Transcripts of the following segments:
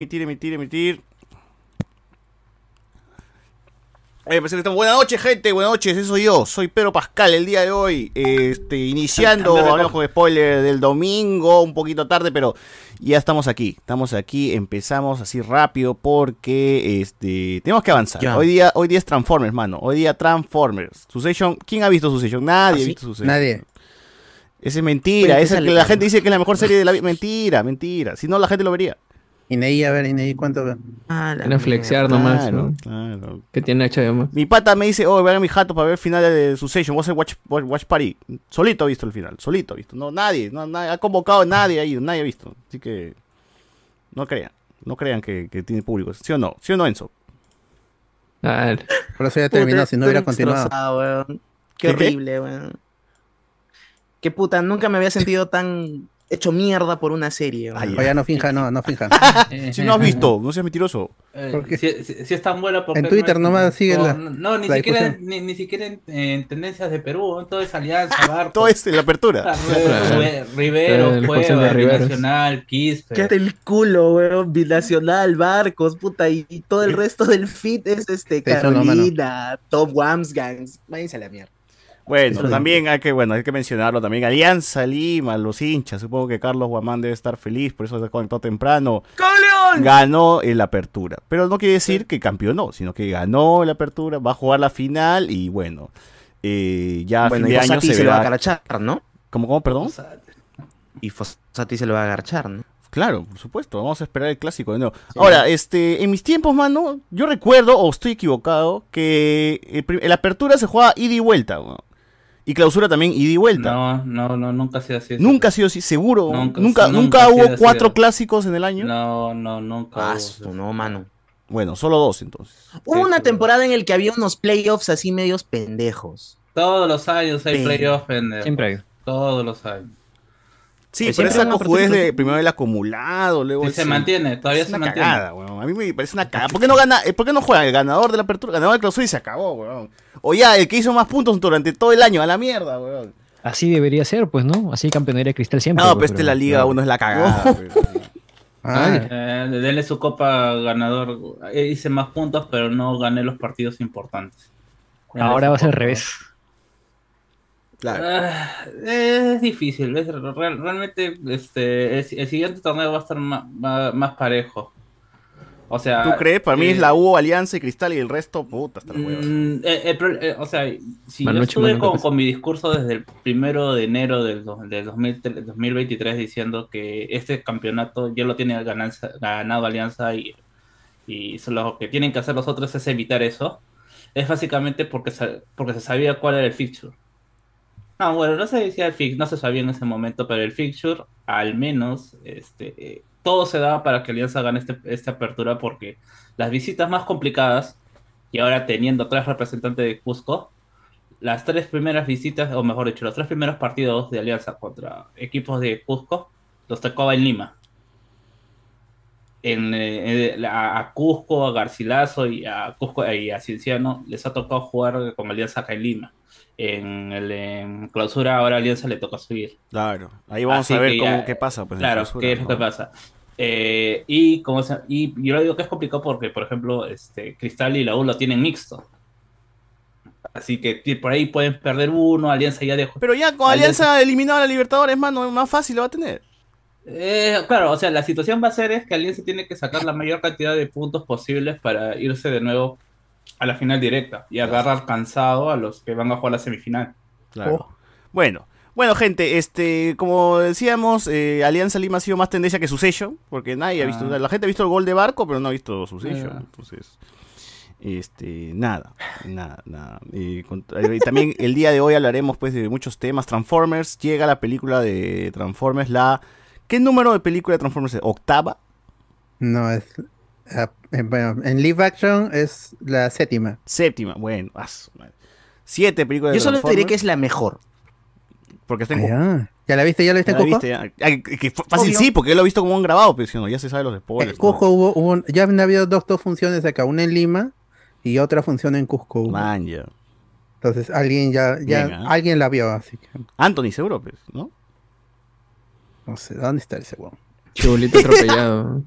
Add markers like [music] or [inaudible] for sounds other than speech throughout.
emitir, emitir, emitir. Eh, Buenas noches, gente. Buenas noches. Eso soy yo. Soy Pedro Pascal. El día de hoy, este, iniciando, hablamos con spoiler del domingo, un poquito tarde, pero ya estamos aquí. Estamos aquí. Empezamos así rápido porque, este, tenemos que avanzar. Ya. Hoy día, hoy día es Transformers, mano. Hoy día Transformers. Succession. ¿Quién ha visto Succession? Nadie ¿Ah, ha sí? visto Succession. Nadie. Esa es mentira. Esa ¿qué que la gente dice que es la mejor serie de la vida. Mentira, mentira. Si no, la gente lo vería. Ineí, a ver, Ineí, ¿cuánto? Ah, la Van a flexear mierda. nomás, Claro, ¿no? claro. Que tiene HBO más. Mi pata me dice, oh, vean a mi jato para ver el final de Succession, voy a hacer watch, watch, watch party. Solito ha visto el final, solito ha visto. No, nadie, no, nadie, ha convocado a nadie ahí, nadie ha visto. Así que, no crean, no crean que, que tiene público. ¿Sí o no? ¿Sí o no, Enzo? Ah, Por eso ya terminó, si no hubiera continuado. weón. Qué ¿Qué, qué? horrible, weón. Qué puta, nunca me había sentido tan hecho mierda por una serie. Ay, no finja, no, no finja. [laughs] Si no has visto, no seas mentiroso. Eh, ¿Por qué? si, si- si es tan bueno porque En Twitter no, nomás sigue no, la- no, ni la siquiera ni, ni siquiera en, en tendencias de Perú ¿no? todo es alianza [laughs] barco Todo es en la apertura. Ri- Ri- Rivero Cueva. Binacional Quispe Quédate el culo, weón. Binacional, Barcos, puta. Y, y todo el resto del fit es este, Carolina, Top Wams Gangs. Váyanse a la mierda. Bueno, también hay que, bueno, hay que mencionarlo también. Alianza Lima, los hinchas. Supongo que Carlos Guamán debe estar feliz, por eso se conectó temprano. ¡Coleón! ganó el apertura. Pero no quiere decir que campeonó, sino que ganó el apertura, va a jugar la final y bueno, eh, ya a Bueno, fin y de año se se, lo va a agarchar, ¿no? ¿Cómo, cómo, perdón? Y Fossati se lo va a agarchar, ¿no? Claro, por supuesto, vamos a esperar el clásico de nuevo. Ahora, este, en mis tiempos, mano, yo recuerdo, o estoy equivocado, que el apertura se jugaba ida y vuelta, weón. Y clausura también ida y vuelta. no no no nunca ha sido así. Nunca ha sido así, seguro. Nunca, Nunca- nunca, nunca ha hubo así, cuatro clásicos en el año. no no nunca hubo eso. no, mano. Bueno, solo dos entonces. Hubo Sí, una temporada en el que había unos playoffs así medios pendejos. todos los años hay playoffs pendejo. Siempre hay. todos los años Sí, Pues pero esa cojudez de primero el acumulado, luego Y el se sí. mantiene todavía es se una mantiene cagada, weón. A mí me parece una cagada. ¿Por qué no gana, eh, por qué no juega el ganador de la apertura, ganador de clausura y se acabó, weón? O ya, el que hizo más puntos durante todo el año, a la mierda, weón. Así debería ser, pues, ¿no? Así campeonaría Cristal siempre. No, pues, pero este la liga uno es la cagada, [laughs] weón. Eh, denle su copa ganador. Eh, Hice más puntos, pero no gané los partidos importantes. Denle Ahora va a ser al revés. Claro. Ah, es difícil. ¿ves? Real- realmente este, el, el siguiente torneo va a estar más, más, más parejo. O sea. ¿Tú crees? Para mí eh, es la U, Alianza y Cristal y el resto, puta, hasta mm, eh, el eh, o sea, si yo estuve con, con mi discurso desde el primero de enero del, del 2003 2023 diciendo que este campeonato ya lo tiene gananza- ganado Alianza y, y lo que tienen que hacer los otros es evitar eso, es básicamente porque, porque se sabía cuál era el fixture. No, bueno, no se decía el fix, no se sabía en ese momento, pero el fixture, al menos, este, todo se daba para que Alianza gane este, esta apertura porque las visitas más complicadas, y ahora teniendo tres representantes de Cusco, las tres primeras visitas, o mejor dicho, los tres primeros partidos de Alianza contra equipos de Cusco, los tocaba en Lima. En, eh, a, a Cusco, a Garcilaso y a Cusco y a Cienciano les ha tocado jugar con Alianza acá en Lima. En, el, en clausura ahora Alianza le toca subir. Claro. Ahí vamos Así a ver cómo, ya- qué pasa. Pues, Claro, clausura, ¿qué es lo ¿no? que pasa? Eh, y, como se- y yo lo digo que es complicado porque, por ejemplo, este, Cristal y la U lo tienen mixto. Así que por ahí pueden perder uno, Alianza ya dejó. Pero ya con Alianza eliminado a la Libertadores, mano, más fácil lo va a tener. Eh, claro, o sea, la situación va a ser es que Alianza tiene que sacar la mayor cantidad de puntos posibles para irse de nuevo a la final directa y agarrar cansado a los que van a jugar la semifinal. Claro. Bueno, bueno, gente, este, como decíamos, eh, Alianza Lima ha sido más tendencia que Succession, porque nadie ha visto, Ah. la gente ha visto el gol de Barco, pero no ha visto Succession, Ah. entonces, este, nada, nada, nada. Y, con- eh, y también el día de hoy hablaremos, pues, de muchos temas. Transformers, llega la película de Transformers, la, ¿qué número de película de Transformers es? ¿Octava? no, es. Ah, eh, bueno, en live action es la séptima. Séptima, bueno, madre. siete películas de Yo solo diré que es la mejor. porque está en Ah, ¿Ya la viste? ¿Ya la viste Ya en la Cusco? viste, ya. Ay, que fue- fácil Obvio. sí, porque yo lo he visto como un grabado, pero si no, ya se sabe los spoilers. En Cusco hubo, hubo- ya han habido dos, dos funciones acá, una en Lima y otra función en Cusco. hubo. Man, ya. Entonces alguien ya, ya Bien, alguien la vio, así que Anthony, seguro, pues, ¿no? no sé, ¿dónde está ese huevón? Chulito [laughs] atropellado.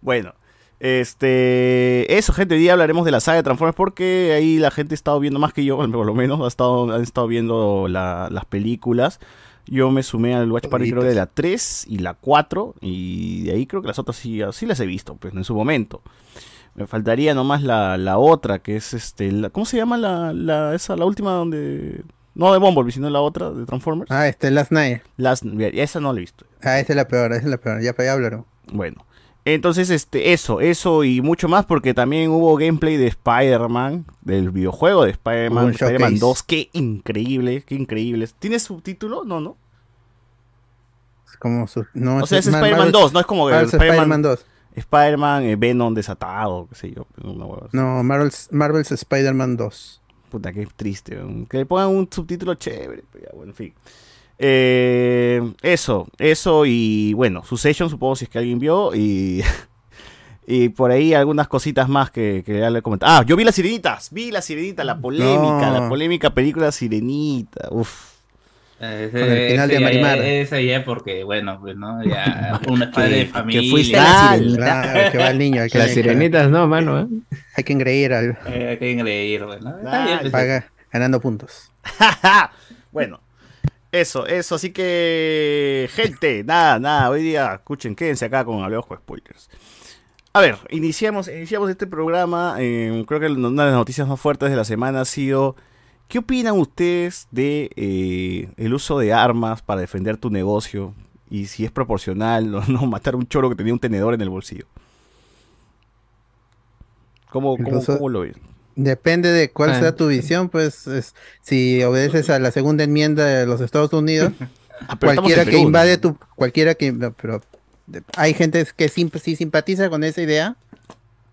Bueno, este, eso, gente, hoy día hablaremos de la saga de Transformers porque ahí la gente ha estado viendo más que yo, [laughs] por lo menos, ha estado, han estado viendo la- las películas. Yo me sumé al Watch Party creo de la 3 y la 4 y de ahí creo que las otras sí, sí las he visto, pues en su momento. Me faltaría nomás la, la otra, que es este, la- ¿cómo se llama la, la, esa, la última donde... No de Bumblebee, sino la otra de Transformers. Ah, este Last Night. Las, esa no la he visto. Ah, esa es la peor, esa es la peor. Ya para allá hablaron. Bueno, entonces este, eso, eso y mucho más porque también hubo gameplay de Spider-Man, del videojuego de Spider-Man, showcase. 2, qué increíble, qué increíble. ¿Tiene subtítulo? No, no. Es como su, no, O sea, es Mar- Spider-Man Marvel's- 2, no es como Marvel's Spider-Man Spider-Man 2. Spider-Man, eh, Venom desatado, qué sé yo. así. No, Marvel's, Marvel's Spider-Man 2. Puta, qué triste. Que le pongan un subtítulo chévere. pero ya, bueno, en fin. Eh, eso, eso y bueno, Succession supongo si es que alguien vio y, [laughs] y por ahí algunas cositas más que, que ya le comenté. Ah, yo vi las sirenitas, vi la sirenita, la polémica, No. la polémica película Sirenita. Uf. Ese, Con el final de Marimar. Ese ya porque, bueno, pues, ¿no? Ya [laughs] un padre de que familia. fuiste a la sirenita. Claro, que va el niño. Que, Las sirenitas no, mano. ¿eh? hay que engreír Eh, hay que engreír, bueno. Está Dale. bien, pues, paga ganando puntos. [laughs] bueno, eso, eso. Así que, gente, nada, nada. Hoy día, escuchen, quédense acá con Hablemos con Spoilers. A ver, iniciamos, iniciamos este programa. eh, creo que una de las noticias más fuertes de la semana ha sido. ¿Qué opinan ustedes de eh, el uso de armas para defender tu negocio? Y si es proporcional [laughs] o no matar a un choro que tenía un tenedor en el bolsillo. ¿Cómo, cómo, Incluso- cómo lo ven? Depende de cuál Ah. sea tu visión, pues es- si obedeces a la segunda enmienda de los Estados Unidos, [laughs] Ah, cualquiera que invade tu, cualquiera que, pero hay gente que sim- si simpatiza con esa idea,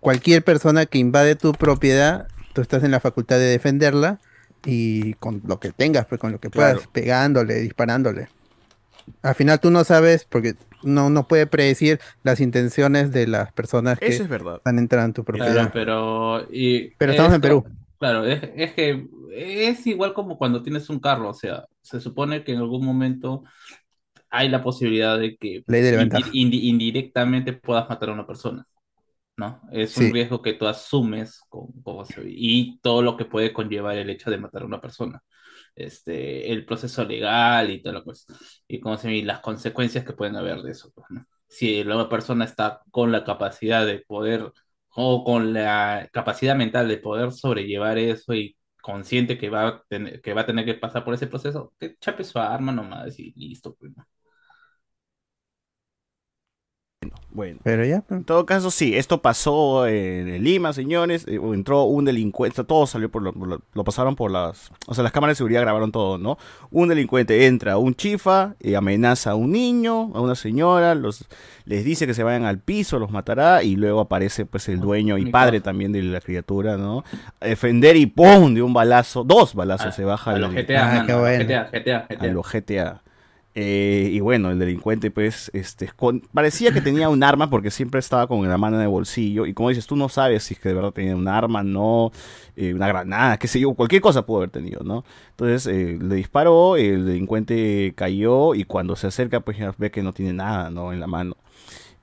cualquier persona que invade tu propiedad, tú estás en la facultad de defenderla y con lo que tengas, pues con lo que puedas, Claro. pegándole, disparándole. Al final tú no sabes, porque no, no puede predecir las intenciones de las personas que Eso es verdad. están entrando en tu Claro, propiedad. pero. y Pero estamos en Perú. Claro, es, es que es igual como cuando tienes un carro, o sea, se supone que en algún momento hay la posibilidad de que Ley de la indi- ventaja. indi- indirectamente puedas matar a una persona, ¿no? Es Sí. un riesgo que tú asumes con, con- y todo lo que puede conllevar el hecho de matar a una persona. Este, el proceso legal y todo lo que y como se las consecuencias que pueden haber de eso, pues. Si la persona está con la capacidad de poder o con la capacidad mental de poder sobrellevar eso y consciente que va a tener que va a tener que pasar por ese proceso, que chape su arma nomás y listo, pues. Bueno. Pero ya, pues, En todo caso, sí, esto pasó en Lima, señores. eh, Entró un delincuente, todo salió por lo, por lo- lo pasaron por las. O sea, las cámaras de seguridad grabaron todo, ¿no? Un delincuente entra, un chifa, y amenaza a un niño, a una señora, los, les dice que se vayan al piso, los matará, y luego aparece, pues, el dueño y padre también de la criatura, ¿no? A defender y ¡pum! de un balazo, dos balazos A- se baja a el- los GTA, Ah, los bueno. GTA, GTA, GTA. a los GTA. Eh, y bueno, el delincuente, pues, este, con- parecía que tenía un arma porque siempre estaba con la mano en el bolsillo. Y como dices, tú no sabes si es que de verdad tenía un arma, no, eh, una granada, qué sé yo, cualquier cosa pudo haber tenido, ¿no? Entonces eh, le disparó, el delincuente cayó y cuando se acerca, pues ya ve que no tiene nada, ¿no? En la mano.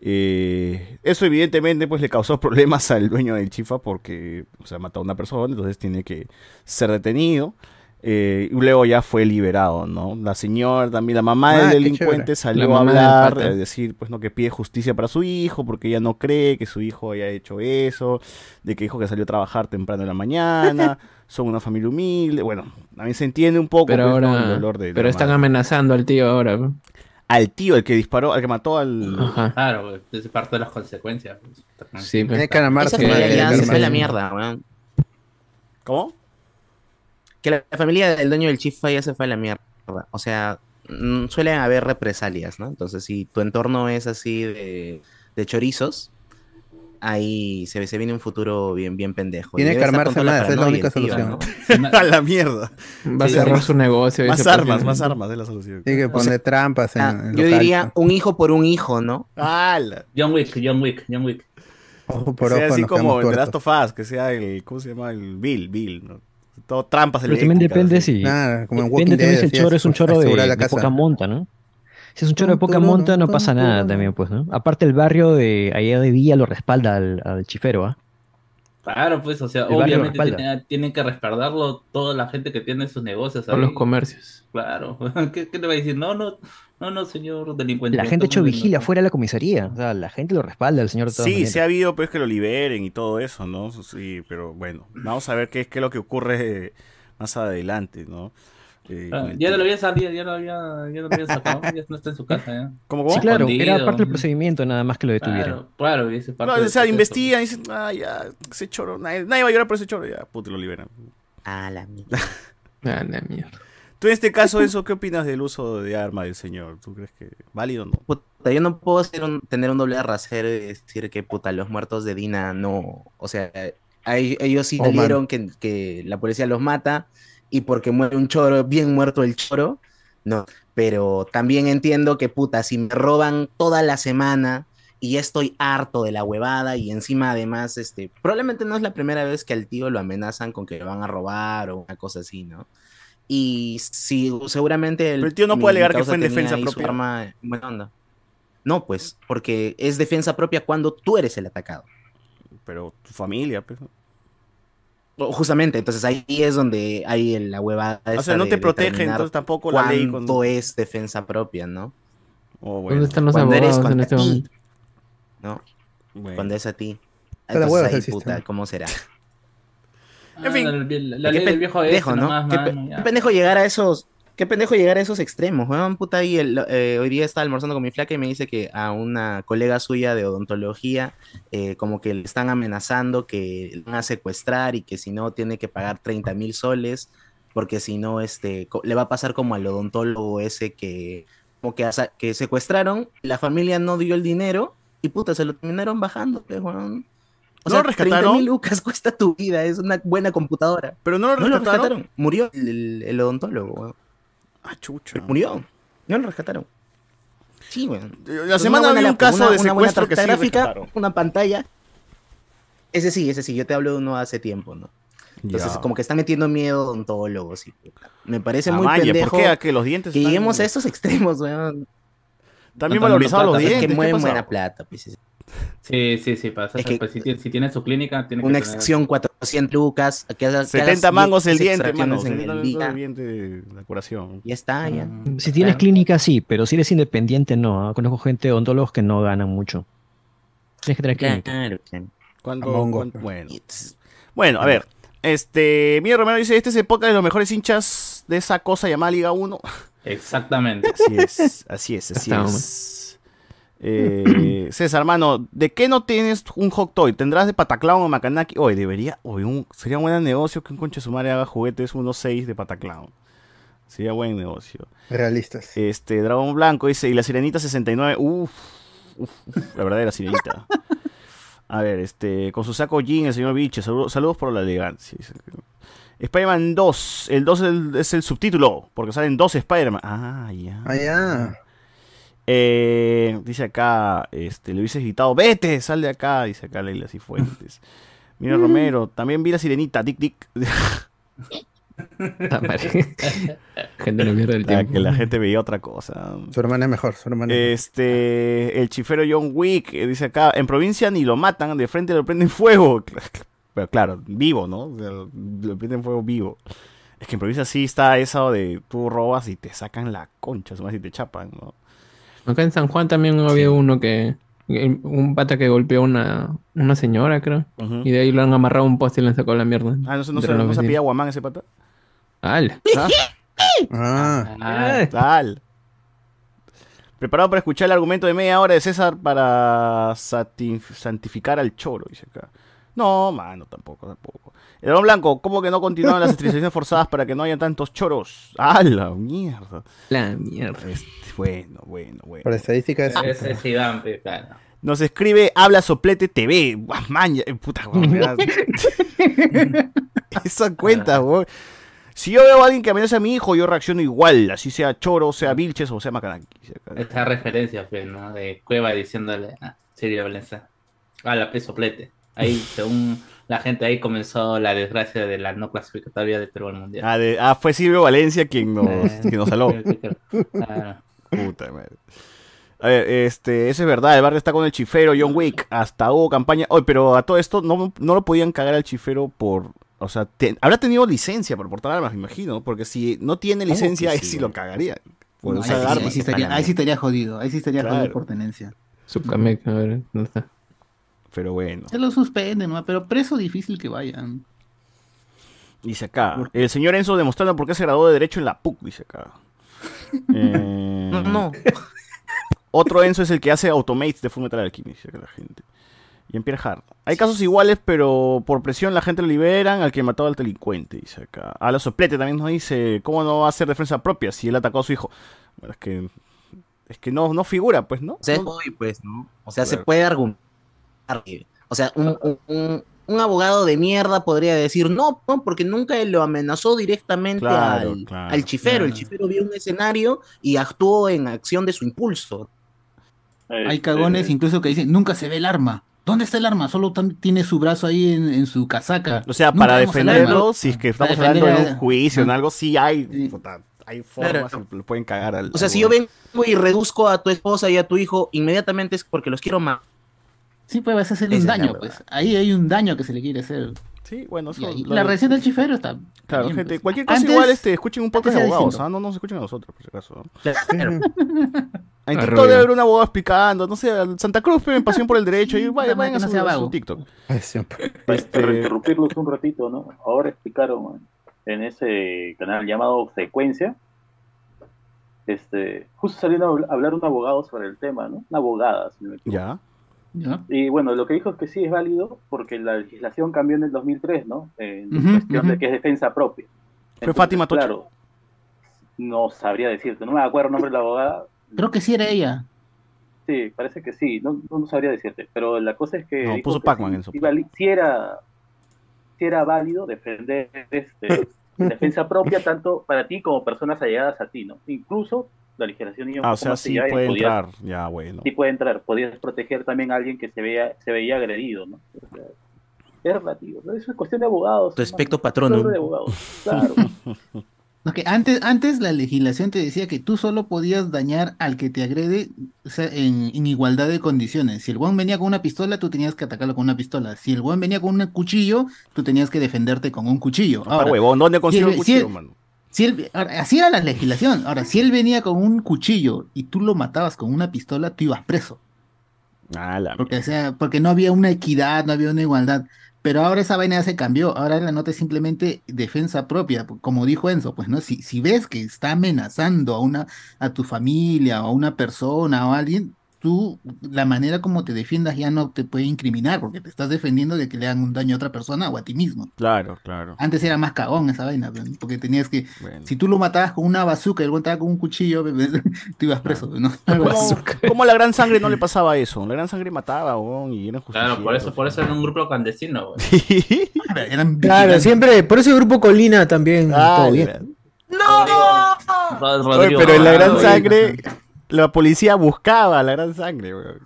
Eh, eso evidentemente pues le causó [laughs] problemas al dueño del chifa porque o sea, mató a una persona, entonces tiene que ser detenido. Eh, y luego ya fue liberado, ¿no? La señora, también la mamá Ah, del delincuente salió a hablar, a decir pues no que pide justicia para su hijo porque ella no cree que su hijo haya hecho eso, de que dijo que salió a trabajar temprano en la mañana, [laughs] son una familia humilde, bueno, también se entiende un poco Pero pues, ¿no? ahora. el dolor de, pero están madre. amenazando al tío ahora. ¿no? al tío, el que disparó, al que mató al Ajá. Claro, es parte de las consecuencias. pues. Sí, pues. tiene que la mierda, weón. ¿Cómo? Que la, la familia del dueño del chifa ya se fue a la mierda. O sea, mm, suelen haber represalias, ¿no? Entonces, si tu entorno es así de, de chorizos, ahí se, se viene un futuro bien, bien pendejo. Tiene que armarse más, es la única solución. ¿no? [laughs] A la mierda. Va a cerrar su negocio. Más armas, más armas es la solución. Tiene que O sea, poner trampas en, Ah, en yo local, diría un hijo por un hijo, ¿no? ¡Hala! John Wick, Johon Wick, John Wick. Ojo Que por sea ojo, así como el Last of Us, que sea el, ¿cómo se llama? El Bill, Bill, ¿no? Todo trampas Pero también depende así. si. Nada, como en Depende también si el choro es un choro de, poca monta, ¿no? Si es un choro de poca monta, no pasa nada también, pues, ¿no? Aparte, el barrio de allá de Villa lo respalda al, al chifero, ¿ah? Claro, pues, o sea, El obviamente tienen que respaldarlo toda la gente que tiene sus negocios Por los comercios. Claro. [laughs] ¿Qué, qué le va a decir? No, no, no, no, señor delincuente. La gente ha hecho vigilia fuera de la comisaría. O sea, la gente lo respalda al señor de todas Sí, se ha habido pues que lo liberen y todo eso, ¿no? Sí, pero bueno, vamos a ver qué, qué es lo que ocurre más adelante, ¿no? Eh, Ah, el ya lo había salido, ya lo había, ya lo había sacado, [laughs] ya no está en su casa, ¿ya? ¿Cómo, Sí, cómo? claro, era Escondido. parte del procedimiento nada más que lo detuvieron. Claro, claro, dice parte No, o sea, investigan y dicen, ah, ya, ese choro, nadie, nadie va a llorar por ese choro, ya, puto, lo liberan. A la [laughs] mierda. Ah, la mierda. Tú en este caso, eso, ¿qué opinas del uso de arma del señor? ¿Tú crees que válido o no? Puta, yo no puedo un- tener un doble rasero y decir que puta, los muertos de Dina no. O sea, a ellos- sí Oh, salieron que, que la policía los mata y porque muere un choro, bien muerto el choro, no. Pero también entiendo que puta, si me roban toda la semana y ya estoy harto de la huevada y encima además, este, probablemente no es la primera vez que al tío lo amenazan con que le van a robar o una cosa así, ¿no? Y si seguramente Pero el tío no puede alegar que fue en defensa propia. arma en buena onda. No, pues, porque es defensa propia cuando tú eres el atacado. Pero tu familia, pues. Justamente, entonces ahí es donde hay la huevada. O sea, no de te protege, entonces tampoco la ley con... es defensa propia, ¿no? Oh, bueno, ¿Dónde están los Cuando eres abogados en contra este ti, momento? ¿no? bueno. Cuando es a ti. Entonces ahí, puta. ¿cómo será? Ah, En fin. La, la- la Qué ley del viejo pendejo, ¿no? nomás, Qué, mano, pe- ya. qué pendejo llegar a esos. Qué pendejo llegar a esos extremos, weón, puta. ahí el- eh, hoy día estaba almorzando con mi flaca y me dice que a una colega suya de odontología, eh, como que le están amenazando que le van a secuestrar y que si no tiene que pagar 30 mil soles, porque si no, este, le va a pasar como al odontólogo ese que, como que, que secuestraron, la familia no dio el dinero y puta, se lo terminaron bajando, pues, weón. O ¿No sea, lo rescataron? mil lucas [laughs] cuesta tu vida, es una buena computadora. Pero no lo No lo rescataron. rescataron. Murió el, el- el odontólogo, weón. Ah, chucha. Murió. No lo rescataron. Sí, weón. La semana una había buena un caso una- de una que sí tarjeta gráfica, rescataron. una pantalla. Ese sí, ese sí, yo te hablo de uno hace tiempo, ¿no? Entonces, Ya. como que están metiendo miedo odontólogos y. Me parece Ah, muy pendejo ¿por qué? ¿A que los dientes que están- lleguemos a estos [laughs] extremos, weón. También No, valorizados los plata, es que dientes. que ¿qué mueven buena plata, pues. Sí, sí, sí, pasa. Es que- pues, si, tiene, si tiene su clínica, tiene Una que tener- extracción 400 lucas. Que que 70 hagas mangos el 10 diente, mano. extracciones en 70 el mangos día. el diente de la curación. Ya está, ya. Mm, Si tienes claro. clínica, sí, pero si eres independiente, no. ¿ah? Conozco gente odontólogos que no ganan mucho. Tienes que tener clínica. Claro, claro. ¿Cuándo- Among Us, cuándo- pues. bueno. Bueno, a ver. Este, Miguel Romero dice, este es época de los mejores hinchas de esa cosa llamada Liga 1. Exactamente. Así es, así es, así Estamos. es. Eh, [clears throat] César, hermano, ¿de qué no tienes un hot toy? ¿Tendrás de Pataclown o Macanaki? Oye, debería, oye, un- sería un buen negocio que un conche su madre haga juguetes 1.6 de Pataclown. Sería buen negocio. Realistas. Este, Dragón Blanco dice, y la Sirenita 69, uff, uf, uf, la verdadera Sirenita. A ver, este, con su saco jean, el señor Biche, saludos, saludos por la elegancia. Spider-Man 2, el 2 es el, es el subtítulo, porque salen dos Spider-Man. Ah, ya. Ah, ya. Eh, dice acá, este, le hubiese gritado, vete, sal de acá, dice acá Leila Cifuentes. [laughs] Mira Romero, también vi la sirenita, Dick Dick. [laughs] Gente no pierde el Ah, tiempo. que la gente veía otra cosa. Su hermana es mejor, su hermana es Este, el chifero John Wick, eh, dice acá, en provincia ni lo matan, de frente lo prenden fuego. [laughs] Pero claro, vivo, ¿no? O sea, lo prenden fuego vivo. Es que en provincia sí está eso de tú robas y te sacan la concha, más si te chapan, ¿no? Acá en San Juan también había uno que. Un pata que golpeó a una, una señora, creo. Ujú. Y de ahí lo han amarrado a un poste y le han sacado la mierda. Ah, ¿no, se- no, se, no se pilla guamán ese pata? ¡Hala! [laughs] Ah, Ah, Ah, tal. Preparado para escuchar el argumento de media hora de César para santificar al choro, dice acá. No, mano, tampoco, tampoco. El Dragón Blanco, ¿cómo que no continúan las esterilizaciones forzadas para que no haya tantos choros? ¡Ah, la mierda! La mierda. Este, bueno, bueno, bueno. por estadística es. ese es claro. Nos escribe Habla Soplete TV. Man, ya- puta, [laughs] Esa cuenta, güey. Si yo veo a alguien que amenaza a mi hijo, yo reacciono igual, así sea Choro, sea Vilches o sea Macanaki. Esta referencia, pues, ¿no? De Cueva diciéndole a Sirio Valencia. A la peso plete. Ahí, según la gente, ahí comenzó la desgracia de la no clasificatoria de Perú al Mundial. Ah, de- ah, fue Silvio Valencia quien nos, Eh, [laughs] quien nos saló. [laughs] Ah, Puta madre. A ver, este, eso es verdad, el barrio está con el chifero, John Wick, hasta hubo campaña. Oye, pero a todo esto no, no lo podían cagar al chifero por. O sea, te- habrá tenido licencia para portar armas, me imagino. Porque si no tiene ¿Cómo licencia, ahí sí, lo cagaría. Por No, ahí, usar sí, ahí armas. sí estaría, ahí sí estaría jodido. Ahí sí estaría Claro. jodido por tenencia. Su Kamek, a ver, ¿dónde está? Pero bueno. Se lo suspenden, ¿no? pero preso difícil que vayan. Dice acá. El señor Enzo demostrando por qué se graduó de Derecho en la PUC, dice acá. [laughs] Eh, No, no. Otro Enzo es el que hace Automates de Fullmetal Alchemist, dice acá la gente. Y en Pierre Hard. Hay casos iguales, pero por presión la gente lo liberan al que mató al delincuente, dice acá. A la soplete también nos dice, ¿cómo no va a hacer defensa propia si él atacó a su hijo? Bueno, es que... Es que no, no figura, pues, ¿no? O sea, es pues, ¿no? O sea, se puede argumentar. O sea, un, un- abogado de mierda podría decir, no, no, porque nunca lo amenazó directamente Claro, al, claro. al chifero. El chifero vio un escenario y actuó en acción de su impulso. Hay cagones incluso que dicen, nunca se ve el arma. ¿Dónde está el arma? Solo tiene su brazo ahí en, en su casaca. O sea, Nunca para defenderlo, si es que estamos hablando de un juicio, en algo, sí hay, Sí. hay formas, Claro. que lo pueden cagar al... O sea, al si yo vengo y reduzco a tu esposa y a tu hijo, inmediatamente es porque los quiero más. Sí, pues vas a hacerle un daño, pues. Ahí hay un daño que se le quiere hacer. Sí, bueno, eso... Y la reacción del chifero está. Claro, bien, gente, pues. cualquier cosa Antes- igual, este, escuchen un podcast de abogados. ¿ah? No nos escuchen a nosotros, por si acaso. Claro. En TikTok Rubio. debe haber un abogado explicando, no sé, Santa Cruz, pero en Pasión por el Derecho, y Sí, vayan, vayan a no su, a su. TikTok. Para Este- interrumpirlos un ratito, ¿no? Ahora explicaron en ese canal llamado Frecuencia, este, justo salió a habl- hablar un abogado sobre el tema, ¿no? Una abogada, si no me equivoco. Ya. Y bueno, lo que dijo es que sí es válido porque la legislación cambió en el 2003, ¿no? En cuestión de que es defensa propia. ¿Fue Fátima Toche? Claro, no sabría decirte, no me acuerdo el nombre de la abogada. Creo que sí era ella. Sí, parece que sí, no, no sabría decirte, pero la cosa es que... No, puso Pac-Man sí, en su- sí era, sí era válido defender este, en [laughs] defensa propia tanto para ti como personas allegadas a ti, ¿no? Incluso la legislación iba un Ah, o sea, sí puede podías- entrar. Ya, bueno. Sí puede entrar, podías proteger también a alguien que se veía, se veía agredido, ¿no? O sea, es relativo, ¿no? es una cuestión de abogados. Patrono. de abogados, claro. [laughs] Antes, antes la legislación te decía que tú solo podías dañar al que te agrede o sea, en, en igualdad de condiciones. Si el buen venía con una pistola, tú tenías que atacarlo con una pistola. Si el buen venía con un cuchillo, tú tenías que defenderte con un cuchillo. Ah, Ahora, huevón, ¿dónde consigo si el el- si cuchillo, el- mano? Si él, ahora, así era la legislación. Ahora, si él venía con un cuchillo y tú lo matabas con una pistola, tú ibas preso. Ah, la Porque, o sea, porque no había una equidad, no había una igualdad. Pero ahora esa vaina ya se cambió. Ahora la nota es simplemente defensa propia. Como dijo Enzo, pues, ¿no? Si, si ves que está amenazando a una, a tu familia, o a una persona o a alguien, tú, la manera como te defiendas ya no te puede incriminar, porque te estás defendiendo de que le hagan un daño a otra persona o a ti mismo. Claro, claro. Antes era más cagón esa vaina, porque tenías que, Bueno. si tú lo matabas con una bazooka y el güey estaba con un cuchillo, [laughs] tú ibas preso, ¿no? [laughs] ¿Cómo, la gran sangre no le pasaba eso? La gran sangre mataba, huevón, y eran Claro, por eso, por eso era un grupo clandestino. [laughs] Eran Claro, siempre, por eso el grupo Colina también, Ah, todo bien. Oye, Rodrigo pero en la gran sangre, la policía buscaba la gran sangre, weón.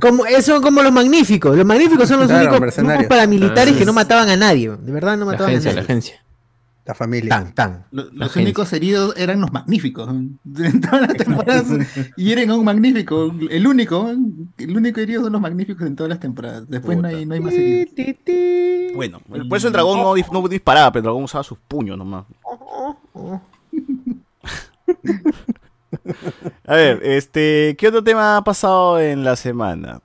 Como, son como los magníficos. Los magníficos son los Claro, únicos grupos paramilitares Ah, que no mataban a nadie. De verdad no La mataban agencia, a la nadie. agencia. La familia. Tan, tan. Lo- La Los únicos heridos eran los magníficos. [laughs] En todas las temporadas [laughs] y eran un magnífico. El único, el único herido son los magníficos en todas las temporadas. Después no hay, no hay más heridos. Bueno, por eso el dragón no, no disparaba, pero el dragón usaba sus puños nomás. [laughs] A ver, este, ¿qué otro tema ha pasado en la semana?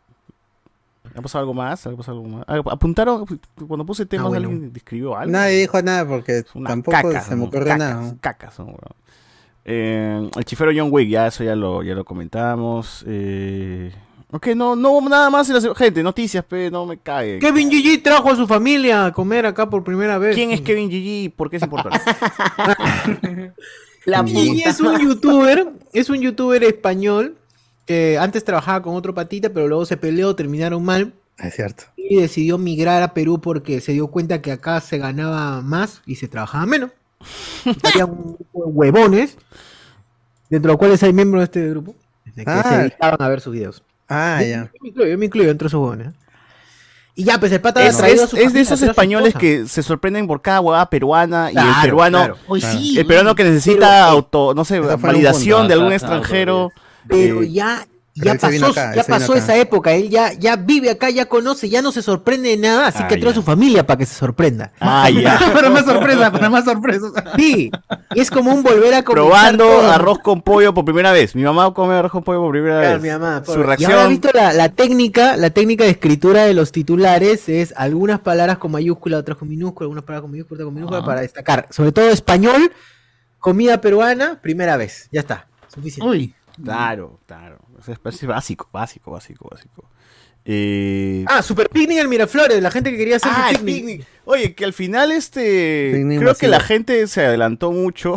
¿Ha pasado algo más? ¿Ha pasado algo más? Ah, ¿Apuntaron? Cuando puse temas, bueno. ¿alguien describió algo? Nadie dijo nada porque unas tampoco cacas, se me ocurrió cacas, nada. Cacas son, weón. Eh, el chifero John Wick, ya eso ya lo, ya lo comentamos. Eh, ok, no, no nada más en la se- Gente, noticias, pe, no me cague. Kevin Gigi trajo a su familia a comer acá por primera vez. ¿Quién es Kevin GG? ¿Por qué es importante? [laughs] La puta. es un youtuber, es un youtuber español que antes trabajaba con otro patita, pero luego se peleó, terminaron mal Es cierto. y decidió migrar a Perú porque se dio cuenta que acá se ganaba más y se trabajaba menos. [laughs] Había un grupo de huevones, dentro de los cuales hay miembros de este grupo, de que se Ah. dedicaban a ver sus videos. Ah, Yo- ya. Yo me incluyo, yo me incluyo entre esos huevones. Y ya, pues el pata Es, traído a es- su es de esos traído españoles que se sorprenden por cada huevada peruana y el Claro, peruano, claro. Hoy sí. el peruano que necesita Pero, eh, auto, no sé, validación punto. de algún extranjero. Pero eh, ya, pero ya pasó, acá, ya pasó esa época, él ya, ya vive acá, ya conoce, ya no se sorprende de nada, así Ah, que trae a su familia para que se sorprenda. ah, ya. [laughs] para más sorpresa, [laughs] para más sorpresa. Sí, es como un volver a comenzar Probando todo. arroz con pollo por primera vez. Mi mamá come arroz con pollo por primera Claro, vez. mi mamá, Su. Y ahora reacción. visto la, la técnica, la técnica de escritura de los titulares es algunas palabras con mayúscula, otras con minúscula, algunas palabras con mayúscula, otras con minúscula Ah. para destacar. Sobre todo español, comida peruana, primera vez. Ya está. Suficiente. Uy, Claro, claro. Es, es básico, básico, básico, básico. Eh, Ah, Super Picnic en Miraflores, la gente que quería hacer Ah, su picnic. picnic. Oye, que al final este Picnic creo que la gente se adelantó mucho.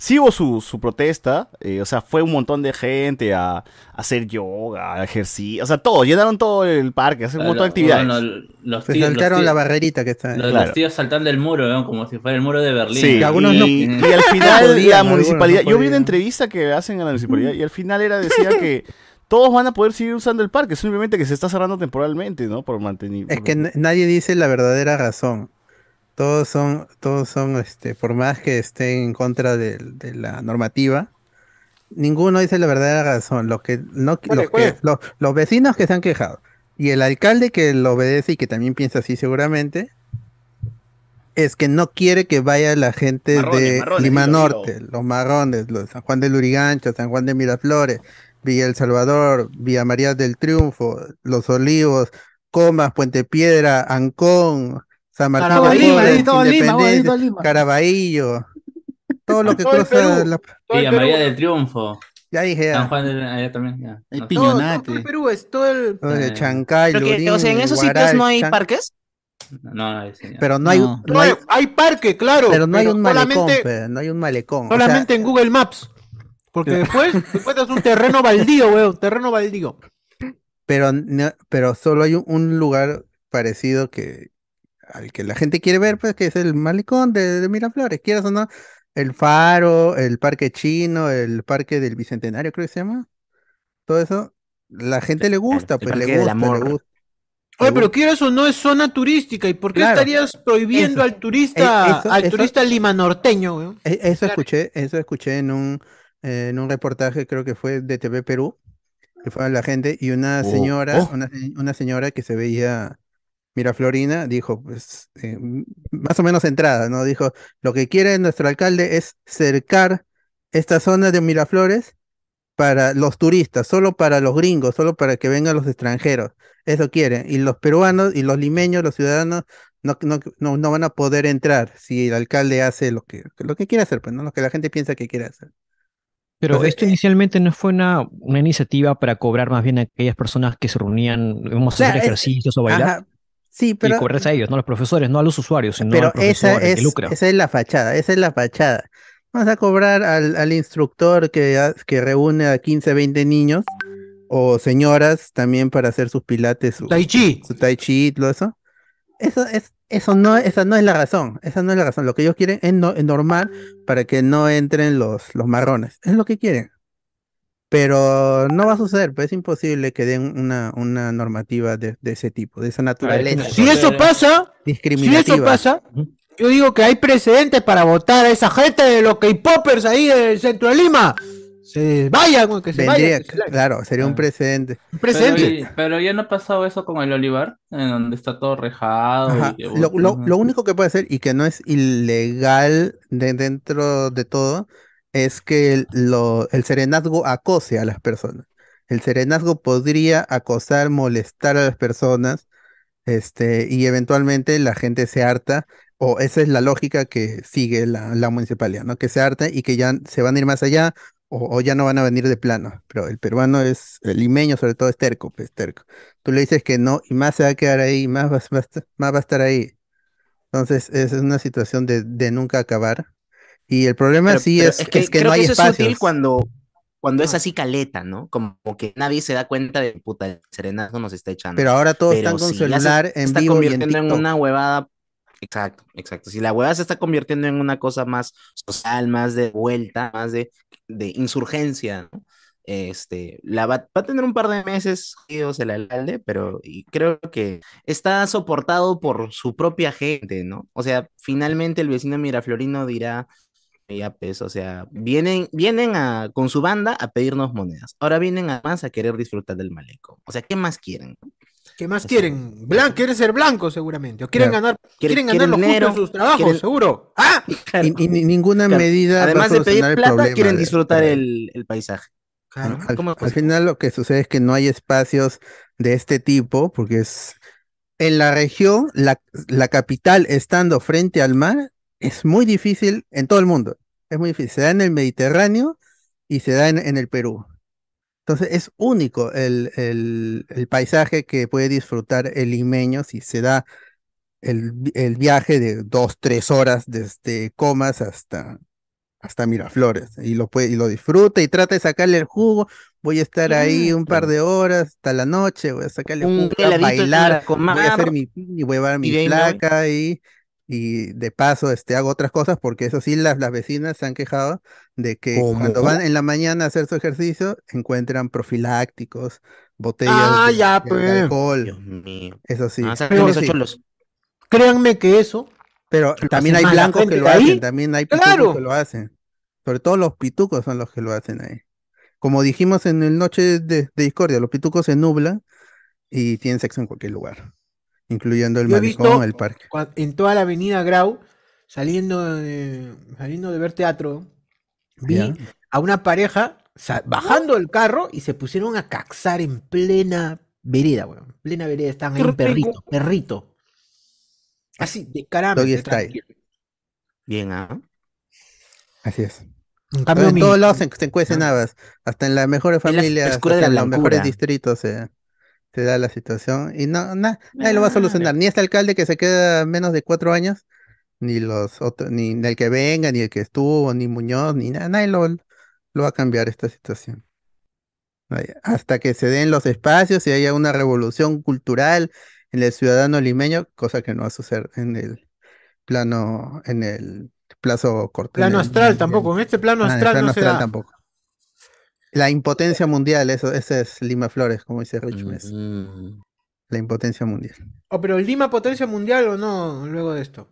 Sí hubo su, su protesta, eh, o sea, fue un montón de gente a, a hacer yoga, a ejercicio, o sea, todo, llenaron todo el parque, hacer un montón de actividades. Bueno, los Se tíos, los saltaron la barrerita que está. los- los Claro. tíos saltando el muro, ¿no? como si fuera el muro de Berlín. Sí, Y algunos y, no- y al final podían, la municipalidad, no yo vi una entrevista que hacen a la municipalidad y al final era decía [laughs] que todos van a poder seguir usando el parque, simplemente que se está cerrando temporalmente, ¿no? Por mantener. Es que nadie dice la verdadera razón. Todos son, todos son, este, por más que estén en contra de, de la normativa, ninguno dice la verdadera razón. Los que, no, ¿Cuál es, los, que, los, los vecinos que se han quejado y el alcalde que lo obedece y que también piensa así seguramente, es que no quiere que vaya la gente Marrones, de marrones, Lima. Norte, los marrones, los San Juan de Lurigancho, San Juan de Miraflores, Villa El Salvador, Villa María del Triunfo, Los Olivos, Comas, Puente Piedra, Ancón, San Martín todo Lima, todo Lima, todo. Caraballo, todo lo que [laughs] Todo el cruza Perú. la... El Villa. María del Triunfo. Ya dije, ya. San Juan de allá también. Ya. Hay No, pi- Todo, todo, Piñonate. todo el Perú es todo el... todo de Eh, Chancay, Pero que, Lurín, o sea, en esos sitios Huaral, no hay Chan- parques. no, no, ya. Pero no hay, No. no No, hay, hay, hay parque, claro. pero no hay un malecón, solamente, pe, no hay un malecón. o sea, solamente en Google Maps. Porque [laughs] después encuentras un terreno baldío, weón. Terreno baldío. pero, no- pero solo hay un, un lugar parecido que al que la gente quiere ver, pues que es el malecón de, de Miraflores, quieras o no, el Faro, el Parque Chino, el Parque del Bicentenario, creo que se llama, todo eso, la gente le gusta, el pues le gusta, le gusta. Oye, pero quieras o no es zona turística. ¿Y por qué Claro. estarías prohibiendo Eso. al turista, Eh, eso- al eso- turista lima norteño, weón? E- Eso Claro. escuché, eso escuché en un, eh, en un reportaje, creo que fue de TV Perú, que fue a la gente, y una Oh, señora, oh. Una, una señora que se veía Miraflorina, dijo, pues, eh, más o menos centrada, ¿no? Dijo, lo que quiere nuestro alcalde es cercar esta zona de Miraflores para los turistas, solo para los gringos, solo para que vengan los extranjeros. Eso quieren. Y los peruanos y los limeños, los ciudadanos, no, no, no, no van a poder entrar si el alcalde hace lo que, lo que quiere hacer, pues, ¿no? Lo que la gente piensa que quiere hacer. Pero Entonces, esto inicialmente no fue una, una iniciativa para cobrar más bien a aquellas personas que se reunían, vamos a hacer es- ejercicios o bailar, Ajá, sí, y pero, cobrarles a ellos, no a los profesores, no a los usuarios, sino pero al profesor, esa el que es, lucra. esa es la fachada, esa es la fachada. Vamos a cobrar al, al instructor que, ha- que reúne a 15, 20 niños o señoras también para hacer sus pilates, su, Tai Chi. su tai chi, todo eso. Eso es, eso no, esa no es la razón, esa no es la razón. Lo que ellos quieren es, no, es normal para que no entren los, los marrones. Es lo que quieren. Pero no va a suceder, pues es imposible que den una, una normativa de, de ese tipo, de esa naturaleza Si eso pasa, si discriminativa. eso pasa, yo digo que hay precedentes para votar a esa gente de los K-popers ahí del centro de Lima. Se vayan, que se Vendría- vayan. claro, sería un Ah. precedente. Un Pero, precedente. pero ya no ha pasado eso con el Olivar, en donde está todo rejado. Y que- Lo, lo- lo único que puede hacer y que no es ilegal de dentro de todo es que el, serenazgo acose a las personas. El serenazgo podría acosar, molestar a las personas, este, y eventualmente la gente se harta, o esa es la lógica que sigue la, la municipalidad, ¿no? Que se harta y que ya se van a ir más allá o, ya no van a venir de plano. Pero el peruano es, el limeño sobre todo es terco, pues terco. Tú le dices que no y más se va a quedar ahí, más va, a estar- ahí. Entonces es una situación de nunca acabar. Y el problema Pero- sí pero es, es que es que creo no hay que eso es útil espacios. cuando, cuando es así caleta, ¿no? Como que nadie se da cuenta de puta, el serenazo nos está echando. Pero ahora todos Pero están con si ya se celular en está vivo y en convirtiendo en, una huevada. Exacto, exacto. Si la huevada se está convirtiendo en una cosa más social, más de vuelta, más de, de insurgencia, ¿no? Este, la va, va a tener un par de meses el alcalde, pero y creo que está soportado por su propia gente, ¿no? O sea, finalmente el vecino miraflorino dirá, ya pues, o sea, vienen, vienen a, con su banda a pedirnos monedas. Ahora vienen además a querer disfrutar del malecón. O sea, ¿qué más quieren? ¿Qué más quieren? Blan quieren ser blancos seguramente. O quieren Claro. ganar, quieren, Quieren- ganar quieren los justos dinero, sus trabajos, quieren- seguro. ¡Ah! [laughs] Y, y ni- ninguna Claro. medida Además de pedir plata, problema quieren de- disfrutar de- el, el paisaje. Claro. Al, ¿Cómo es al final lo que sucede es que no hay espacios de este tipo, porque es en la región, la, la capital estando frente al mar, es muy difícil en todo el mundo. Es muy difícil. Se da en el Mediterráneo y se da en, en el Perú. Entonces es único el, el- el paisaje que puede disfrutar el limeño si se da el, el viaje de dos, tres horas desde Comas hasta, hasta Miraflores y lo puede, y lo disfruta y trata de sacarle el jugo. Voy a estar ahí un par de horas hasta la noche, voy a sacarle Un jugo, voy a bailar, la voy a hacer mi pin y voy a llevar mi placa y, y de paso este, hago otras cosas porque eso sí, las, las vecinas se han quejado de que cuando van en la mañana a hacer su ejercicio encuentran profilácticos, botellas Ah, de, ya, de- de pues. alcohol, Dios mío. eso sí. Ah, Pero esos sí. cholos. Créanme que eso. Pero también hay blancos que lo ahí. hacen, también hay pitucos Claro. que lo hacen. Sobre todo los pitucos son los que lo hacen ahí. Como dijimos en el Noche de, de Discordia, los pitucos se nublan y tienen sexo en cualquier lugar, incluyendo el malecón, el parque. en toda la avenida Grau, saliendo de, saliendo de ver teatro, vi Ya. a una pareja bajando el carro y se pusieron a caxar en plena vereda, weón. Plena vereda, estaban ahí un perrito, perrito. Así, de caramba. Bien, ¿ah? Así es. En cambio, en mi- todos lados se, se cuecen habas, hasta en las mejores la familias, frescura hasta de la en los mejores distritos se, se da la situación y no, na- nadie lo va a solucionar, ni este alcalde que se queda menos de cuatro años, ni los otros, ni el que venga, ni el que estuvo, ni Muñoz, ni nada, nadie lo, lo va a cambiar esta situación. Hasta que se den los espacios y haya una revolución cultural en el ciudadano limeño, cosa que no va a suceder en el plano, en el plazo corto. plano astral tampoco, en este plano Ah, en el astral plano no se da. tampoco. La impotencia mundial, eso, ese es Lima Flores, como dice Rich Mess. Mm. La impotencia mundial. Oh, pero Lima potencia mundial o no luego de esto.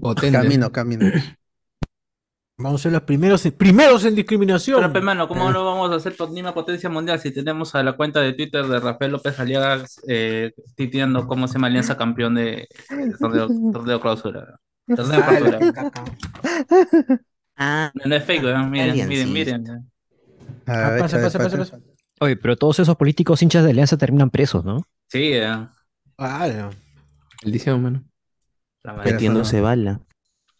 Potente. Camino, camino. [clears throat] Vamos a ser los primeros, en- primeros en discriminación. Pero, pe, mano, ¿cómo no vamos a hacer por Lima potencia mundial si tenemos a la cuenta de Twitter de Rafael López Aliaga eh, titeando cómo se llama Alianza campeón de de torneo, torneo clausura? Torneo Ah, la clausura. Ah, No, no es fake, weón. miren, miren, Aliancista. miren. Ah, ver, pasa, pasa, pasa, pasa. pasa. Oye, pero todos esos políticos hinchas de Alianza terminan presos, ¿no? Sí, eh, Ah, no. Mano. la madre. Pero- metiéndose bala.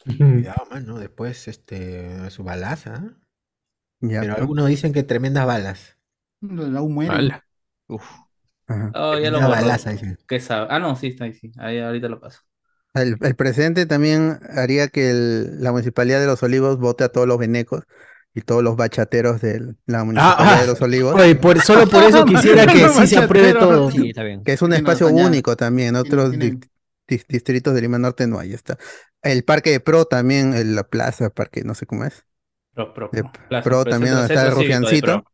Cuidado, mano. Después, este, su balaza. ¿eh? Ya, Pero algunos dicen que tremendas balas. Aún muere. Ala. Ajá. Oh, ya lo balaza, dicen. ¿Qué sabe? Ah, no, sí, está ahí, sí. Ahí ahorita lo paso. El, el presidente también haría que el- la municipalidad de Los Olivos vote a todos los venecos y todos los bachateros de la municipalidad ah. de Los Olivos, Oye, por, solo por eso [laughs] quisiera que sí se apruebe todo. Sí, está bien. que es un espacio único también. Otros tiene- di- dis- distritos de Lima Norte no hay. Está. El parque de Pro también, en la plaza, parque, no sé cómo es. Pro, pro, De Plaza, Pro también, donde está el rufiancito. [laughs]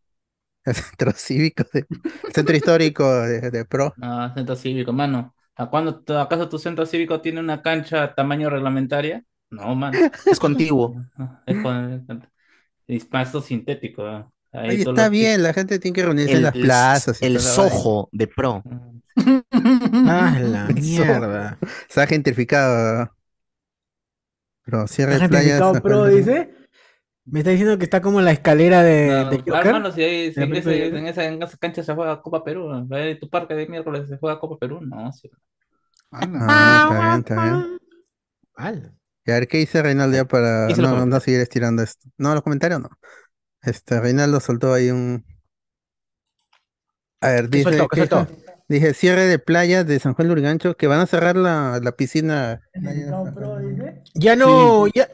El centro cívico, de- el centro histórico de, de Pro. Ah, centro cívico, mano. ¿A cuándo, acaso tu centro cívico tiene una cancha tamaño reglamentaria? No, mano. Es contiguo. Ah, [laughs] Es con es pasto sintético. ah. Ahí todos está bien, la gente tiene que reunirse en las plazas. el sojo de pro. [laughs] Ah, la [laughs] mierda. Se ha gentrificado. Pero cierre ¿Está de playas. gentrificado pro, dice? Me está diciendo que está como la escalera de, No, de ah, Joker. hermano, si ahí- si en, ese- en esa, en esa cancha se juega Copa Perú, ¿no? Ahí tu parque de miércoles se juega Copa Perú, no, sí. Ala. Ah, está bien, está bien. Ala. Y a ver qué dice Reinaldo ya para no, seguir estirando esto. No, los comentarios no. Este, Reinaldo soltó ahí un. A ver, ¿Qué dice. soltó? ¿Qué que- soltó? Dije cierre de playas de San Juan de Urigancho que van a cerrar la, la piscina. Ya no, ya,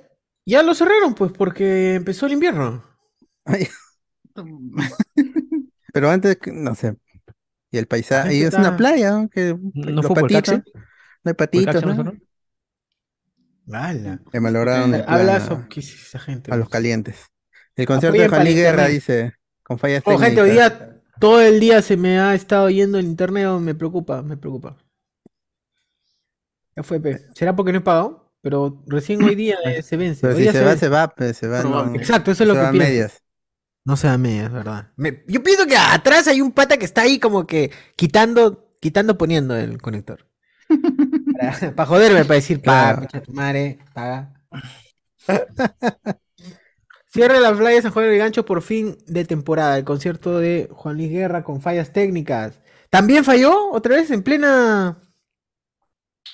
ya lo cerraron, pues, porque empezó el invierno. Ay, [laughs] Pero antes, que- no sé. Y el paisaje. Y es una playa, ¿no? Que ¿No los patitos. No hay ¿Por patitos, no ¿no? cerró? Ala. Le malograron el plan Habla a, eso, ¿qué es esa gente? a los calientes. El concierto de Juan Guerra dice. con fallas Oh, gente, hoy día, todo el día se me ha estado yendo el internet, oh, me preocupa, me preocupa. Ya fue, pe. ¿Será porque no he pagado? Pero recién hoy día eh, se vence. Pero Hoy si día se va, se va, se va. Probable. no- Exacto, eso es lo se que va a pienso. medias. No se da medias, ¿verdad? Me- yo pienso que atrás hay un pata que está ahí como que quitando, quitando, poniendo el conector. Para, para joderme, para decir, paga, Claro. tu madre, paga. Cierra las playas San Juan del Gancho por fin de temporada. El concierto de Juan Luis Guerra con fallas técnicas. ¿También falló otra vez en plena.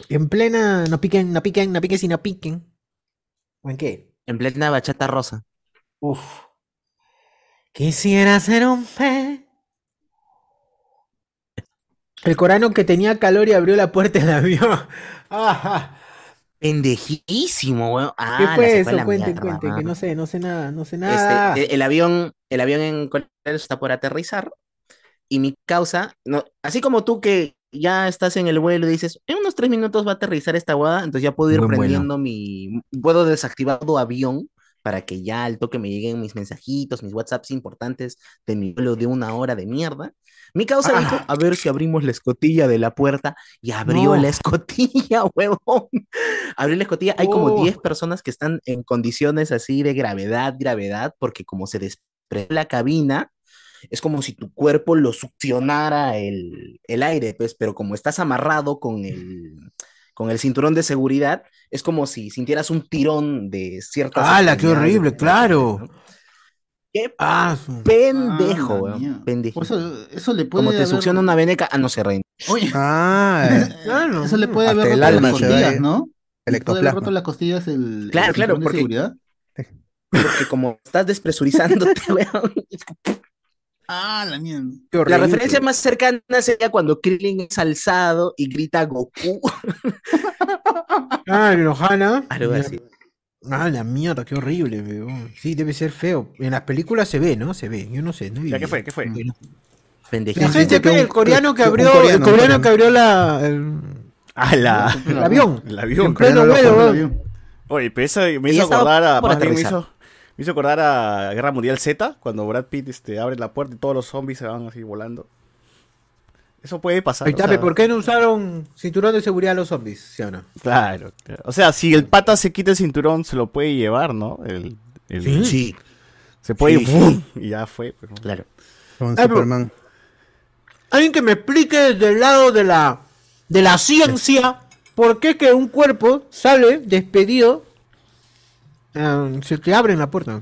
En plena. No piquen, no piquen, no piquen, si no piquen. ¿O en qué? En plena bachata rosa. Uf. Quisiera ser un pez. El corano que tenía calor y abrió la puerta del avión. Ajá. [laughs] Pendejísimo, weón. Ah, ¿Qué fue eso? Cuente, mierda, cuente, que no sé, no sé nada, no sé Este, nada. e- el avión, el avión en Corea está por aterrizar y mi causa, no, así como tú que ya estás en el vuelo y dices, en unos tres minutos va a aterrizar esta guada, entonces ya puedo ir vuelo. prendiendo mi, puedo desactivar tu avión para que ya al toque me lleguen mis mensajitos, mis WhatsApps importantes de mi vuelo de una hora de mierda. Mi causa Ah. dijo, a ver si abrimos la escotilla de la puerta y abrió No. la escotilla, [laughs] huevón. Abrió la escotilla, hay como Oh. 10 personas que están en condiciones así de gravedad, gravedad, porque como se desprende la cabina, es como si tu cuerpo lo succionara el, el aire, pues, pero como estás amarrado con el, con el cinturón de seguridad, es como si sintieras un tirón de ciertas... ¡Hala, qué de horrible! ¡Claro! ¿no? ¡Qué Ah, su- pendejo, Ah. Pendejo. Eso, eso le puede Como te haber- succiona una veneca, ah, no se reina. Oye, Ah, [laughs] eh, [laughs] Claro. eso le puede haber el roto alma las costillas, ir. ¿no? Le puede haber roto las costillas el, Claro, el claro, porque- seguridad. Porque como estás despresurizándote, [laughs] weón, Ah, la mierda. La referencia más cercana sería cuando Krillin es alzado y grita Goku. Ah, el Ohana. Algo así. Ah, la mierda, qué horrible, weón. Sí, debe ser feo. En las películas se ve, ¿no? Se ve. Yo no sé. No he ¿Ya qué fue? ¿Qué fue? La Pendejísimo. gente, que el coreano que abrió, coreano, el coreano que abrió la, el, Ah, la. el avión. El avión. En pleno vuelo. Oye, pero eso me hizo acordar a. bien me hizo, me hizo acordar a Guerra Mundial Z, cuando Brad Pitt este, abre la puerta y todos los zombies se van así volando. Eso puede pasar. O sea, pe, ¿por qué no usaron cinturón de seguridad a los zombies? ¿Sí o no? Claro. O sea, si el pata se quita el cinturón, se lo puede llevar, ¿no? El, el- Sí. Sí, Se puede Sí, ir y ya fue. claro. Con Ah, pero- Superman. Alguien que me explique desde el lado de la, de la ciencia por qué que un cuerpo sale despedido, ah, se te abren la puerta.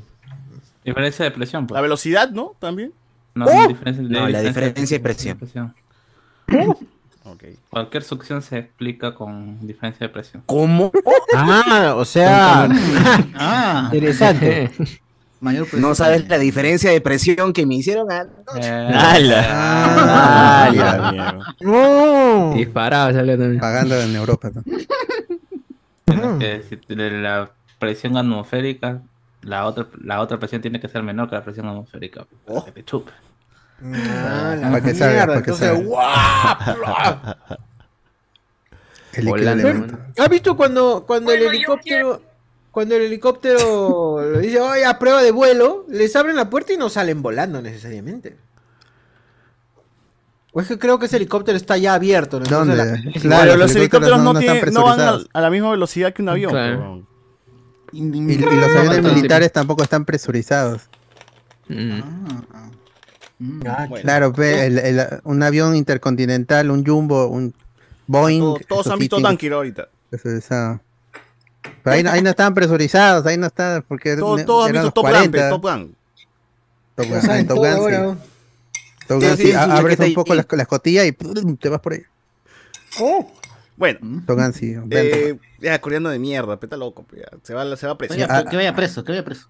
Diferencia de presión, pues. La velocidad, ¿no? También. No, ¡Oh! diferencia, No, la diferencia de presión. [laughs] Ok. Cualquier succión se explica con diferencia de presión. ¿Cómo? Ah, o sea, [laughs] Ah, interesante. [laughs] mayor presión. No sabes la diferencia de presión que me hicieron a... Eh, ¡Hala! Ah, ¡Hala, mierda! No. Disparado salió también. Pagando en Europa. ¿no? de la presión atmosférica, la otra, la otra presión tiene que ser menor que la presión atmosférica. para que te chupe. Ah, la Para que salga, para que. ¿Has visto cuando, cuando el helicóptero, cuando el helicóptero le dice, oye, a prueba de vuelo, les abren la puerta y no salen volando necesariamente? O es que creo que ese helicóptero está ya abierto. ¿no? ¿Dónde? la- Claro, Pero los helicópteros no, están tienen- no van a, a la misma velocidad que un avión. Claro. Y, y los aviones militares tampoco están presurizados. Mm. Ah, ah. Mm. Ah, Bueno. Claro, ve, el- el- un avión intercontinental, un jumbo, un Boeing. Todo- todos han visto Dunkirk ahorita. eso es, ah. Pero ahí, no- ahí no estaban presurizados, ahí no estaban, porque Todo- ne- Todos han visto Top Gun, 40. pe, Top Gun. Top Gun, Top Gun, sí. Top Gun, sí, abres un y- poco la, la escotilla y ¡pum! te vas por ahí. Oh, Bueno, vente. eh, ya, coreano de mierda, peta loco. ya. Se va, se va a Oye. Ah, que- vaya preso, que vaya preso.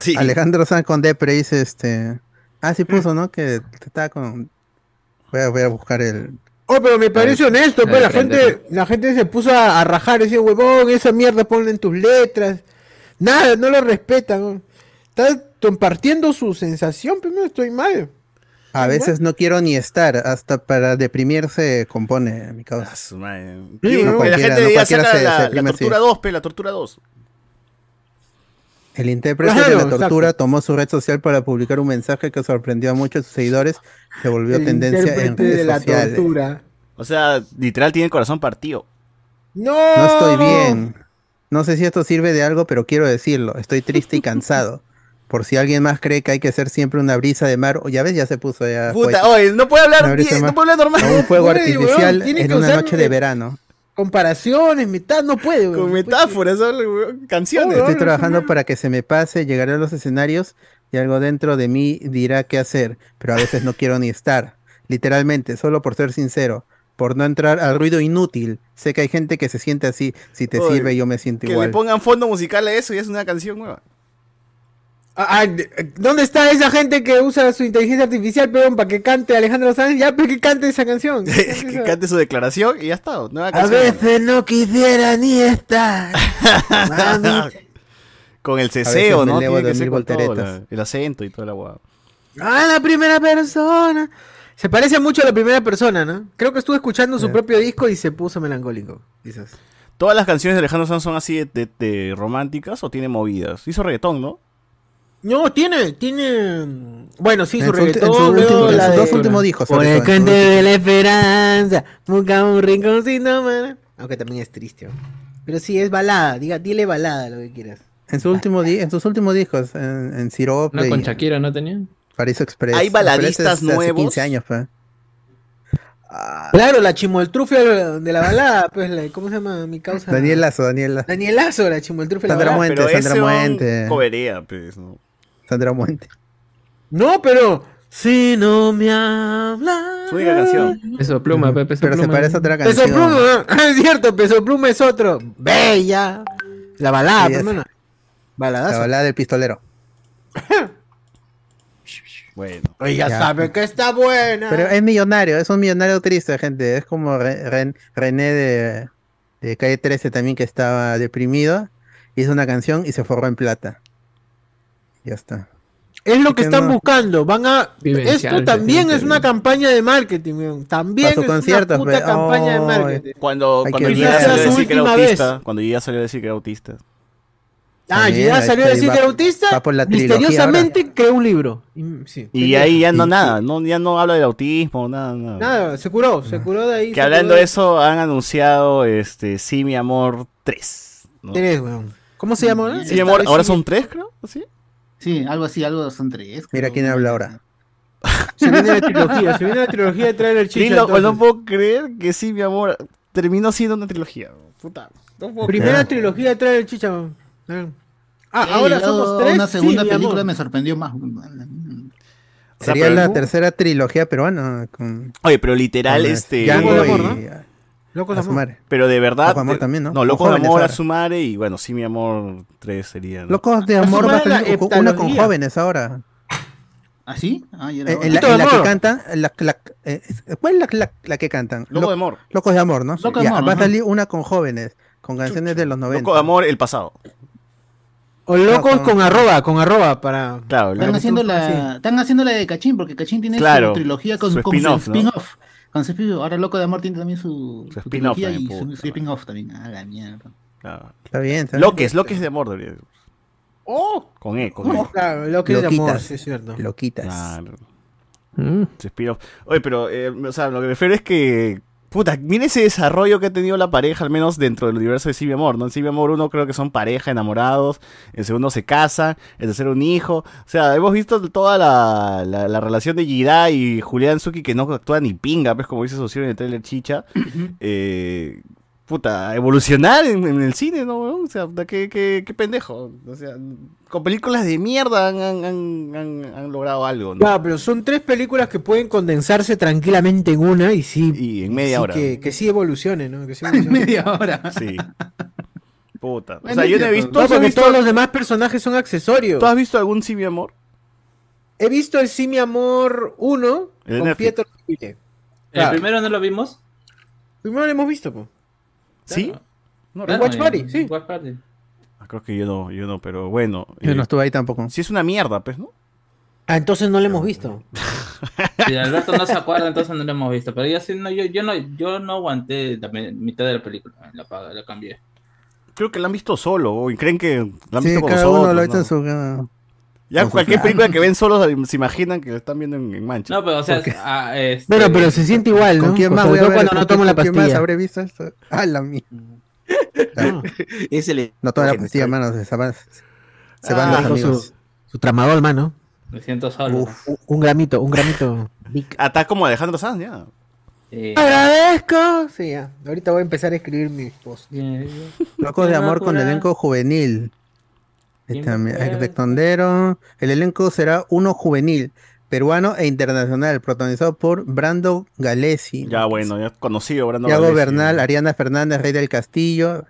Sí. Alejandro Sanz con Depre dice este. Ah, sí puso, ¿no? Que estaba con. Voy a, voy a buscar el. Oh, pero me parece honesto, ay, pues la gente, la gente se puso a, a rajar ese huevón, esa mierda ponle en tus letras. Nada, no lo respetan. ¿no? Estás compartiendo su sensación, pero no estoy mal. A veces no quiero ni estar, hasta para deprimirse compone mi Ah, causa. la gente no cualquiera saca se- la, se la deprime así. tortura 2, pe, la tortura 2. El intérprete Claro, de la exacto. tortura tomó su red social para publicar un mensaje que sorprendió a muchos de sus seguidores. Se volvió El tendencia en intérprete redes de la sociales. tortura. O sea, literal tiene el corazón partido. No, No estoy bien. No sé si esto sirve de algo, pero quiero decirlo. Estoy triste y cansado. Por si alguien más cree que hay que ser siempre una brisa de mar. O ya ves, ya se puso ya. Puta, oye, no puede hablar bien, no puede hablar a un normal. fuego artificial weón, en que una noche de verano. Comparaciones, mitad, no puede, weón. Con metáforas, weón, canciones. Estoy trabajando para que se me pase, llegaré a los escenarios y algo dentro de mí dirá qué hacer, pero a veces no quiero ni estar. Literalmente, solo por ser sincero, por no entrar al ruido inútil. Sé que hay gente que se siente así, si te sirve yo me siento Que igual. le pongan fondo musical a eso y es una canción nueva. Ah, ah, de- ¿Dónde está esa gente que usa su inteligencia artificial, peón, para que cante Alejandro Sanz? Ya, pero que cante esa canción. [laughs] ¿Qué cante que cante su declaración y ya está. Nueva A veces no quisiera ni estar. [laughs] Con el ceseo, ¿no? Tiene que de ser con todo, la- el acento y toda la guada. Ah, la primera persona. Se parece mucho a la primera persona, ¿no? Creo que estuvo escuchando su Sí. propio disco y se puso melancólico. Quizás. ¿Todas las canciones de Alejandro Sanz son así de, de- de románticas o tiene movidas? Hizo reggaetón, ¿no? No, tiene, tiene. Bueno, sí, En su reggaetón, su último- en la sus de- dos últimos discos. Por sobre el sus de la esperanza, busca un rinconcito, man. Aunque también es triste. ¿no? Pero sí, es balada, diga, dile balada lo que quieras. En, su último en sus últimos discos, en, en Sirope No, con Shakira no tenía. Paraíso Express. ¿Hay baladistas es hace nuevos? 15 años, fue. Ah, Claro, la chimoltrufia de la balada, pues, la, ¿cómo se llama mi causa? Daniel Lazo, Daniel Lazo. Danielazo, la chimoltrufia de la Sandra balada. Muente, Pero Sandra Muente. coberea, pues, ¿no? Sandra Muente. No, pero. Si no me habla. Su única canción. Peso pluma, Pepe, peso Pero se parece a otra Peso canción. Pluma, [laughs] es cierto, Peso Pluma es otro. Bella. La balada, pues, hermano. La balada del pistolero. [laughs] Bueno. Oye, ya, Ya. sabe que está buena. Pero es millonario, es un millonario triste, gente. Es como Re- Ren- René de, de Calle 13 también que estaba deprimido. Hizo una canción y se forró en plata. Ya está. Es lo que están no- buscando. Van a. Vivencial, Esto también es una campaña de marketing, weón. También es concierto, una puta campaña de marketing. Cuando, cuando salió a decir que era autista. vez. Cuando Gida salió a decir que era autista. Ah, También, ya salió a decir va- que era autista. va por la trilogía misteriosamente creó un libro. Y, sí, Y ahí ya no Y- nada, no, ya no habla del autismo, nada, nada. Nada, se curó, se curó de ahí. Que hablando de eso, han anunciado este Sí, mi amor 3. ¿no? Tres, weón. ¿Cómo se llama? ahora? Sí, mi amor, ahora son 3, creo. ¿Sí? Sí, algo así, algo son tres. Mira quién habla ahora. Se viene la trilogía, se viene la trilogía de traer el chicha. Trilo- entonces. no puedo creer que Sí, mi amor terminó siendo una trilogía. Puta. No puedo Primera creer. trilogía de traer el chicha. Ah, ahora somos tres. Una segunda sí, mi película amor. me sorprendió más. O sea, Sería la tercera trilogía peruana con, Oye, pero literal, con este. Django Loco de amor, y Locos de a su amor. madre. Pero de verdad. Loco de amor también, ¿no? No, Con Loco de amor a ahora. su madre y bueno, sí, mi amor 3 sería. ¿no? Locos de amor va a la salir una con jóvenes ahora. ¿Ah, sí? Ah, ya era Eh, en la, en la que cantan, la, la- eh, ¿cuál es la, la- la que cantan? Loco Lo- de amor. Locos de amor, ¿no? Loco de Ya, amor, va a salir una con jóvenes, con canciones de los 90. Loco de amor, el pasado. O locos No, con- con arroba, con arroba para. Claro, Están haciendo, la, están haciendo la de Cachín, porque Cachín tiene Claro, su trilogía con su spin-off, ¿no? Spin-off. Con su spin-off. Ahora Loco de Amor tiene también su, Su su spin-off y también, su, su spin-off también. Ah, la mierda. claro. Está bien. está bien. Loques, Loques de amor debería ser. Oh, Con E, con E. claro, lo que es de amor, Loquitas. sí es cierto. Loquitas. Claro. Mm. Oye, pero, eh, o sea, lo que me refiero es que. Puta, mira ese desarrollo que ha tenido la pareja, al menos dentro del universo de mi amor, ¿no? En amor, uno creo que son pareja, enamorados. El segundo se casan. El tercero, un hijo. O sea, hemos visto toda la, la, la relación de Jida y Julián Suki que no actúa ni pinga, pues, como dice Socio en el trailer Chicha. eh, puta, evolucionar en, en el cine, ¿no? O sea, qué, qué, qué pendejo. O sea, con películas de mierda han, han, han, han- han logrado algo, ¿no? Claro, pero son tres películas que pueden condensarse tranquilamente en una y sí. Y en media sí hora. Que, que sí evolucione, ¿no? Que sí [laughs] En evolucione. media hora. Sí. Puta. O sea, yo no he visto. No, ¿tú has porque visto- todos los demás personajes son accesorios. ¿Tú has visto algún sí, mi amor? He visto el Sí, mi amor 1 El de con Netflix. Pietro. El Claro. primero no lo vimos. Primero lo hemos visto, po. ¿Sí? No, En Watch Party, sí. Watch Party. Ah, creo que yo no, yo no, pero bueno. Yo eh, no estuve ahí tampoco. Sí es una mierda, pues, ¿no? Ah, entonces no lo hemos visto. [laughs] Si Alberto no se acuerda, entonces no lo hemos visto. Pero yo sí, no, yo, yo no, yo no aguanté la mitad de la película. La, pa- la cambié. creo que la han visto solo, y creen que la han Sí, visto con cada nosotros. uno lo ha visto ¿no? en su... ah, Ya cualquier película que ven solos se imaginan que lo están viendo en, en mancha. No, pero o sea, Porque- ah, este, Bueno, pero se siente igual, ¿no? ¿Con quién O más voy a ver? cuando ¿Con no tomo la con quién más pastilla. habré visto esto? Ah, la mía. Ah, [laughs] Ese le- No toda la pastilla, mano. Se van, se van Ah, los su, su tramadol, mano. me siento solo. Uf. Un, gramito, un gramito. Ah, está como Alejandro Sanz, ya. Agradezco. Sí, ya. Ahorita voy a empezar a escribir mis posts. Locos de amor con elenco juvenil. El elenco será uno juvenil, peruano e internacional, protagonizado por Brando Galesi. Ya bueno, ya conocido, Brando Thiago Galesi. Bernal, Ariana Fernández, Rey del Castillo,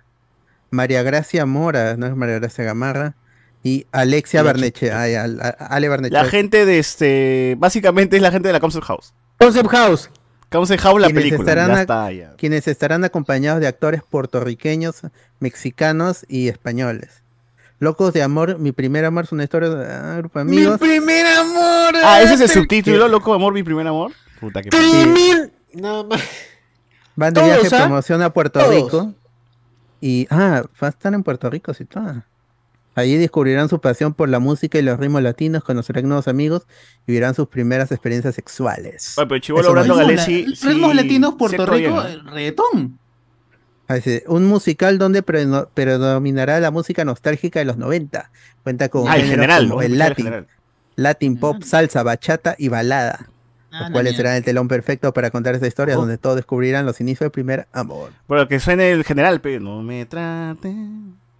María Gracia Mora, no es María Gracia Gamarra, y Alexia Berneche, ay, al- a- Ale Berneche. La gente de este. Básicamente es la gente de la Concept House. Concept House. Concept House, la Quienes película. estarán Ya a- está, ya. quienes estarán acompañados de actores puertorriqueños, mexicanos y españoles. Locos de amor, mi primer amor es una historia de ah, grupo de amigos. Mi primer amor. Ah, ese es el Te- subtítulo, Loco de Amor, mi primer amor. Puta que Tremil- Nada más. Van de viaje ¿ah? promoción a Puerto Todos. Rico. Y, ah, va a estar en Puerto Rico, sí, todo. Allí descubrirán su pasión por la música y los ritmos latinos, conocerán nuevos amigos y vivirán sus primeras experiencias sexuales. Oye, pero Brando. Galesi. Ritmos, latinos, Puerto Rico, eh, reggaetón. Así, un musical donde predominará la música nostálgica de los 90. Cuenta con Ah, en general, como el latin, general. latin pop, salsa, bachata y balada. Ah, los cuales serán el telón perfecto para contar esta historia Ojo. donde todos descubrirán los inicios del primer amor. Bueno, que suene el general, pero no me trate.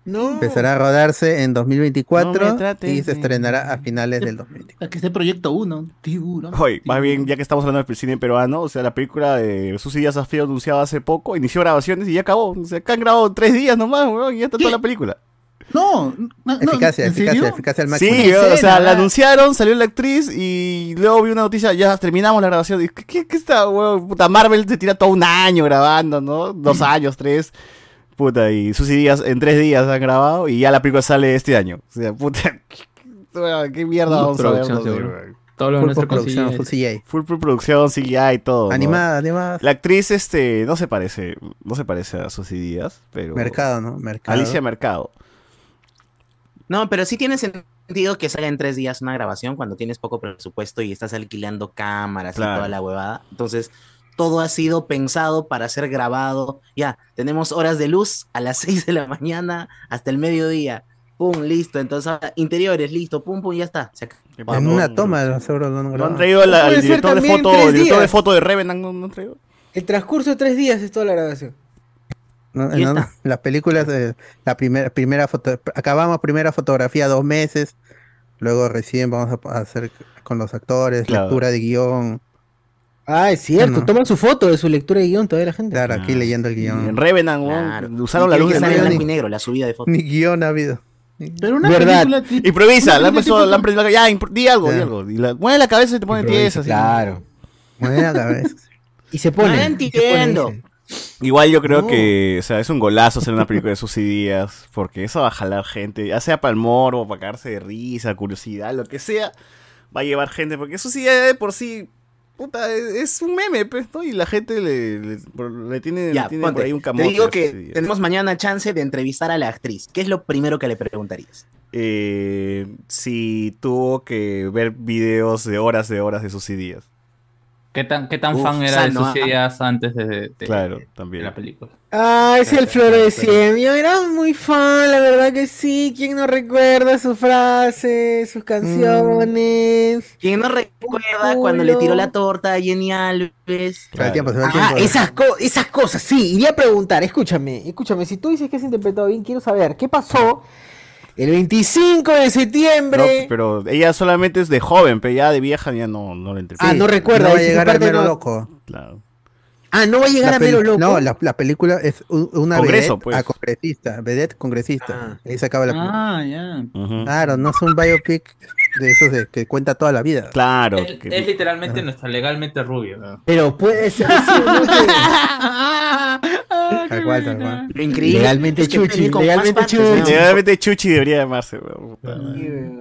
No. Empezará a rodarse en No 2024 me trates y se estrenará a [laughs] finales del 2024. Es que este proyecto 1, tiburón. Oye, más bien, ya que estamos hablando del cine peruano, o sea, la película de Susy Díaz ha sido anunciada hace poco, inició grabaciones y ya acabó. O sea, acá han grabado tres días nomás, weón, y ya está toda la película. No, no, no, Eficacia, ¿en eficacia, serio? eficacia al máximo. Sí, o sea, la anunciaron, salió la actriz y luego vi una noticia, ya terminamos la grabación. Y, ¿Qué, qué, qué está, weón? Puta, Marvel te tira todo un año grabando, ¿no? Dos [clears throat] años, tres. Puta, y Susy Díaz en tres días han grabado y ya la película sale este año. O sea, puta, [laughs] qué, mierda vamos a ver. Todo lo Full producción, CGI. full CGI. Full producción, CGI y todo. ¿no? Animada, animada. La actriz, este, no se parece, no se parece a Susy Díaz, pero... Mercado, ¿no? Mercado. Alicia Mercado. No, pero sí tiene sentido que salga en tres días una grabación cuando tienes poco presupuesto y estás alquilando cámaras Claro. y toda la huevada. Entonces, todo ha sido pensado para ser grabado. Ya, tenemos horas de luz a las [laughs] 6 de la mañana hasta el mediodía. Pum, listo. Entonces, interiores, listo. Pum, pum, ya está. Se acabó. En una toma, seguro no, ¿No han traído la- ser director de foto, el director de foto de Revenant? ¿No, no han traído? El transcurso de tres días es toda la grabación. No, no, no, las películas, eh, la primera, primera foto, acabamos primera fotografía dos meses, luego recién vamos a, a hacer con los actores, Claro. lectura de guion, Ah, es cierto. No. Toman su foto de su lectura de guion todavía la gente. claro, aquí Ah, leyendo el Y En guion. Revenant, Claro. usaron la luz de blanco y negro, la subida de fotos. Ni guion ha habido. Pero una ¿Verdad? película Improvisa, una la han película puesto, tipo- la han prendido, ya, di algo, di algo. Y la, mueve la cabeza y te pone tiesa. Claro. Mueve la cabeza. Y se pone. No entiendo. Igual yo creo No. que, o sea, es un golazo hacer una película de Susy Díaz, porque eso va a jalar gente, ya sea para el morbo, para cagarse de risa, curiosidad, lo que sea, va a llevar gente, porque Susy Díaz de por sí, puta, es, un meme, pues, ¿no? Y la gente le, le, tiene, Ya, le tiene ponte. por ahí un Te camote. digo a que tenemos mañana chance de entrevistar a la actriz. ¿Qué es lo primero que le preguntarías? Eh, si tuvo que ver videos de horas de horas de Susy Díaz. ¿Qué tan, qué tan Uf, fan era de sus ah. antes de, de- Claro, de también. la película? Ay, sí, el florecien. Yo era muy fan, la verdad que sí. ¿Quién no recuerda sus frases, sus canciones? ¿Quién no recuerda cuando le tiró la torta a Jenny Alves? Se tiempo, se Ah, esas, co- esas cosas, sí. Iría a preguntar, escúchame, escúchame. Si tú dices que has interpretado bien, quiero saber qué pasó el 25 de No, septiembre. pero ella solamente es de joven, pero ya de vieja ya no, no la entrevista. Ah, no recuerda, No va a llegar parte mero no- loco. Claro. Ah, no va a llegar La a Mero Loco. No, la, la película es una Congreso, vedette pues. a congresista, vedette congresista. Ah. Ahí se acaba la película. Ah, ya. Claro, no es un biopic de esos de, que cuenta toda la vida. Claro. Es, que- es literalmente nuestra legalmente rubio. ¿no? Pero puede ser. [laughs] [laughs] cual. Lo increíble Legalmente es que puede chuchi, legalmente más partes, ¿no? chuchi. Chuchi debería llamarse.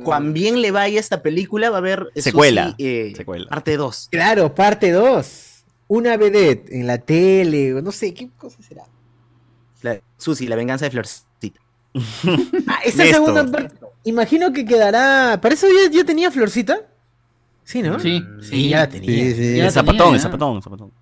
Cuando bien le vaya esta película, va a haber Secuela. Susi, eh, Secuela. parte 2. Claro, parte 2. Una vedette en la tele, o no sé, ¿qué cosa será? La, Susi, la venganza de Florcita. [laughs] Ah, esa Néstor. segunda parte, imagino que quedará. ¿Para eso ya, ya tenía Florcita? Sí, ¿no? Sí, Sí, ya la tenía. Sí, sí. Ya El zapatón, tenía, el zapatón, el zapatón.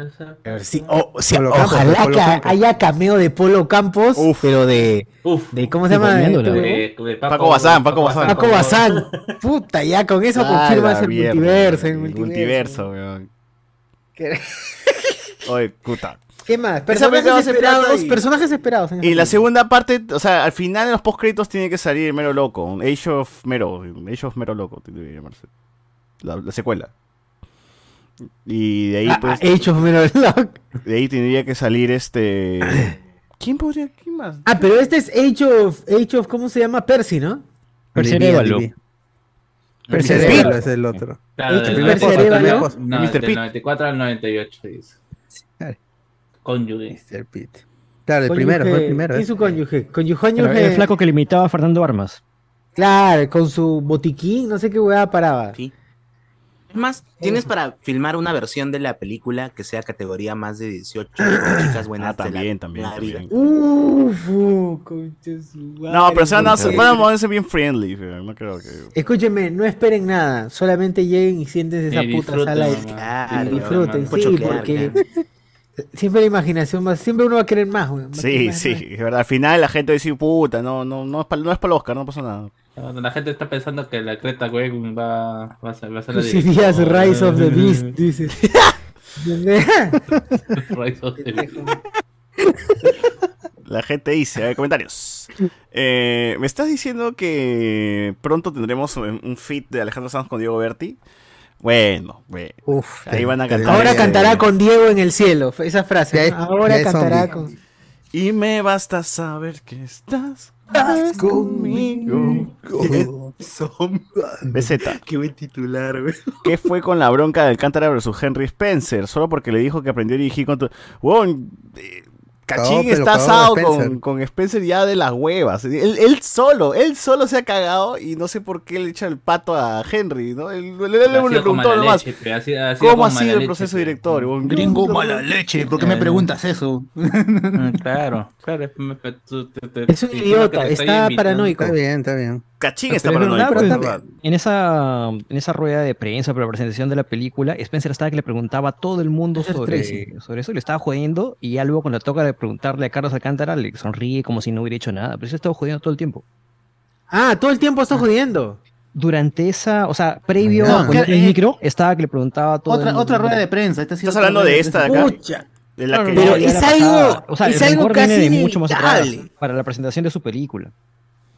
A ver, sí, o- o sea, Polo Campos, ojalá que Campos. haya cameo de Polo Campos, Uf. pero de, Uf. de. ¿Cómo se llama? De- de Paco Bazán, Paco Bazán. Paco Bazán. Puta, ya con eso confirmas el mierda, multiverso. El el multiverso. weón. ¿Qué, Oye, puta. qué más? Personajes esperados. y- Personajes esperados. en Y la segunda parte, o sea, al final en los postcréditos tiene que salir Mero Loco, Age of Mero, Age of Mero Loco, tiene que llamarse. La, la secuela. Y de ahí, Ah, pues, Age of Lock. de ahí tendría que salir este. [clears throat] ¿Quién podría? ¿Quién más? Ah, pero este es Age of, Age of, ¿cómo se llama? Percy, ¿no? Percy Arévalo. Arévalo es el otro. Claro, Hecho del en 94, Percy Arévalo. ¿no? Mr. del Pitt. 94 al 98, dice. Claro. Cónyuge. Mr. Pitt. Claro, el primero, fue el primero. ¿Quién ¿eh? su cónyuge? Cónyuge. Claro, el flaco que limitaba a Fernando Armas. Claro, con su botiquín, no sé qué hueá paraba. Sí. Es más, tienes para filmar una versión de la película que sea categoría más de 18 [coughs] chicas buenas. Ah, de la- también, también, la vida. también. Uf, su No, pero se van a, bien friendly, pero no creo que. Escúchenme, no esperen nada, solamente lleguen y siéntense esa Y puta sala y Claro, disfruten, sí, choquear, porque claro. [laughs] siempre la imaginación más, siempre uno va a querer más, Sí, más, sí, más. es verdad. Al final la gente va a decir, puta, no, no, no es para no es para el Oscar, no pasa nada. Cuando La gente está pensando que la Creta Güey va, va a ser, va a ser la directora. Rise of the [laughs] Beast, dice. [laughs] Rise of the Beast. La gente dice, a ver, comentarios. Eh, ¿Me estás diciendo que pronto tendremos un un feat de Alejandro Sanz con Diego Berti? Bueno, bueno. Uf, Ahí van a cantar. Ahora cantará con Diego en el cielo, esa frase. Ahora cantará zombie. con. Y me basta saber que estás, estás conmigo. BZ, Qué buen titular, güey. ¿qué fue con la bronca del Cántara versus Henry Spencer? Solo porque le dijo que aprendió a dirigir con tu... Eh, Cachín Cagó, está asado con, con Spencer ya de las huevas. Él, él solo, él solo se ha cagado y no sé por qué le echa el pato a Henry, ¿no? Él, él- él Ha sido le preguntó nomás, leche, ha sido- ha sido ¿cómo ha sido el leche, proceso director? Gringo mala leche, ¿por qué me preguntas eso? [laughs] Claro, claro. es- un idiota, está invitando. paranoico. Está bien, está bien. Cachín está verdad, paranoico, pues, es verdad. En esa, en esa rueda de prensa para la presentación de la película, Spencer estaba que le preguntaba a todo el mundo sobre, sobre eso, le estaba jodiendo, y ya luego cuando le toca de preguntarle a Carlos Alcántara, le sonríe como si no hubiera hecho nada, pero eso estaba jodiendo todo el tiempo. Ah, todo el tiempo está jodiendo. Durante esa, o sea, previo No, a poner el eh, micro, estaba que le preguntaba a todo el Otra, mundo. otra rueda de prensa. esta Estás hablando de esta de acá. Pucha. De la No, que no, Pero es algo- o sea, es el algo casi de mucho más atrás para la presentación de su película.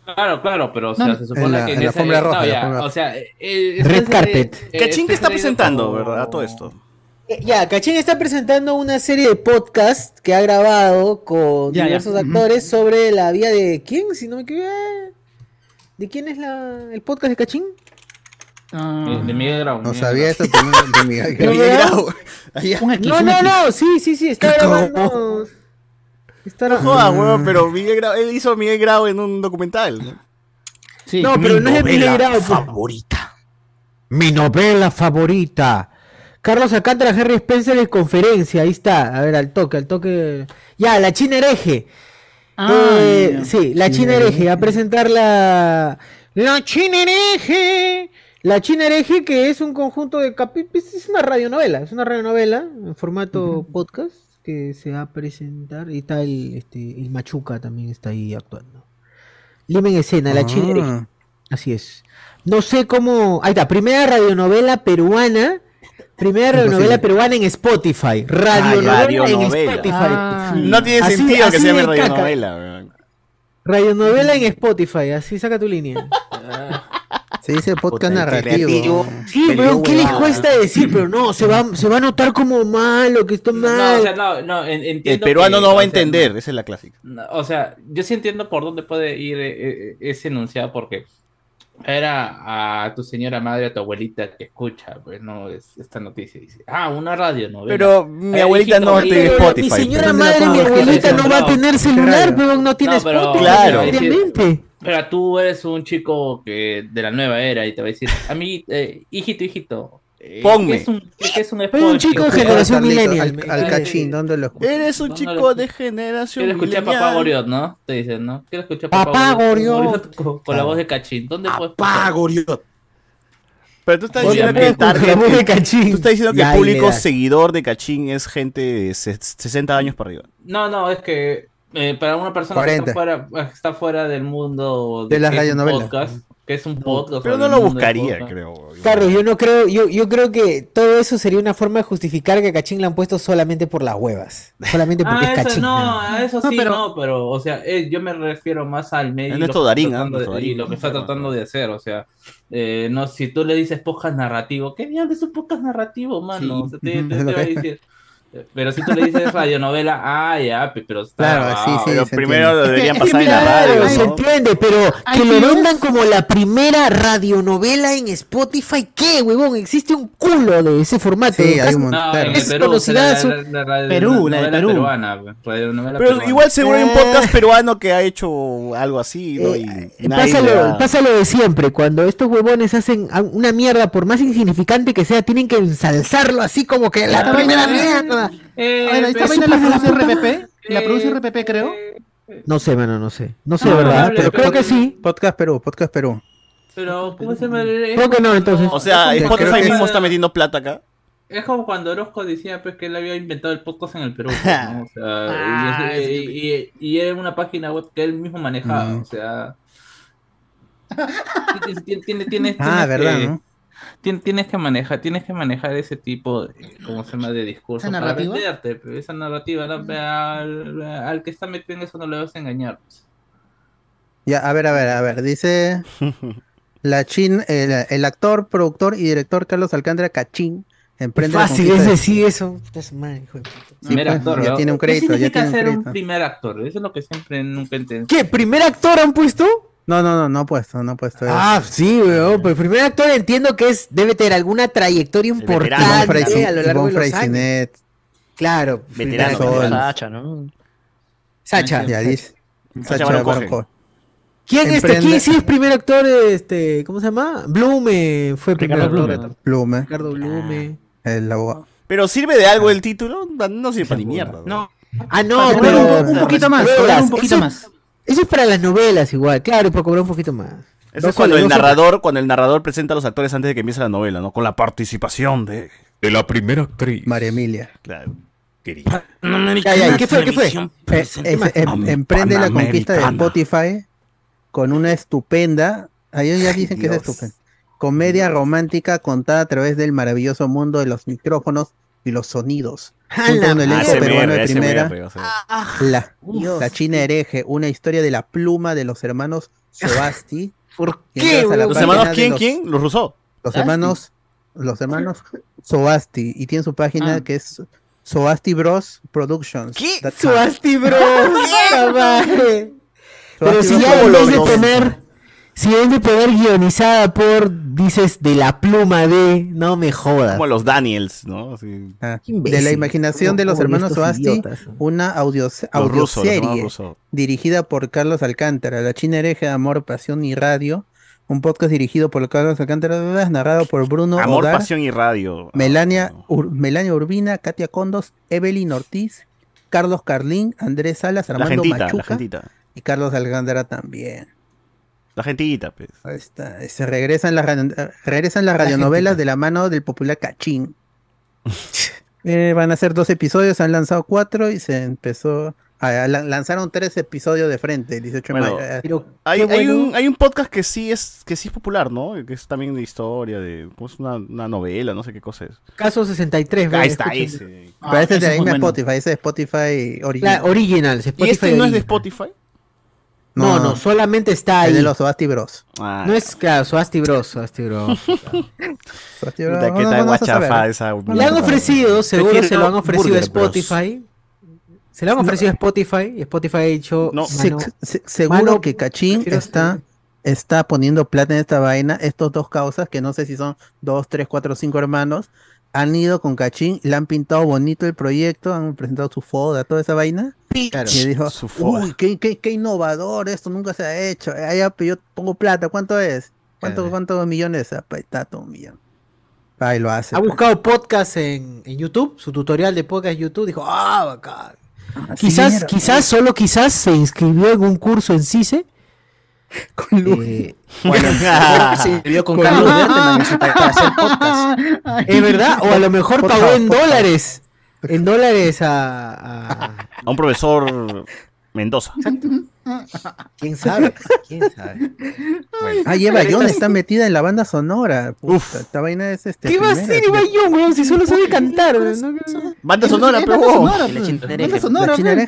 Claro, claro, pero o sea, No, se supone en la- que en la esa- alfombra no, roja, la o sea, eh, eh, Red carpet. eh, Cachín que está presentando, como- ¿verdad? Todo esto. Eh, Ya, Cachín está presentando una serie de podcast que ha grabado con Ya, ya. diversos actores sobre la vida de quién, si no me equivoco. ¿De quién es la, el podcast de Cachín? Ah, De Miguel Grau. No Miguel sabía Grau. también de Miguel [laughs] ¿No, Grau. verdad? un X, No, no, no, sí, sí, sí, está grabando. Está No grabando. jodas, weón, pero Miguel Grau, él hizo a Miguel Grau en un documental. ¿no? Sí. No, pero no es Miguel Grau. pues. favorita. Mi novela favorita. Carlos Alcántara, Harry Spencer en conferencia, ahí está. A ver, al toque, al toque. Ya, la China hereje. Ah, Eh, sí, la China hereje, a presentar la. La China hereje. La China hereje, que es un conjunto de capítulos. Es una radionovela, es una radionovela en formato podcast que se va a presentar. Y está el, este, el Machuca también está ahí actuando. Lima en escena, la. Ah, Así es. No sé cómo. Ahí está, primera radionovela peruana. Primera radionovela peruana en Spotify. Radionovela, en radionovela. Spotify. Ah. No tiene Así- sentido que así se llame radionovela. Radionovela en Spotify, así saca tu línea. [laughs] Se dice podcast narrativo. Sí, pero ¿qué les cuesta decir? Pero no, se va, se va a notar como malo, que está No, mal. o sea, no, no, en- entiendo. El peruano que, no va a sea, entender, esa es la clásica. no, O sea, yo sí entiendo por dónde puede ir eh, eh, ese enunciado porque era a tu señora madre, a tu abuelita que escucha, pues no, es, esta noticia dice, ah, una radio, ¿no? Pero mi Eh, abuelita hijito, no tiene Spotify. mi señora madre, mi abuelita no, va a tener celular, pero no tiene No, pero- Spotify. Claro. obviamente. Pero tú eres un chico que de la nueva era y te va a decir, a mí, eh, hijito, hijito, Ponme. ¿Qué es un, qué es un Soy un chico de generación millennial. Al, al cachín, ¿dónde lo escuchas? Eres un ¿Dónde chico de generación Quiero escuchar a millennial. Papá Goriot, ¿no? Te dicen, ¿no? Quiero escuchar a Papá Papá Goriot. con, con la voz de Cachín. ¿Dónde puedes Papá? Goriot. Pero tú estás diciendo que target- de Cachín. tú estás diciendo que el público seguidor de Cachín es gente de se- 60 años para arriba. No, no, es que eh, para una persona 40. que está fuera, está fuera del mundo De las es un radionovelas. podcast, que es un podcast. Pero no lo buscaría, creo. Carlos, yo no creo, yo, yo creo que todo eso sería una forma de justificar que a Cachín le han puesto solamente por las huevas. Solamente porque Ah, es Cachín. no, a eso No, sí, pero- no, pero, o sea, eh, yo me refiero más al medio Es y nuestro lo que Darín, está ¿ah? tratando de- y Darín. lo que está tratando de hacer, o sea, eh, no, si tú le dices podcast narrativo, ¿qué diablos es un podcast narrativo, mano? Sí, O sea, te, va a decir. Eh, Pero si tú le dices radionovela, ah, ya, pe- pero está Claro, sí, sí. Pero se primero entiende. deberían pasar en la radio, se ¿no? entiende, pero que lo vendan como la primera radionovela en Spotify, ¿qué, huevón? Existe un culo de ese formato. Sí, hay un montón. No, en Es Perú, conocidazo. la, la, la, la, Perú, la de Perú. peruana, Pero peruana. igual seguro hay un Eh. podcast peruano que ha hecho algo así, ¿no? Y Eh, nadie le pásalo, de siempre, cuando estos huevones hacen una mierda, por más insignificante que sea, tienen que ensalzarlo así como que la primera vaina- Eh, A ver, esta pero- vaina la produce RPP. La eh, produce RPP, creo. No sé, mano, no sé. No sé, No, ¿verdad? Pero creo que sí. Podcast Perú, Podcast Perú. Pero, ¿cómo se llama? Es Creo que no, entonces. O sea, Spotify mismo está metiendo plata acá. Es como cuando Orozco decía pues, que él había inventado el podcast en el Perú. pues, ¿no? O sea, [laughs] Ah, y, es- y, y- y era una página web que él mismo manejaba. Mm. O sea. [laughs] Tienes- tienes Ah, verdad, que, ¿no? Tien- tienes que manejar, tienes que manejar ese tipo de, ¿cómo se llama? de discurso ¿Esa para narrativa? venderte, pero esa narrativa, ¿no? Pero al, al que está metido en eso no le vas a engañar. pues. Ya, a ver, a ver, a ver. Dice [laughs] la chin, el, el actor, productor y director Carlos Alcántara Cachín emprende Fácil es de- decir eso. Hijo de puta. Sí, primer pues, actor, ya ¿no? tiene un ¿Qué crédito, ya significa tiene un ser un primer actor? Eso es lo que siempre nunca entendí. ¿Qué? ¿Primer actor han puesto? No, no, no, no ha puesto, no ha puesto. Ah, sí, weón. Pero el primer actor entiendo que es debe tener alguna trayectoria veterano, importante Ivonne Fraisi- a lo largo de los años. Claro. Veterano. Sol. Sacha, ¿no? Sacha. Ya dice. Sacha Sacha. Cohen. ¿Quién, este, Emprende- ¿Quién sí es primer actor? Este, ¿Cómo se llama? Blume fue primer actor. Blume. Blume, Ricardo Blume. el abogado. Pero sirve de algo el título, no sirve para ni mierda. No, Ah, no, pero. un, un poquito más, un poquito más. Eso es para las novelas igual, claro, para cobrar un poquito más. Eso es cuando el narrador, cuando el narrador presenta a los actores antes de que empiece la novela, ¿no? Con la participación de. De la primera actriz. María Emilia. Claro. Querida. Ya, ya, ¿qué fue? ¿Qué fue? Eh, es- em- emprende la conquista de Spotify con una estupenda, ahí ya dicen que es estupenda, comedia romántica contada a través del maravilloso mundo de los micrófonos y los sonidos. Junto la [laughs] a un elenco peruano de primera, ASMR. la, la China hereje, una historia de la pluma de los hermanos Sobasti. [laughs] ¿Por qué? ¿Los hermanos quién? los- ¿Quién? Los Rousseau. Los hermanos, los hermanos Sobasti, y tiene su página Ah. que es Sobasti Bros Productions. ¿Qué? That's Suasti, bro. [laughs] Puta madre. Pero Sobasti si Bros ya en ¿Cómo vez lo de ves? Si vez de poner guionizada por, dices, de la pluma de, no me jodas. Como los Daniels, ¿no? Ah, de la imaginación de los ¿Cómo hermanos idiotas? una audio, audioserie dirigida por Carlos Alcántara, La China hereje de Amor, Pasión y Radio, un podcast dirigido por Carlos Alcántara, narrado por Bruno Amor, Odar, pasión y radio. Melania, Ah, Ur- Melania Urbina, Katia Condos, Evelyn Ortiz, Carlos Carlín, Andrés Salas, La Armando gentita, la Machuca gentita. y Carlos Alcántara también. La gentita, pues. Ahí está, Se regresan las, radio- regresan las radionovelas de la mano del popular Cachín. [laughs] Eh, van a ser dos episodios, han lanzado cuatro y se empezó. a- lanzaron tres episodios de frente, el 18 de Bueno, mayo. Pero, Hay, un, hay un podcast que sí es que sí es popular, ¿no? Que es también de historia, de pues una, una novela, no sé qué cosa es. Caso 63, Ahí ve, está ese. Ah, Pero ese es de la misma bueno. Spotify, ese es Spotify original. La Originals, ¿Y Spotify este no es de Original. Spotify? No, no, solamente está es ahí. de los Soasti Bros. Ah, No es, claro, Suasti Bros, Suasti Bros. [laughs] Soasti Bros. puta, qué tal guachafa esa. Le han ofrecido, seguro se lo han ofrecido a. Spotify. Se lo han ofrecido a Spotify y Spotify ha dicho, No. Se- "Mano, se- seguro mano, que Cachín está, está poniendo plata en esta vaina. Estos dos causas, que no sé si son dos, tres, cuatro, cinco hermanos, han ido con Cachín, le han pintado bonito el proyecto, han presentado su foda, toda esa vaina. Claro. Y dijo, uy, qué, qué, qué innovador, esto nunca se ha hecho. Pues, yo pongo plata, ¿cuánto es? ¿Cuánto, Claro. ¿Cuántos millones? Ah, pues, está todo un millón. Ahí lo hace. Ha buscado podcast en, en YouTube, su tutorial de podcast en YouTube, dijo, ah, bacán. Quizás, era. quizás, solo quizás se inscribió en un curso en CICE. [laughs] Con luz. Eh, [laughs] Bueno, que [laughs] se inscribió con Carlos Berteman en su- para hacer podcast. es verdad, o a lo mejor pagó en podcast. dólares. En dólares a, a- A un profesor Mendoza. ¿Quién sabe? ¿Quién sabe? Ah, y Eva Young está metida en la banda sonora. Uf. Esta vaina es este. ¿Qué va a hacer Eva Young, weón? Si solo sabe cantar. ¿no? Banda sonora, pero banda sonora, China-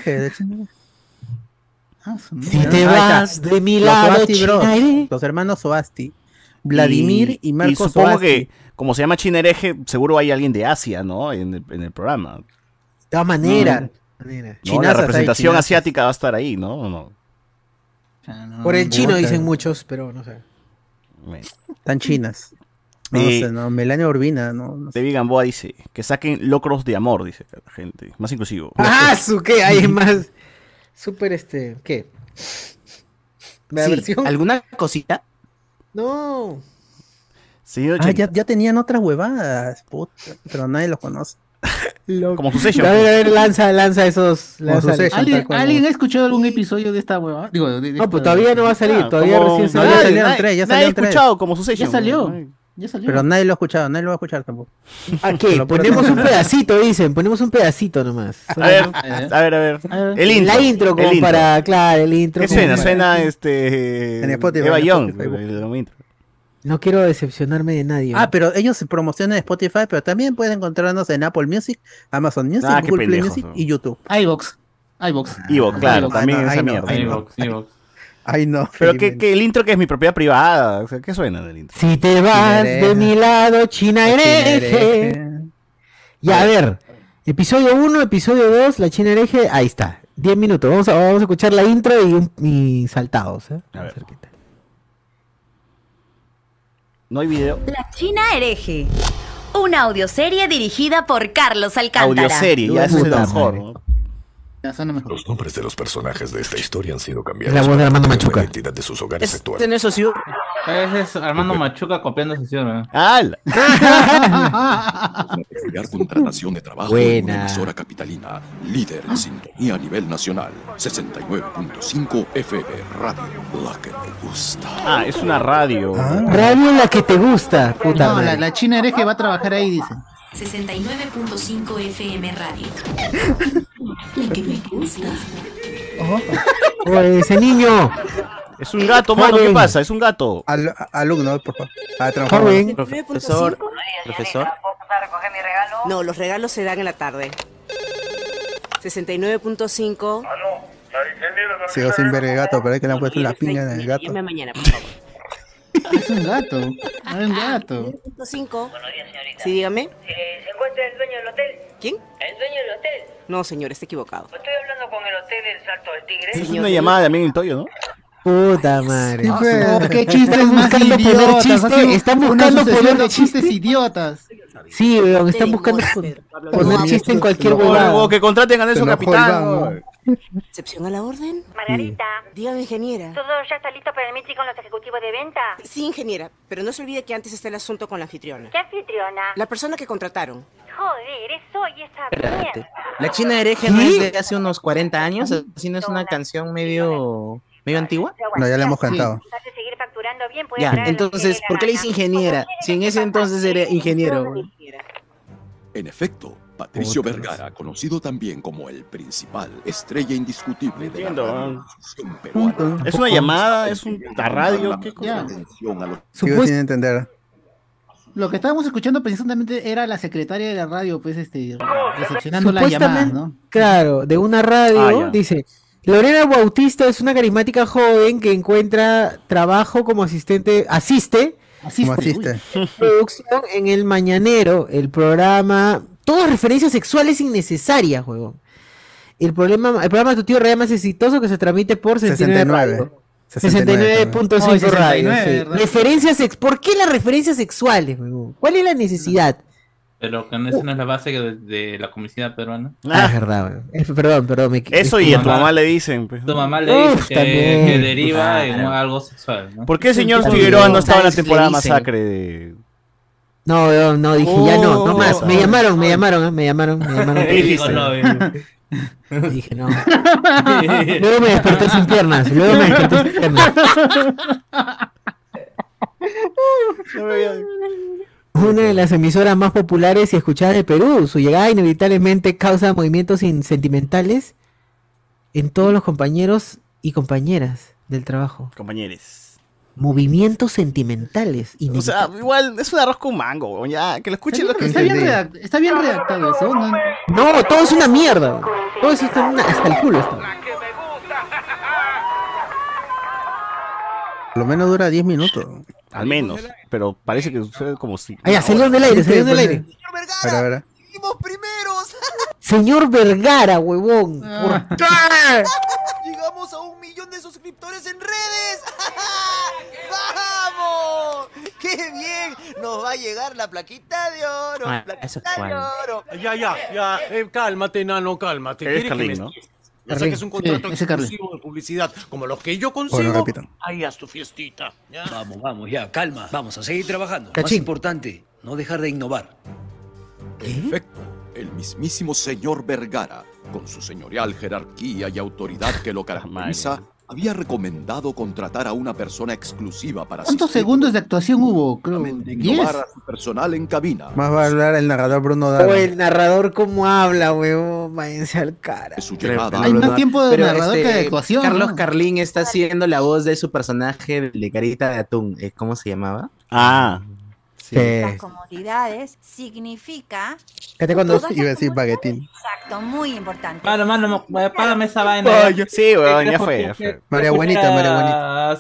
Ah, Si te vas de mi Los lado, los hermanos Soasti. Vladimir y, Marcos Y supongo Soasti. Como se llama China hereje, seguro hay alguien de Asia, ¿no? En el, en el programa. De todas maneras. ¿no? Chinazas La representación asiática va a estar ahí, ¿no? ¿O no? No, Por el chino dicen muchos, pero no sé. Tan chinas. No, Eh, sé, no, Melania Urbina, no, no sé. David Gamboa dice que saquen locros de amor, dice la gente. Más inclusivo. [laughs] Ah, su qué, hay más. Súper este, ¿qué? ¿La Sí, versión? ¿Alguna cosita? No. Señor Ah, ya, ya tenían otras huevadas, puta, pero nadie los conoce. [laughs] como su sello. A ver, a ver, lanza, lanza esos. Como lanza-. ¿Alguien, tal cual. ¿Alguien ha escuchado algún episodio de esta hueva? Digo, de, de No, pues esta- todavía no va a salir, Ah, todavía como- recién No, ya salió. Nadie- salieron nadie- tres, ya nadie salieron tres. escuchado como su sello. Ya salió. Ay. Ya salió. Pero nadie lo ha escuchado, nadie lo va a escuchar tampoco. ¿A Se qué? lo Ponemos un pedacito, dicen, ponemos un pedacito nomás. A ver, a ver, a ver. El intro. La intro como el intro. para, claro, el intro. ¿Qué como suena? para- Suena este. En Spotify, Eva en Young. Spotify. el- el intro. No quiero decepcionarme de nadie. Ah, pero ellos se promocionan en Spotify, pero también pueden encontrarnos en Apple Music, Amazon Music, Ah, Google Play Music y YouTube. iVox. iVox. Ivo, claro, iVox. también Ah, no, esa mierda. Ivox. Ay, no. Pero que, que el intro que es mi propiedad privada. O sea, ¿qué suena del intro? Si te vas de mi lado, China hereje. Ya, a ver. Episodio 1, episodio 2, la China hereje. Ahí está. 10 minutos. Vamos a, vamos a escuchar la intro y, un- y saltados. ¿eh? A ver. tal. No hay video. La China hereje. Una audioserie dirigida por Carlos Alcántara. Audioserie, ya eso es mejor. ¿no? Ya suena mejor. Los nombres de los personajes de esta historia han sido Es cambiados. la voz de Armando tener la Machuca. identidad de sus hogares Este actuales. no es socio. Ese es Armando Machuca copiando sesión. ¿eh? ¡Hala! Crear contratación de trabajo en Buena. una emisora capitalina, líder en sintonía a nivel nacional, 69.5 FM Radio, la que me gusta. Ah, es una radio. Ah, Radio la que te gusta, puta No, madre. la, la china hereje va a trabajar ahí, dice. 69.5 FM Radio. La que me gusta. Oye, ese niño. Es un gato, mano. ¿Qué pasa? Es un gato. al- alumno, por favor. A. Joven. Profesor. Profesor. No, los regalos se dan en la tarde. 69.5. Sigo sin ver el gato, pero es que le han puesto la pinga en el gato. Llame mañana, por favor. Es un gato. Es un gato. 5. Sí, dígame. ¿Se encuentra el dueño del hotel? ¿Quién? El dueño del hotel. No, señor, está equivocado. Estoy hablando con el hotel del Salto del Tigre. Es una llamada también el Toyo, ¿no? Puta madre. Oh, qué chistes Están más buscando poner idiotas. chiste, están buscando poner chistes chiste. idiotas. Sí, weón, están buscando Pablo, poner no, chiste en cualquier no, O, huevada. que contraten a Nelson Capitán. ¿no? ¿no? ¿Excepción a la orden? Margarita, Dígame, ingeniera. ¿todo ya está listo para el meeting con los ejecutivos de venta? Sí, ingeniera, pero no se olvide que antes está el asunto con la anfitriona. ¿Qué anfitriona? La persona que contrataron. Joder, es hoy esa mierda. La China hereje no es de hace unos 40 años, así no es una canción medio medio antigua. No, ya le hemos cantado. hace seguir facturando bien, puede Ya, entonces, ¿por qué le dice ingeniera? Si en ese entonces era ingeniero. En efecto, Patricio Vergara, conocido también como el principal estrella indiscutible de la Entiendo, radiodifusión peruana. Es una llamada, es un- la radio, ¿qué cosa? Sigo sin entender. Lo que estábamos escuchando precisamente era la secretaria de la radio, pues, este, recepcionando llamadas, Supuestamente, ¿no? claro, de una radio, Ah, dice, Lorena Bautista es una carismática joven que encuentra trabajo como asistente, asiste Asiste. ¿Cómo asiste? uy. producción en El Mañanero, el programa, todas referencias sexuales innecesarias, juego. El problema, el programa de tu tío real más exitoso que se transmite por 69 radio. 69. 69.5 Oh, radio. 69, sí. Referencias sex ¿Por qué las referencias sexuales, huevón? ¿Cuál es la necesidad? Pero que no, esa no es la base de, de la comicidad peruana. Ah, es verdad. Es- perdón, perdón. me- Eso es y tu a tu mamá. le dicen. pues. Tu mamá le dice Uf, que, también. que deriva en Claro. algo sexual, ¿no? ¿Por qué el señor. Figueroa no estaba en la temporada masacre de, No, no, no, dije ya no, no más. Me Oh. llamaron, me llamaron, ¿eh? me llamaron, me llamaron. [laughs] ¿Qué dijo? No, Dije no. Luego me desperté sin piernas. Luego me desperté sin piernas. [laughs] Una de las emisoras más populares y escuchadas de Perú. Su llegada inevitablemente causa movimientos in- sentimentales en todos los compañeros y compañeras del trabajo. Compañeros. Movimientos sentimentales. O sea, igual es un arroz con mango, weón, ya, que lo escuchen los que Está bien, está bien redactado eso. ¿no? No, todo es una mierda. Todo eso está una- hasta el culo. Está. Por lo menos dura 10 minutos. Al menos, pero parece que sucede como si. Ah, ya, salieron del aire, salieron del aire. A ver, a ver. Señor Vergara, huevón. ¿Por qué? [laughs] Llegamos a un millón de suscriptores en redes. [laughs] ¡Vamos! ¡Qué bien! Nos va a llegar la plaquita de oro. Ah, plaquita eso es de oro. Ya, ya, ya. eh, cálmate, nano, cálmate. Eres ¿Quieres que Carlín, me ¿no? Ya saques un contrato Sí, exclusivo de publicidad como los que yo consigo. Ahí haz tu fiestita. ¿ya? Vamos, vamos, ya, calma. Vamos a seguir trabajando. Más Cachín. importante, no dejar de innovar. Perfecto. El mismísimo señor Vergara, con su señorial jerarquía y autoridad que lo caracteriza, había recomendado contratar a una persona exclusiva para ¿Cuántos asistir segundos de actuación hubo? Creo, y 10. innovar a su personal en cabina. Más va a hablar el narrador Bruno O Dara. el narrador cómo habla, huevón. Váyanse al cara. Su llegada. Hay más tiempo de Pero, narrador este, que de actuación. Carlos ¿no? Carlín está haciendo la voz de su personaje de Carita de Atún. Eh, ¿Cómo se llamaba? Ah, sí. Eh, comodidades significa fíjate cuando Todas Iba a decir baguetín. exacto, muy importante. Mano, mano, me- págame esa vaina. ya. Sí, weón, ya fue, ya dejo- fue. dejo María Buenita, María a- a-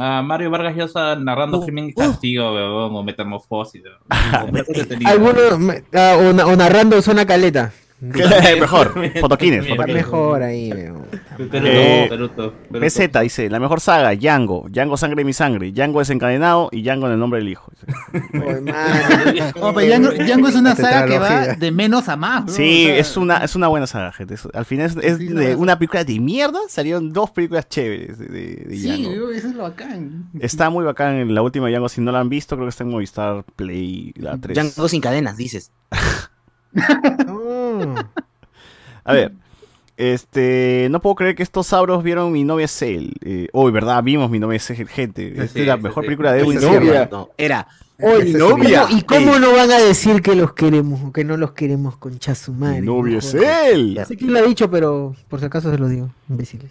a- a Mario Vargas Llosa narrando Crimen y Castigo, weón, o Metamorfosis. [laughs] Algunos ah, o narrando zona caleta. [laughs] Mejor, fotoquines, mejor ahí. Peruto, Eh, dice, la mejor saga, Django, Django Sangre de mi Sangre, Django desencadenado y Django en el nombre del hijo. [laughs] [laughs] Django, Django es una saga que va de menos a más. Sí, es una, es una buena saga, gente. Al final es, de una película de mierda, salieron dos películas chéveres de, de Sí, Django. eso es lo bacán. Está muy bacán en la última Django, si no la han visto, creo que está en Movistar Play, la 3. Django sin cadenas, dices. No. [laughs] A ver, este, no puedo creer que estos sabros vieron Mi novia él. Eh, Hoy, ¿verdad? Vimos Mi novia es él, gente. Esta sí, es la sí, mejor sí. película de Edwin Mi novia. Sierra. No, era. Es ¿cómo- novia. ¿Y cómo Ey. no van a decir que los queremos o que no los queremos con Chasumare? Mi novia él. Sé quién lo ha dicho, pero por si acaso se lo digo, imbéciles.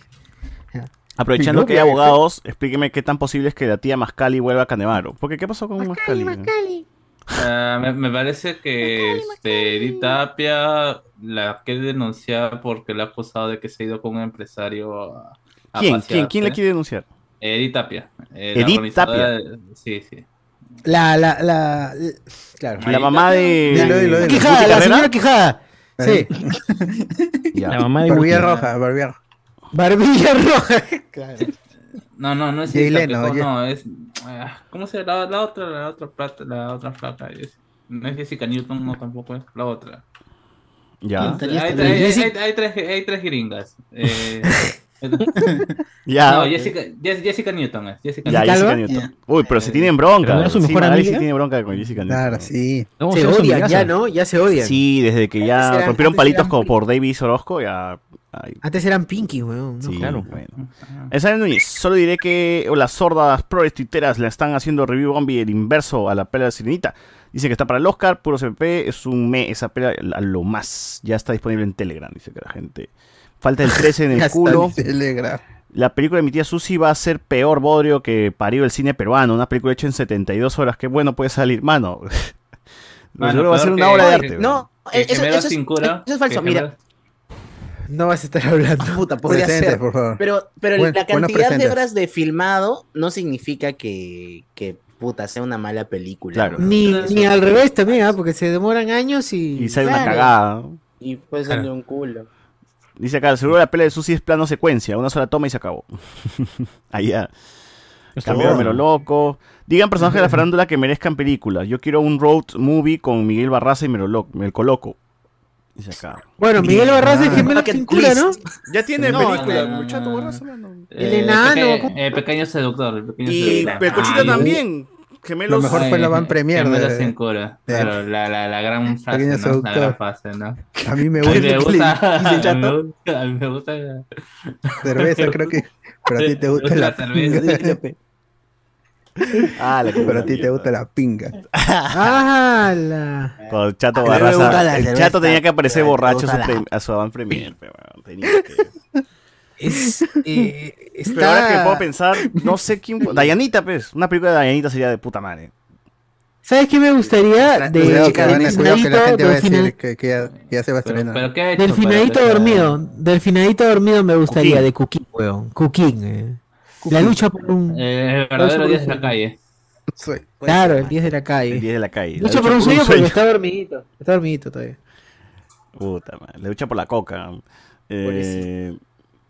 Aprovechando Mi que hay abogados, explíqueme qué tan posible es que la tía Mascali vuelva a Canevaro. Porque, ¿qué pasó con Mascali? Ah, me, me parece que este, Edith Tapia la quiere denunciar porque le ha acusado de que se ha ido con un empresario a, a ¿Quién? ¿Quién? pasearse. ¿Quién le quiere denunciar? Edith Tapia. eh, la Edith de- Sí, sí. La, la, la, la- claro. La mamá de... Dilo, dilo, dilo. Quijada, ¿Guti la señora Quijada. Sí. [laughs] La mamá de Barbilla roja, barbilla roja. Barbilla [laughs] roja. Claro. No, no, no es Jay Leno, no, es... ah, ¿Cómo se llama? La, la otra, la otra plata, la otra flaca. es- no es Jessica Newton, no tampoco es la otra. Ya. Hay, hay- hay- hay- hay tres, hay tres gringas. Eh, [laughs] Ya. no, ok. Jessica, Jess- Jessica Newton es. Jessica Ya. Jessica Calva? Newton. Uy, pero se tienen bronca. ¿Pero no era su mejor sí amiga? tiene bronca con Jessica Newton. Claro, sí. No, Se odian ya, ¿no? Ya se odian. Sí, desde que ya eran- rompieron palitos como por Davis Orozco, ya... ay, Antes eran Pinky, weón. ¿no? sí, claro. bueno. Esa Núñez, solo diré que las sordas progres tuiteras le están haciendo review Bombi el inverso a la pela de Sirenita. Dice que está para el Oscar, puro CP, es un me, esa pela a lo más. Ya está disponible en Telegram, dice que la gente. Falta el 13 en [laughs] el culo. Telegram. La película de mi tía Susi va a ser peor bodrio que parió el cine peruano. Una película hecha en 72 horas. Qué bueno puede salir, mano. [laughs] Mano, va a ser una que- obra de arte. No, eso, es, eso falso. Mira, No vas a estar hablando. puta, podría Presente, ser. por favor. Pero, pero Buen- la cantidad de horas de filmado no significa que, que puta sea una mala película. Claro. ¿no? Ni, ni al revés también, ¿ah? porque se demoran años y. Y sale una cagada. ¿no? Y pues Claro. de un culo. Dice acá, seguro la pelea de Susi es plano secuencia, una sola toma y se acabó. [laughs] Ahí ya. Está Cambiaron bueno. lo loco. Digan personajes de la farándula que merezcan películas. Yo quiero un road movie con Miguel Barraza y me lo, lo- me lo coloco. Bueno, Miguel Barraza es Ah. gemelo sin cura, ¿no? Ya tiene No, película, no, no, muchacho. Barraza, mano. El Eh, enano, eh, pequeño seductor. el pequeño Y seductor. Pelcochita Ah, también. Gemelos. Lo mejor fue la van premier Gemelos de- sin cura. de- Claro, la, la, la gran frase, Pequeño ¿no? La seductor. gran frase, ¿no? A mí me gusta. me ¿qué le gusta, [laughs] dice a mí me gusta, a mí me gusta Cerveza, creo que. Pero a ti te gusta la cerveza. [laughs] Ah, la que Pero a ti te gusta la pinga. ¡Hala! Con Chato A mí me Barraza. gusta la El cerveza, Chato tenía que aparecer borracho a su, gusta la- pre- a su avant premier. tenía que- Es, eh, está... [laughs] Pero ahora que puedo pensar, no sé quién. Dayanita, pues. Una película de Dayanita sería de puta madre. ¿Sabes qué me gustaría? De, Cuidado que, del cuidado que la finadito- gente va a decir que, que ya, que ya se va a estrenar. Pero ¿qué ha hecho Del para finadito que- dormido. Del finadito dormido me gustaría, Cooking. de Cooking, weón. Cooking. eh. La lucha por un. Eh, el verdadero 10 de la calle. Claro, el 10 de la calle. El 10 de la calle. La Lucha por un sueño porque está dormidito. Está dormidito todavía. Puta madre. La lucha por la coca. Eh,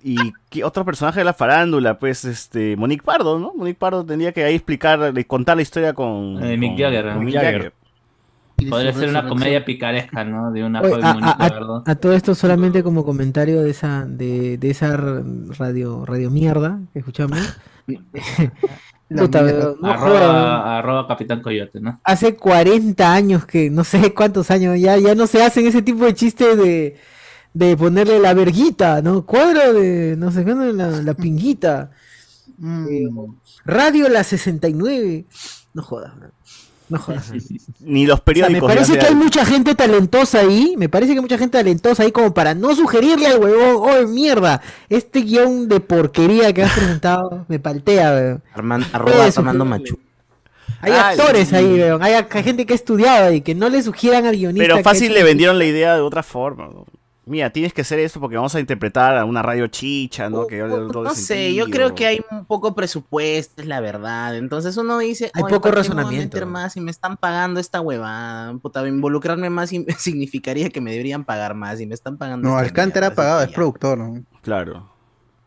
y ¿qué otro personaje de la farándula, pues, este, Monique Pardo, ¿no? Monique Pardo tendría que ahí explicar, de- contar la historia con, Eh, Mick con- Jagger, con ¿no? Mick Mick Jagger. Podría ser una comedia picaresca, ¿no? De una Oye, joven a, bonita, a- ¿verdad? a todo esto solamente como comentario de esa de, de esa radio radio mierda que escuchamos. [laughs] Puta, mierda. no arroba, arroba Capitán Coyote, ¿no? Hace 40 años que, no sé cuántos años, ya, ya no se hacen ese tipo de chistes de, de ponerle la verguita, ¿no? Cuadro de, no sé la, la pinguita. Eh, radio la 69. No jodas, man. No jodas. [laughs] Ni los O sea, me periódicos. parece que hay mucha gente talentosa ahí, me parece que hay mucha gente talentosa ahí como para no sugerirle al huevón, oh mierda, este guion de porquería que has presentado me paltea, weón. Arman, arroba sugerirle. machu. Hay Ah, actores ahí, weón. Hay, hay gente que ha estudiado ahí, que no le sugieran al guionista. Pero fácil le vendieron la idea de otra forma. ¿no? Mira, tienes que hacer esto porque vamos a interpretar a una radio chicha, ¿no? Que No sé, yo creo que hay un poco presupuesto, es la verdad. Entonces uno dice, Hay "Oye, poco ¿para qué me razonamiento". meter más y me están pagando esta huevada. Puta, involucrarme más y- [laughs] significaría que me deberían pagar más y me están pagando. No, Alcántara ha pagado, es productor, ¿no? Claro.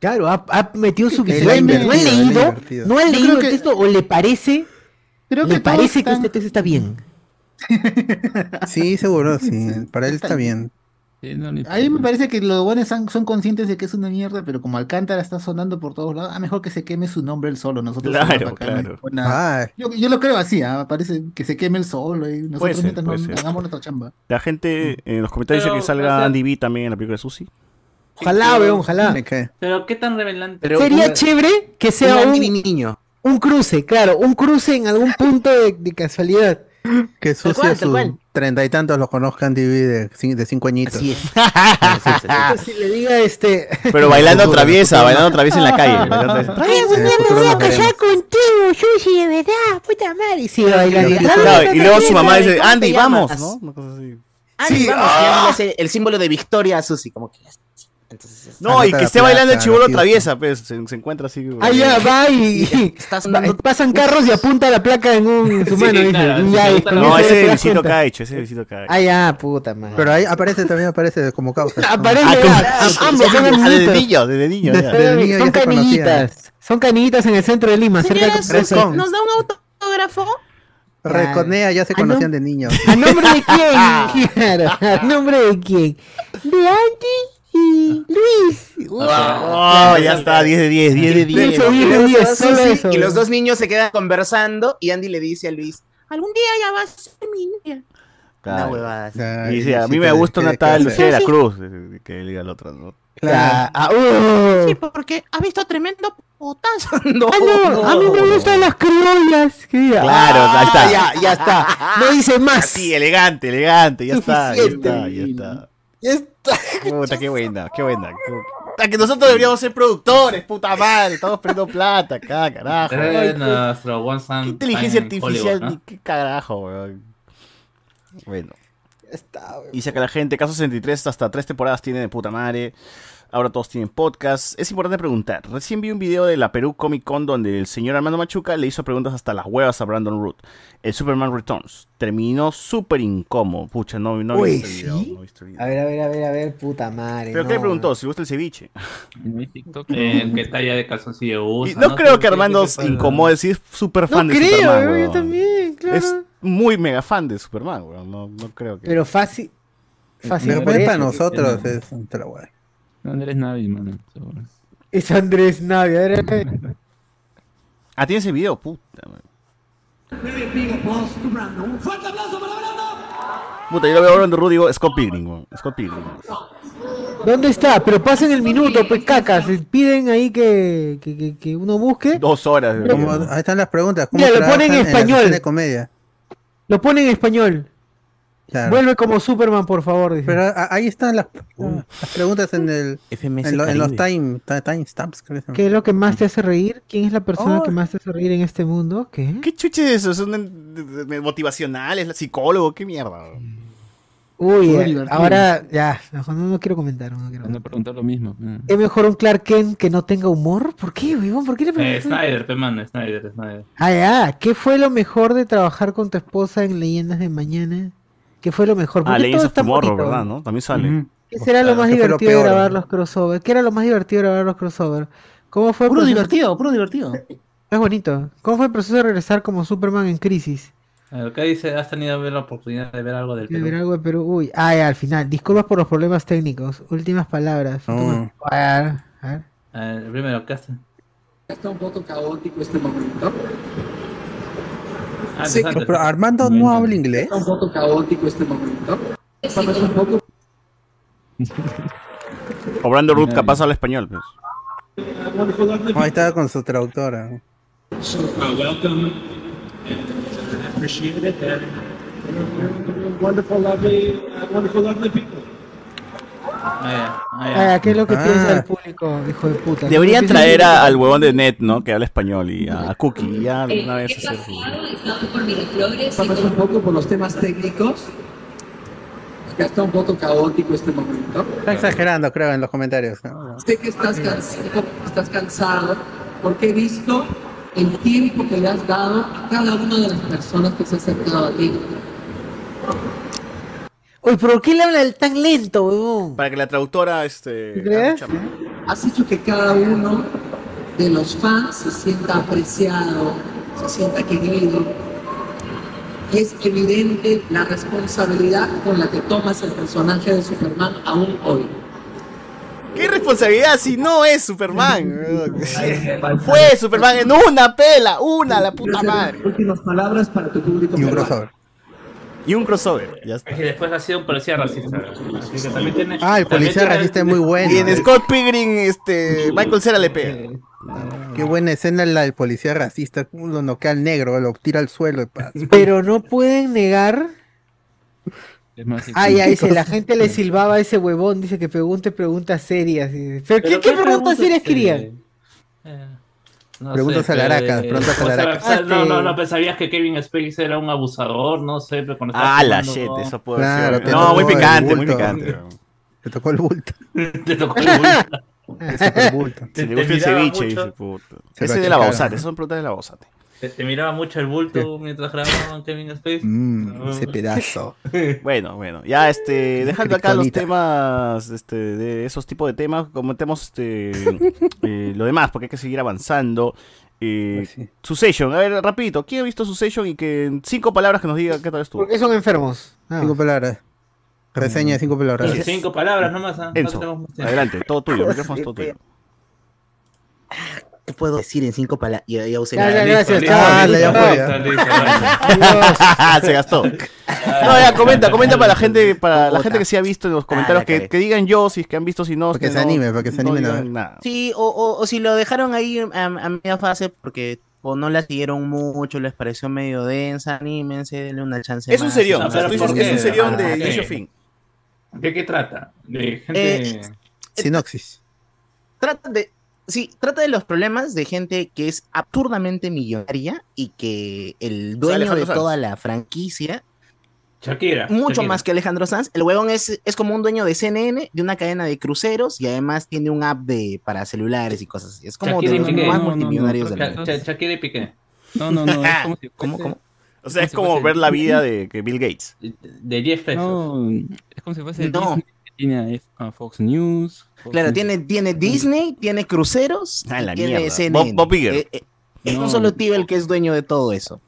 Claro, ha, ha metido su Él no ha él ha leído, no Yo leído el que- texto o le parece, Creo le que todos parece que este texto está bien. Sí, seguro, sí. [laughs] Para él está bien. A mí me parece que los buenos son, son conscientes de que es una mierda, pero como Alcántara está sonando por todos lados, ah, mejor que se queme su nombre él solo. Nosotros Claro, claro. una- Yo, yo lo creo así, ah, parece que se queme el solo y nosotros ser, mientras no hagamos nuestra chamba. La gente en los comentarios Pero, dice que o salga sea- Andy B también en la película de Susi. Ojalá, weón, ojalá. Pero qué tan revelante. Sería chévere que sea un un, niño. un cruce, claro, un cruce en algún punto de, de casualidad. Que tal sus treinta y tantos lo conozcan TV de, de cinco añitos. Así es. [laughs] Si le diga este. [laughs] Pero bailando Futuro, traviesa, futuro. bailando traviesa en la calle. [laughs] algún En día me voy a casar contigo, Susi, de verdad, puta madre. Y sigue bailando. Claro, y luego su mamá dice, ¿Cómo te Andy, vamos, llamas? ¿no? Una cosa así. Andy, vamos, ah. hace el símbolo de victoria a Susi, como que Entonces, No, y que esté bailando el chivolo traviesa, pues, se, se encuentra así. Ah, ya, va y, [laughs] [laughs] pasan carros y apunta la placa en, un, en [laughs] su Sí, mano. dice, y ya, y No, ese cuenta. Caicho, ese Caicho. Ah, ya, puta madre. Pero ahí aparece, también aparece como causa. Aparece, Ah, como- ya, a- ambos son Ah, desde amiguitos. niño, desde niño. Desde niño Son canillitas. Son canillitas en el centro de Lima, cerca Congreso. ¿nos da un autógrafo? Reconea ya se Ah, ¿no? conocían de niños. ¿A nombre de quién? ¿a nombre de quién? De Andy y Luis. Oh, ya está, 10 de 10, 10 de 10. Eso, Y 10 de luego 10, se va solo Susi, eso. Y los dos niños se quedan conversando y Andy le dice a Luis, algún día ya vas a ser mi niña. Una Claro. huevada. así. Ay, Y dice, a mí sí, me ¿qué- gusta una tal? Lucía de la Cruz. eh, Que le diga al otro, ¿no? Ah, ah, uh. Sí, porque ha visto tremendo potazo. [laughs] no, Ah, no, a mí me gustan las criollas. Claro, ahí está. Ah, Ya, ya está. No dice más. Así, elegante, elegante, ya está, ya está, ya está. Ya está. Puta, qué buena, qué buena. que nosotros deberíamos ser productores, puta madre. Estamos perdiendo plata acá, carajo. Eh, nuestro One ¿Qué inteligencia artificial? ¿no? Ni qué carajo, weón. Bueno. Está. Dice que la gente, Caso 63, hasta tres temporadas tiene de puta madre. Ahora todos tienen podcast. Es importante preguntar. Recién vi un video de la Perú Comic Con donde el señor Armando Machuca le hizo preguntas hasta las huevas a Brandon Root. El Superman Returns. Terminó súper incómodo. Pucha, no, no Uy, visto el video. ¿sí? no he visto el video. A ver, a ver, a ver, a ver, puta madre. ¿Pero no, qué le preguntó? ¿Si gusta el ceviche? Eh, ¿Qué talla de calzoncillo usa? no creo sé que Armando se incomode si es súper No fan de creo, Superman. yo weón. también, claro. Es muy mega fan de Superman, weón. No, no creo que. Pero fácil. Fácil. Repente para nosotros es un trabajo. Andrés Navi, mano. Es Andrés Navia. a ver, a ver. Ah, tiene ese video, puta. Un fuerte aplauso para Brandon. Puta, yo lo veo hablando Rudy, digo, Scott Pilgrim, weón, Scott Pilgrim. ¿Dónde está? Pero pasen el minuto, pues cacas. Piden ahí que, que, que- que uno busque. Dos horas. Pero- Como- ahí están las preguntas. ¿Cómo Mira, lo ponen en español. de comedia? Lo ponen en español. Claro. Vuelve como Superman, por favor. dice. Pero a- ahí están las, las preguntas en el FMS en, lo- en los time, ti- timestamps. ¿Qué es lo que más te hace reír? ¿Quién es la persona Oh. que más te hace reír en este mundo? ¿Qué? ¿Qué chuche es eso? ¿Son motivacionales? ¿Psicólogo? ¿Qué mierda? Uy, eh, ahora ya, no, no, no quiero comentar. No quiero preguntar lo mismo. Mm. ¿Es mejor un Clark Kent que no tenga humor? ¿Por qué, weón? ¿Por qué le Eh, preguntas? Snyder, pe mano, Snyder, Snyder. Ah, ya. ¿Qué fue lo mejor de trabajar con tu esposa en Leyendas de Mañana? ¿Qué fue lo mejor? ¿Por Ah, Legends of Tomorrow, bonito? ¿verdad? ¿no? También sale. ¿Qué será lo más ¿Qué fue lo divertido de grabar los crossovers? ¿Qué era lo más divertido de grabar los crossovers? ¿Cómo fue Puro divertido, puro divertido. Es bonito. ¿Cómo fue el proceso de regresar como Superman en crisis? Acá dice, has tenido ver la oportunidad de ver algo del De ver algo de Perú. Uy, ah, ya, al final. Disculpas por los problemas técnicos. Últimas palabras. A ver, a ver. Eh, el primero, ¿qué hace? Está un poco caótico este momento. Ah, Sí, pero Armando no habla inglés. Está un poco caótico este momento. Estamos un poco [laughs] Obrando Ruth capaz habla español. Pues. Ahí estaba con su traductora. So, uh, welcome and appreciate it and uh, wonderful, lovely, uh, wonderful, lovely people. Ah, Ah, ¿Qué es lo que Ah. piensa el público, hijo de puta? Deberían ¿Qué piensa el traer a- al huevón de Net, ¿no? Que habla español y a, a Cookie. Y ya una vez hacer. Pasamos un poco por los temas técnicos. Acá está un poco caótico este momento. Está exagerando, creo, en los comentarios. ¿no? Sé que estás cansado, estás cansado, porque he visto el tiempo que le has dado a cada una de las personas que se ha acercado a ti. Uy, ¿por qué le habla tan lento, weón? Para que la traductora, este. ¿Tú crees? Has hecho que cada uno de los fans se sienta apreciado, se sienta querido. Y es evidente la responsabilidad con la que tomas el personaje de Superman aún hoy. ¿Qué responsabilidad si no es Superman? Fue Superman en una pela, una, la puta madre. Últimas palabras para tu público. Y un crossover. Y un crossover. Ya está. Es que después ha sido un policía racista. Así que también tiene, Ah, el policía tiene- racista es muy bueno. Y en Scott Pilgrim, este, Michael Cera le pega. Qué buena escena la del policía racista. Lo noquea al negro, lo tira al suelo. y Pero no pueden negar. Ay, ay, dice, la gente le silbaba a ese huevón, dice que pregunte preguntas serias. ¿Pero qué, qué preguntas serias querían? No Preguntas sé, alaracas, pe- preguntas o sea, alaracas. o sea, No, no, no, pensabas que Kevin Spacey era un abusador, no sé, pero cuando Ah, la shit, no. eso puede Claro, ser. te No, muy picante, muy picante. Le [laughs] tocó el bulto. Te tocó el bulto. Le tocó el bulto. Si le Te gusta el ceviche, dice, puta. Se Ese lo de la. Bausate, esas son preguntas de la Bausate. Te, te miraba mucho el bulto mientras grababan Kevin Spacey. Mm, ese pedazo. [laughs] Bueno, bueno, ya este, dejando acá los temas, este, de esos tipos de temas, comentemos este, [laughs] eh, lo demás, porque hay que seguir avanzando. Eh, Succession, a ver, rapidito, ¿quién ha visto Succession y que en cinco palabras que nos diga qué tal estuvo? Porque son enfermos. Ah. Cinco palabras. Reseña de cinco palabras. Cinco palabras nomás. ¿ah? Enzo, adelante, todo tuyo, micrófono es todo [laughs] tuyo. ¿Qué puedo decir en cinco palabras? Ya, ya usé la- gracias. [laughs] Se gastó. No, ya, comenta, comenta para la gente, para la gente que sí ha visto en los comentarios, la que, digan yo, si es que han visto, si no. Para que si se no, anime, para que se no animen a digan ver. nada. Sí, o, o, o si lo dejaron ahí a, a media fase porque o no la siguieron mucho, les pareció medio densa, anímense, denle una chance Es un serión, No, o sea, tú pero dices ¿por que es un serión ¿Por de qué? inicio a fin. ¿De qué trata? De gente... Eh, Sinopsis. Trata de, sí, trata de los problemas de gente que es absurdamente millonaria y que el dueño de Sanz. toda la franquicia, Shakira. mucho Shakira. más que Alejandro Sanz, el huevón es, es como un dueño de CNN, de una cadena de cruceros y además tiene un app de, para celulares y cosas así. Es como Shakira de los Piqué. más No, no, no, multimillonarios no, del mundo. Shakira y Piqué. No, no, no. Es como si ¿Cómo, fuese- cómo? O sea, es si como ver la vida de que Bill Gates. De Jeff Bezos. No, es como si fuese No. Disney tiene a Fox News. Fox Claro, News. tiene, tiene Disney, tiene cruceros, Ah, la tiene mierda. CNN. Bob- Bob Iger. Eh, eh, es No. un solo tío el que es dueño de todo eso.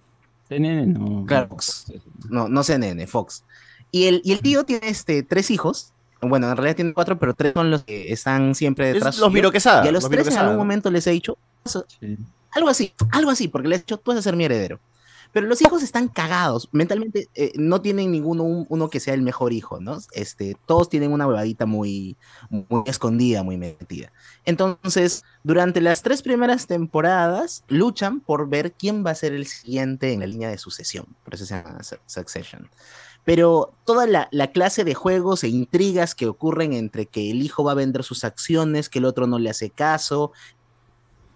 CNN no. Claro, Fox. No, no CNN, Fox. Y el, y el tío tiene este, tres hijos. Bueno, en realidad tiene cuatro, pero tres son los que están siempre Es detrás. los suyo. Miro Quesada, Y a los, los tres en algún momento les he dicho, "Eso- Sí. algo así, algo así, porque les he dicho, tú vas a ser mi heredero. Pero los hijos están cagados. Mentalmente eh, no tienen ninguno un- uno que sea el mejor hijo, ¿no? Este, todos tienen una huevadita muy, muy escondida, muy metida. Entonces, durante las tres primeras temporadas, luchan por ver quién va a ser el siguiente en la línea de sucesión. Por eso se llama Su- Succession. Pero toda la clase de juegos e intrigas que ocurren entre que el hijo va a vender sus acciones, que el otro no le hace caso,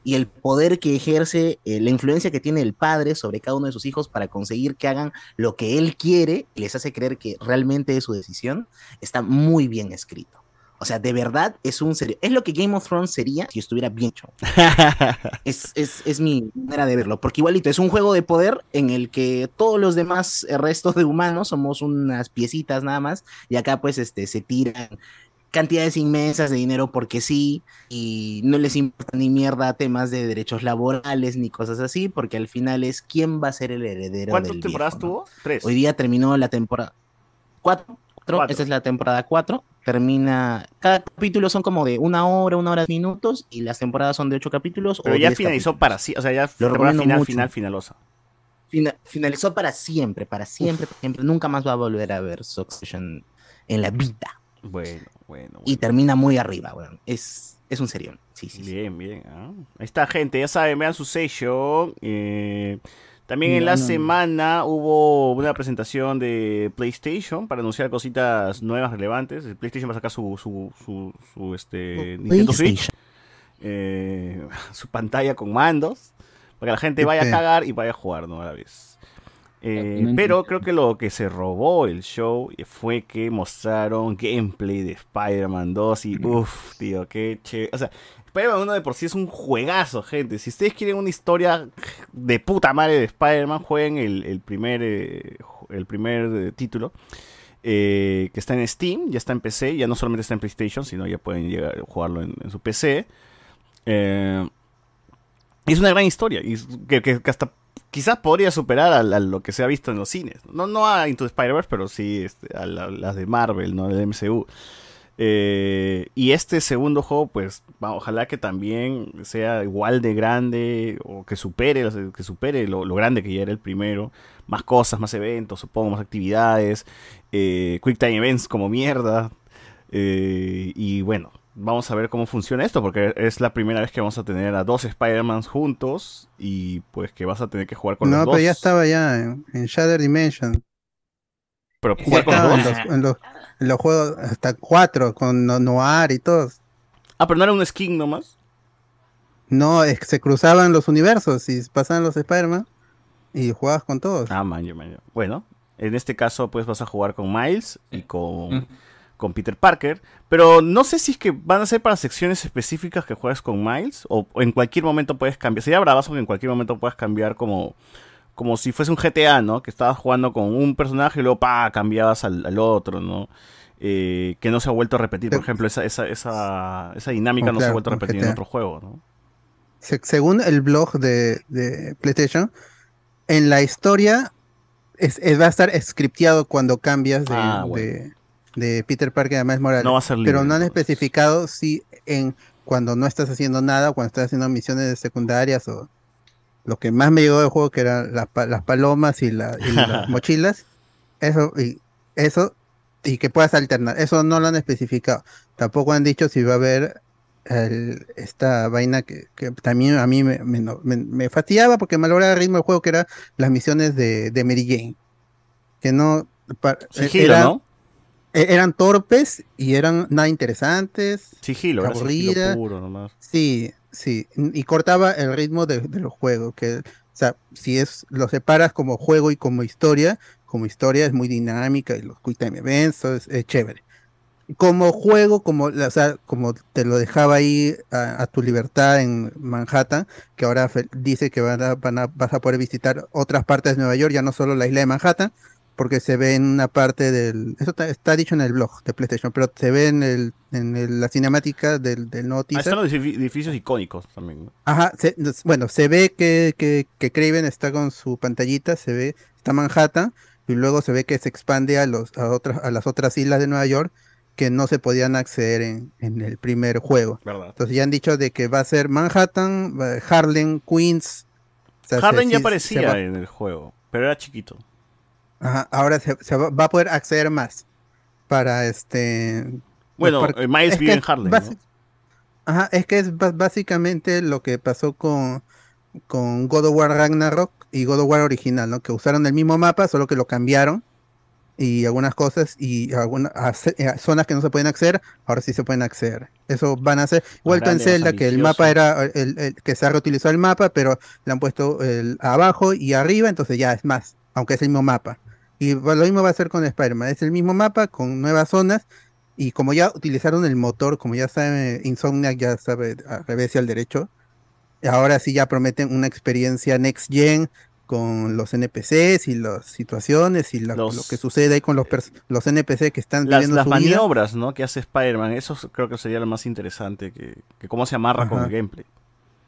y el poder que ejerce, eh, la influencia que tiene el padre sobre cada uno de sus hijos para conseguir que hagan lo que él quiere y les hace creer que realmente es su decisión, está muy bien escrito. O sea, de verdad es un serio. Es lo que Game of Thrones sería si estuviera bien hecho. [laughs] es, es, es mi manera de verlo. Porque igualito, es un juego de poder en el que todos los demás eh, restos de humanos somos unas piecitas nada más. Y acá pues este, se tiran cantidades inmensas de dinero porque sí, y no les importa ni mierda temas de derechos laborales ni cosas así, porque al final es quién va a ser el heredero. ¿Cuántas temporadas tuvo? Tres. Hoy día terminó la temporada 4. Cuatro. Esta es la temporada 4. Termina. Cada capítulo son como de una hora, una hora de minutos. Y las temporadas son de 8 capítulos. Pero o ya 10 finalizó capítulos. para sí, o sea, ya Lo final, mucho. final, finalosa. Fina- finalizó para siempre, para siempre, para siempre. Nunca más va a volver a ver Succession en la vida. Bueno, bueno. Y termina muy arriba, weón. Es, es un serión. Sí, sí. Bien, bien. ah. Ahí está, gente. Ya saben, vean su sello. eh, también en la No, no, no. semana hubo una presentación de PlayStation para anunciar cositas nuevas, relevantes. El PlayStation va a sacar su, su, su, su, este, Nintendo Switch. Eh, [laughs] su pantalla con mandos. Para que la gente vaya a Sí. cagar y vaya a jugar, ¿no? A la vez. Eh, pero creo que lo que se robó el show fue que mostraron gameplay de Spider-Man 2 y uff, tío, qué chévere. O sea, Spider-Man 1 de por sí es un juegazo, gente. Si ustedes quieren una historia de puta madre de Spider-Man, jueguen el, el primer, eh, el primer eh, título. eh, que está en Steam, ya está en PC, ya no solamente está en PlayStation, sino ya pueden llegar a jugarlo en, en su PC. Eh, es una gran historia, y que- que hasta quizás podría superar a, lo que se ha visto en los cines. No, no a Into Spider-Verse, pero sí este, a la- las de Marvel, ¿no? Del MCU. Eh, y este segundo juego, pues, ojalá que también sea igual de grande o que supere, que supere lo, lo grande que ya era el primero. Más cosas, más eventos, supongo, más actividades, eh, Quick Time Events como mierda. Eh, y bueno, vamos a ver cómo funciona esto, porque es la primera vez que vamos a tener a dos Spider-Mans juntos y pues que vas a tener que jugar con No, los pero dos. ya estaba ya en, en Shadow Dimension. Pero Ya jugar con los en dos. los, en los- en los juegos hasta cuatro, con No- Noir y todos. Ah, pero no era un skin nomás. No, es que se cruzaban los universos y pasaban los Spider-Man y jugabas con todos. Ah, man, man, man. Bueno, en este caso pues vas a jugar con Miles y con, con Peter Parker. Pero no sé si es que van a ser para secciones específicas que juegues con Miles o, o en cualquier momento puedes cambiar. Sería bravazo que en cualquier momento puedas cambiar como, como si fuese un GTA, ¿no? Que estabas jugando con un personaje y luego pa, cambiabas al, al otro, ¿no? Eh, que no se ha vuelto a repetir, por ejemplo, esa, esa, esa, esa dinámica Oh, no se ha vuelto a repetir en otro juego, ¿no? Se- según el blog de, de PlayStation, en la historia es, es- va a estar scripteado cuando cambias de, Ah, bueno. de- de Peter Parker a Miles Morales. No va a ser libre, pero no han especificado si en cuando no estás haciendo nada, cuando estás haciendo misiones secundarias o lo que más me llegó del juego que eran las, las palomas y, la- y las [laughs] mochilas. Eso y eso y que puedas alternar. Eso no lo han especificado. Tampoco han dicho si va a haber el- esta vaina que, que también a mí me, me, me- me fastidiaba porque malograba el ritmo del juego, que eran las misiones de, de Mary Jane. Que no... pa- Sigilo, eran, ¿no? E- eran torpes y eran nada interesantes. Sigilo, aburridas. puro nomás. Sí, sí, y cortaba el ritmo de, de los juegos, que, o sea, si es, lo separas como juego y como historia, como historia es muy dinámica y los quick time events, es, es chévere. Como juego, como, o sea, como te lo dejaba ahí a, a tu libertad en Manhattan, que ahora dice que van a- van a- vas a poder visitar otras partes de Nueva York, ya no solo la isla de Manhattan, porque se ve en una parte del, eso está, está dicho en el blog de PlayStation, pero se ve en el, en el- la cinemática del, del nuevo teaser. están los edifi- edificios icónicos también. ¿no? Ajá, se- bueno, se ve que, que, que Craven está con su pantallita, se ve, está Manhattan, y luego se ve que se expande a los, a otras, a las otras islas de Nueva York que no se podían acceder en, en el primer juego. ¿Verdad? Entonces ya han dicho de que va a ser Manhattan, va- Harlem, Queens. o sea, se- Harden ya aparecía en el juego. Pero era chiquito. Ajá, ahora se, se va, a poder acceder más para este. Bueno, para- eh, Miles es vive en Harlem. Ajá, es que es básicamente lo que pasó con, con God of War Ragnarok y God of War original, ¿no? Que usaron el mismo mapa, solo que lo cambiaron y algunas cosas y algunas eh, zonas que no se pueden acceder, ahora sí se pueden acceder. Eso van a hacer igual que en Zelda, que el mapa era el, el- que se ha reutilizado el mapa, pero le han puesto el abajo y arriba, entonces ya es más, aunque es el mismo mapa. Y lo mismo va a hacer con Spider-Man, es el mismo mapa con nuevas zonas y como ya utilizaron el motor, como ya sabe Insomniac, ya sabe al revés y al derecho, ahora sí ya prometen una experiencia next gen con los NPCs y las situaciones y la- lo que sucede ahí con los, pers- los NPC que están Las, las su vida. maniobras, ¿no? Que hace Spider-Man, eso creo que sería lo más interesante, que, que cómo se amarra con el gameplay.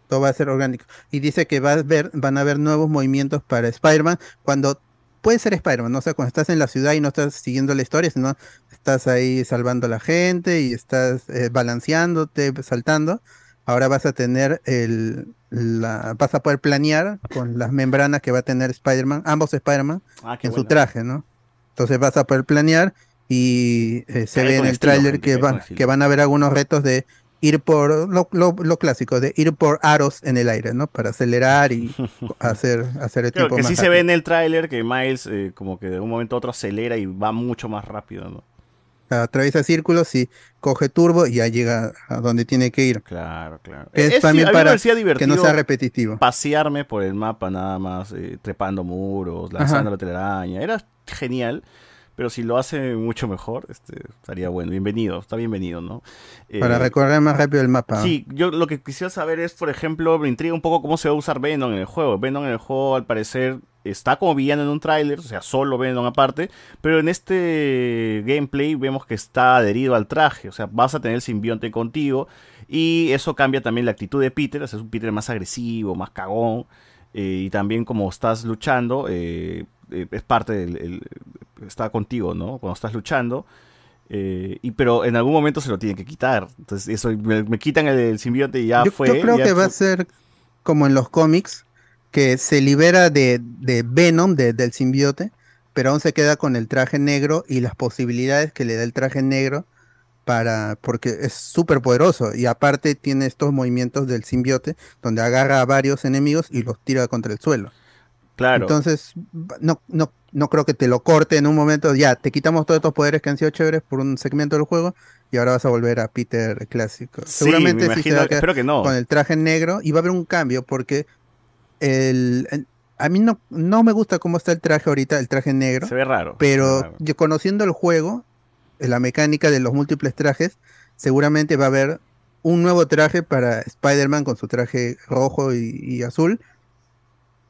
todo va a ser orgánico. Y dice que va a ver, van a haber nuevos movimientos para Spider-Man cuando puede ser Spider-Man, ¿no? o sea, cuando estás en la ciudad y no estás siguiendo la historia, sino estás ahí salvando a la gente y estás eh, balanceándote, saltando. Ahora vas a tener el, la, vas a poder planear con las membranas que va a tener Spider-Man, ambos Spider-Man, Ah, en su traje, ¿no? Entonces vas a poder planear y eh, se Cae ve en el tráiler que, va- que van a haber algunos retos de ir por lo, lo- lo clásico, de ir por aros en el aire, ¿no? Para acelerar y [laughs] hacer, hacer el Creo tiempo que más sí se ve en el tráiler que Miles eh, como que de un momento a otro acelera y va mucho más rápido, ¿no? Atraviesa círculos y coge turbo y ya llega a donde tiene que ir. Claro, claro. Es, Es- también para que no sea repetitivo. Pasearme por el mapa nada más, eh, trepando muros, lanzando la telaraña. Era genial, pero si lo hace mucho mejor, este, estaría bueno. Bienvenido, está bienvenido, ¿no? Para Eh, recorrer más rápido el mapa. Sí, yo lo que quisiera saber es, por ejemplo, me intriga un poco cómo se va a usar Venom en el juego. Venom en el juego, al parecer, está como villano en un tráiler, o sea, solo Venom aparte, pero en este gameplay vemos que está adherido al traje, o sea, vas a tener el simbionte contigo y eso cambia también la actitud de Peter, o sea, es un Peter más agresivo, más cagón, eh, y también como estás luchando, eh, eh, es parte del... el- está contigo, ¿no? Cuando estás luchando. eh, y pero en algún momento se lo tienen que quitar. Entonces, eso me, me quitan el, el simbionte y ya yo, fue. yo creo ya que va a ser como en los cómics, que se libera de, de Venom, de- del simbiote, pero aún se queda con el traje negro y las posibilidades que le da el traje negro para porque es súper poderoso y aparte tiene estos movimientos del simbiote donde agarra a varios enemigos y los tira contra el suelo. Claro. Entonces, no, no, no creo que te lo corte en un momento, ya, te quitamos todos estos poderes que han sido chéveres por un segmento del juego y ahora vas a volver a Peter clásico. Sí, Seguramente me sí se imagino- espero que no. con el traje negro y va a haber un cambio porque el, el- a mí no, no me gusta cómo está el traje ahorita, el traje negro. Se ve raro. Pero yo conociendo el juego, la mecánica de los múltiples trajes, seguramente va a haber un nuevo traje para Spider-Man con su traje rojo y, y azul.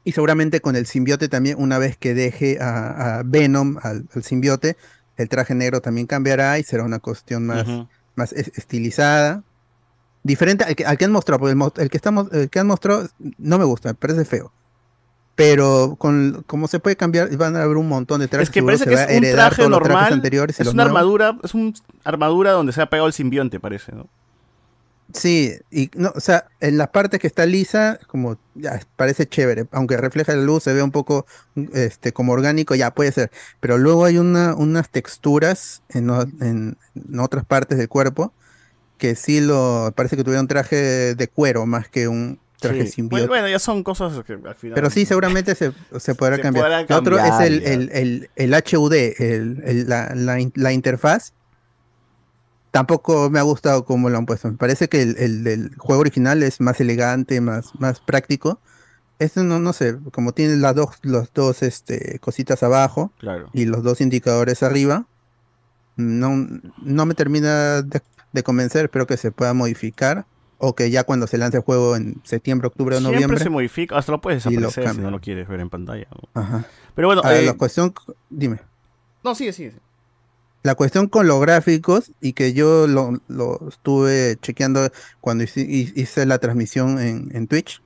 Y seguramente con el simbiote también, una vez que deje a, a Venom al, al simbiote, el traje negro también cambiará y será una cuestión más, más es- estilizada. Diferente al que, al que han mostrado, porque el, el que estamos, el que han mostrado no me gusta, me parece feo. Pero con como se puede cambiar, van a haber un montón de trajes. Es que parece que es un traje normal. Es una nuevos. armadura, es una armadura donde se ha pegado el simbionte, parece, ¿no? Sí, y no, o sea, en las partes que está lisa, como ya parece chévere, aunque refleja la luz, se ve un poco este como orgánico, ya puede ser. Pero luego hay una, unas texturas en, en- en otras partes del cuerpo que sí lo parece que tuviera un traje de cuero más que un traje Sí. simbionte. Bueno, bueno, ya son cosas que al final. Pero sí, seguramente se, se podrá Se cambiar. Lo otro es cambiar, el, el, el, el HUD, el, el- la, la la interfaz. Tampoco me ha gustado cómo lo han puesto. Me parece que el, el del juego original es más elegante, más, más práctico. Este no, no sé, como tiene las dos, los dos este, cositas abajo Claro. y los dos indicadores arriba, no, no me termina de, de convencer. Espero que se pueda modificar o que ya cuando se lance el juego en septiembre, octubre o Siempre noviembre. se modifica, hasta lo puedes y lo desaparecer si no lo quieres ver en pantalla. Ajá. Pero bueno, Ahora, eh, la cuestión, dime. no, sigue, sigue. La cuestión con los gráficos y que yo lo, lo estuve chequeando cuando hice, hi- hice la transmisión en, en Twitch,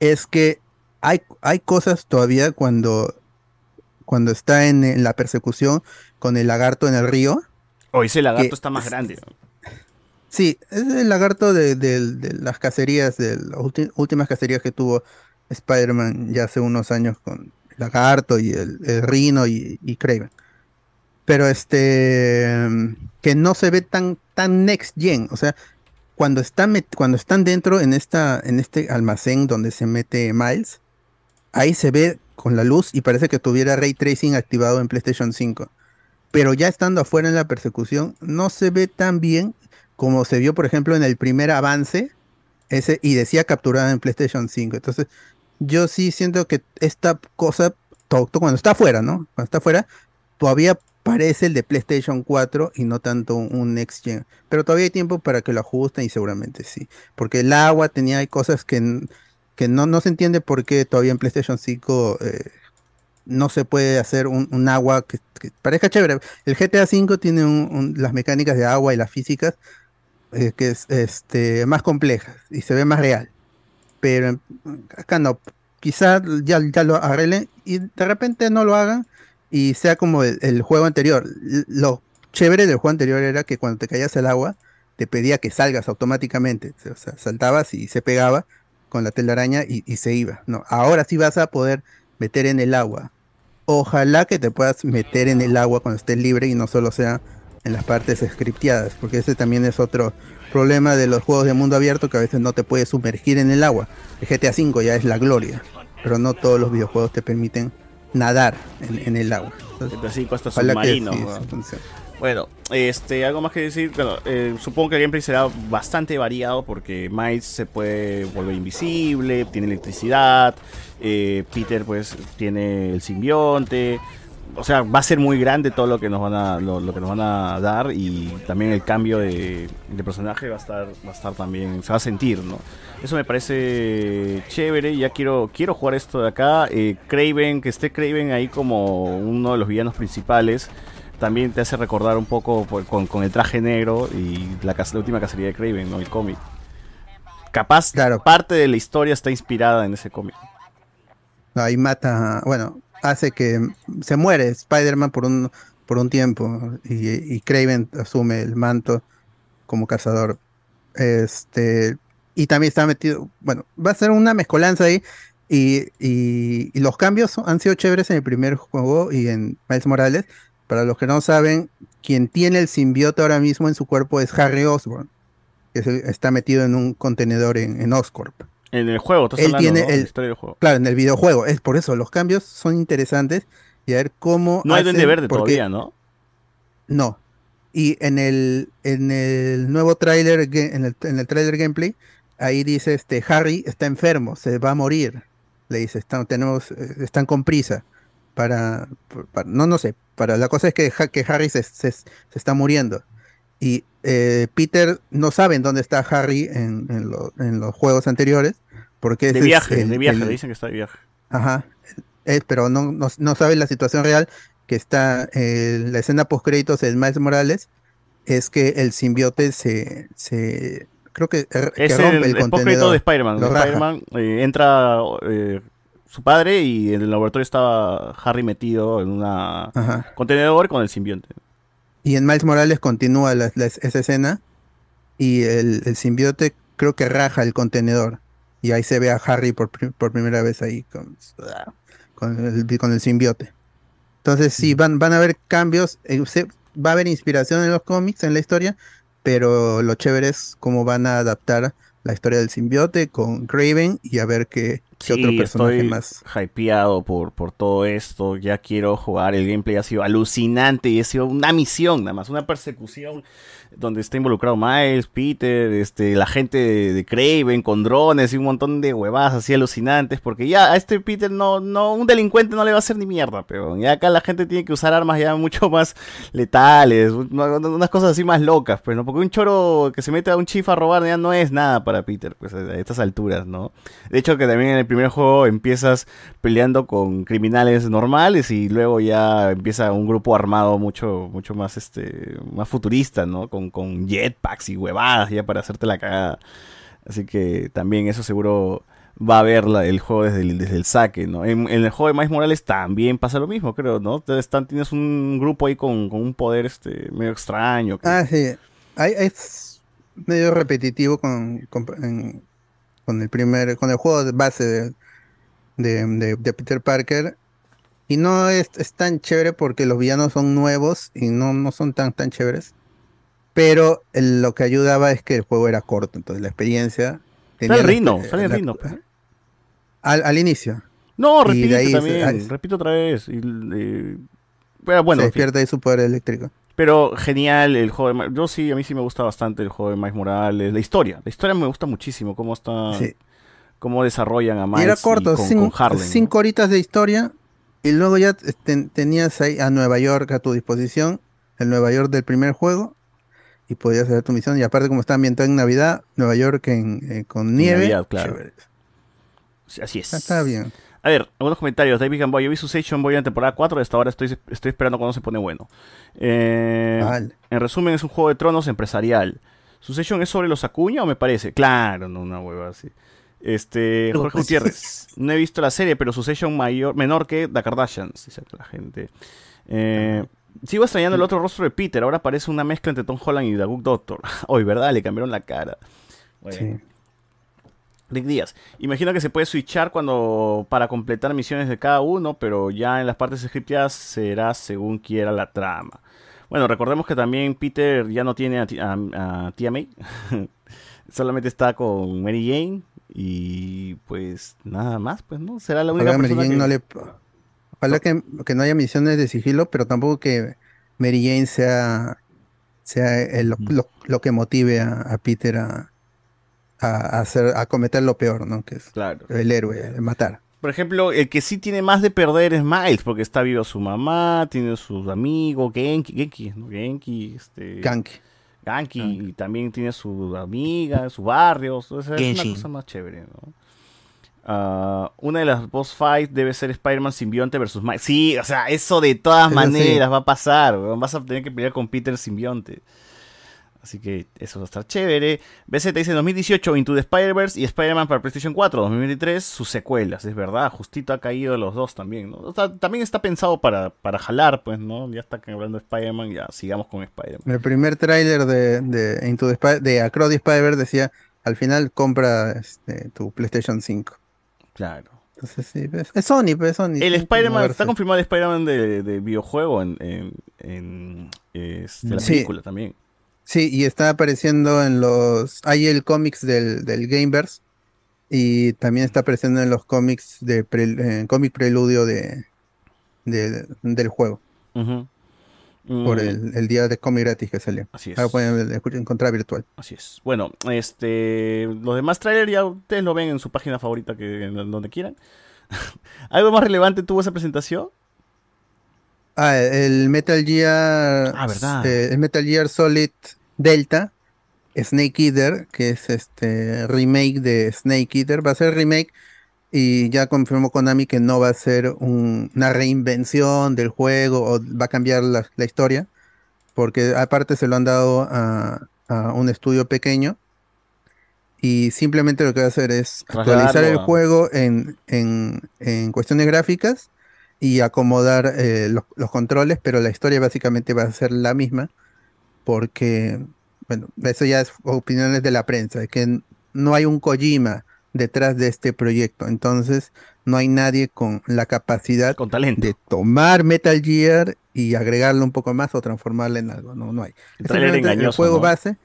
es que hay, hay cosas todavía cuando, cuando está en, en la persecución con el lagarto en el río. O ese lagarto está más es- grande. ¿no? Sí, es el lagarto de, de- de las cacerías, de las últimas cacerías que tuvo Spider-Man ya hace unos años con Lagarto y el, el Rino y, y Kraven. Pero este que no se ve tan, tan next gen. O sea, cuando están, cuando están dentro en esta, en este almacén donde se mete Miles, ahí se ve con la luz y parece que tuviera ray tracing activado en PlayStation 5. Pero ya estando afuera en la persecución, no se ve tan bien como se vio, por ejemplo, en el primer avance, ese, y decía capturada en PlayStation 5. Entonces, yo sí siento que esta cosa, cuando está afuera, ¿no? Cuando está afuera, todavía parece el de PlayStation 4 y no tanto un, Next Gen. Pero todavía hay tiempo para que lo ajusten y seguramente sí. Porque el agua tenía cosas que, que no, no se entiende por qué todavía en PlayStation 5 eh, no se puede hacer un, un agua que, parezca chévere. El GTA 5 tiene un- las mecánicas de agua y las físicas eh, que es este, más complejas y se ve más real. Pero acá no. Quizá ya, ya lo arreglen y de repente no lo hagan y sea como el, juego anterior. Lo chévere del juego anterior era que cuando te caías al agua te pedía que salgas automáticamente. O sea, saltabas y se pegaba con la telaraña y, y se iba. No, ahora sí vas a poder meter en el agua. Ojalá que te puedas meter en el agua cuando estés libre y no solo sea en las partes scripteadas, porque ese también es otro problema de los juegos de mundo abierto que a veces no te puedes sumergir en el agua. El GTA V ya es la gloria, pero no todos los videojuegos te permiten nadar en, en el agua. Entonces, que submarino, sí. Bueno, este, algo más que decir. Bueno, eh, supongo que el gameplay será bastante variado porque Miles se puede volver invisible, tiene electricidad, eh, Peter pues tiene el simbionte. O sea, va a ser muy grande todo lo que nos van a, lo, lo que nos van a dar y también el cambio de, de personaje va a estar, va a estar también, se va a sentir, ¿no? Eso me parece chévere, ya quiero, quiero jugar esto de acá. Eh, Craven, que esté Craven ahí como uno de los villanos principales también te hace recordar un poco por- con, con el traje negro y la, última cacería de Craven, ¿no? El cómic. Capaz, parte de la historia está inspirada en ese cómic. Ahí mata, bueno, hace que se muere Spider-Man por un, por un tiempo y, y Craven asume el manto como cazador. Este, y también está metido, bueno, va a ser una mezcolanza ahí y, y- y los cambios han sido chéveres en el primer juego y en Miles Morales. Para los que no saben, quien tiene el simbiote ahora mismo en su cuerpo es Harry Osborn, que está metido en un contenedor en, en Oscorp. En el juego, estás Él hablando, tiene ¿no? El- la historia del juego. Claro, en el videojuego. Es por eso, los cambios son interesantes y a ver cómo. No hay hacen, Duende Verde porque- todavía, ¿no? No. Y en el, en el nuevo tráiler, en el, en el tráiler gameplay, ahí dice este Harry está enfermo, se va a morir. Le dice, están, tenemos, eh, están con prisa. Para, para- no, no sé. Para la cosa es que, que Harry se, se- se está muriendo. Y eh, Peter no sabe en dónde está Harry en, en lo- en los juegos anteriores. Porque De es viaje, el- de viaje, el- le dicen que está de viaje. Ajá. Eh, pero no, no, no sabe la situación real que está eh, la escena post créditos de Miles Morales es que el simbiote se, se creo que, er- que Es rompe el, el, el contenedor. de Spider-Man. eh, entra eh, su padre y en el laboratorio estaba Harry metido en un contenedor con el simbionte. Y en Miles Morales continúa la- la- esa escena y el, el simbiote creo que raja el contenedor. Y ahí se ve a Harry por, por primera vez ahí con, con, el, con el simbiote. Entonces sí, van, van a haber cambios, eh, se- va a haber inspiración en los cómics, en la historia, pero lo chévere es cómo van a adaptar la historia del simbiote con Craven y a ver qué, qué otro personaje estoy más. hypeado por, por todo esto. Ya quiero jugar. El gameplay ha sido alucinante y ha sido una misión, nada más, una persecución donde está involucrado Miles, Peter, este, la gente de, de Craven con drones y un montón de huevadas así alucinantes. Porque ya a este Peter no, no, un delincuente no le va a hacer ni mierda, pero ya acá la gente tiene que usar armas ya mucho [laughs] más letales, un- unas cosas así más locas, pues, ¿no? Porque un choro que se mete a un chifa a robar ya no es nada para Peter, pues, a estas alturas, ¿no? De hecho, que también en el primer juego empiezas peleando con criminales normales y luego ya empieza un grupo armado mucho, mucho más, este, más futurista, ¿no? Con jetpacks y huevadas ya para hacerte la cagada. Así que también eso seguro va a ver el juego desde el, saque, ¿no? En, el juego de Miles Morales también pasa lo mismo, creo, ¿no? Están, tienes un grupo ahí con, con un poder este medio extraño. Ah, sí. Es medio repetitivo con, con, el primer, con el juego de base de, de, de- de Peter Parker. Y no es, es tan chévere porque los villanos son nuevos y no, no son tan, tan chéveres. Pero el- lo que ayudaba es que el juego era corto, entonces la experiencia... Sale el Rino, sale el Rino. pues. Al, al inicio. No, Y repite de ahí se- también, repito otra vez. y, eh, pero bueno, se despierta ahí su poder eléctrico. Pero genial el juego de Ma- Yo sí, a mí sí me gusta bastante el juego de Miles Morales. La historia, la historia me gusta muchísimo. Cómo está. Sí. Cómo desarrollan a Miles Y era corto, con, cin- con Harlem. ¿no? cinco horitas de historia y luego ya este, tenías ahí a Nueva York a tu disposición, el Nueva York del primer juego, y podías hacer tu misión. Y aparte como está ambientado en Navidad, Nueva York en, eh, con nieve, Navidad, claro. Así es. Está bien. A ver, algunos comentarios. David Gamboa, yo vi su Station Boy en temporada 4 y hasta ahora estoy, estoy esperando cuando se pone bueno. Eh, Vale. En resumen, es un juego de tronos empresarial. ¿Succession es sobre los Acuña o me parece? Claro, no, una hueva así. Este, Jorge Gutiérrez. [laughs] No he visto la serie, pero Succession mayor, menor que The Kardashians, dice la gente. Eh, sigo extrañando el otro rostro de Peter. Ahora parece una mezcla entre Tom Holland y The Good Doctor. [laughs] Hoy, ¿verdad? Le cambiaron la cara. Bueno. Sí. Rick Díaz. Imagino que se puede switchar cuando para completar misiones de cada uno, pero ya en las partes scripteadas será según quiera la trama. Bueno, recordemos que también Peter ya no tiene a, a- a tía May. [laughs] Solamente está con Mary Jane y pues nada más, pues no será la única Ojalá Mary persona Jane que- no le... Ojalá que, que no haya misiones de sigilo, pero tampoco que Mary Jane sea, sea el- lo, lo- lo que motive a, a Peter a, a, hacer, a cometer lo peor, ¿no? Que es Claro. el héroe, el matar. Por ejemplo, el que sí tiene más de perder es Miles, porque está vivo su mamá, tiene sus amigos, Genki, Genki, ¿no? Genki, este... Ganki. Ganki, y también tiene su amiga, su barrio, o sea, es una cosa más chévere, ¿no? Ah, una de las boss fights debe ser Spider-Man simbionte versus Miles. Sí, o sea, eso de todas Eso maneras sí. va a pasar, vas a tener que pelear con Peter simbionte. Así que eso va a estar chévere. BZ dice 2018 Into the Spider-Verse y Spider-Man para PlayStation 4. 2023 sus secuelas, es verdad. Justito ha caído los dos también, ¿no? O sea, también está pensado para, para jalar, pues, ¿no? Ya está hablando de Spider-Man, ya sigamos con Spider-Man. El primer tráiler de, de, Into the de Across the Spider-Verse decía, al final compra este, tu PlayStation 5. Claro. Entonces sí, es, es Sony, pues, es Sony. El Spider-Man, está confirmado el Spider-Man de, de videojuego en, en, en, este, la Sí. película también. Sí, y está apareciendo en los... Hay el cómics del, del Gameverse y también está apareciendo en los cómics de pre- cómic preludio de, de- del juego. Ujú. Por Mm, el, el día de cómic gratis que salió. Así es. Ahora pueden encontrar virtual. Así es. Bueno, este, los demás trailers ya ustedes lo ven en su página favorita, que en donde quieran. [laughs] ¿Algo más relevante tuvo esa presentación? Ah, el Metal Gear. Ah, verdad. eh, el Metal Gear Solid Delta, Snake Eater, que es este remake de Snake Eater. Va a ser remake y ya confirmó Konami que no va a ser un- una reinvención del juego o va a cambiar la, la historia. Porque aparte se lo han dado a, a un estudio pequeño. Y simplemente lo que va a hacer es actualizar el juego en, en, en cuestiones gráficas y acomodar eh, los, los controles, pero la historia básicamente va a ser la misma, porque, bueno, eso ya es opiniones de la prensa, es que no hay un Kojima detrás de este proyecto, entonces no hay nadie con la capacidad de tomar Metal Gear y agregarle un poco más o transformarle en algo, no, no hay. El engañoso, juego ¿no? base,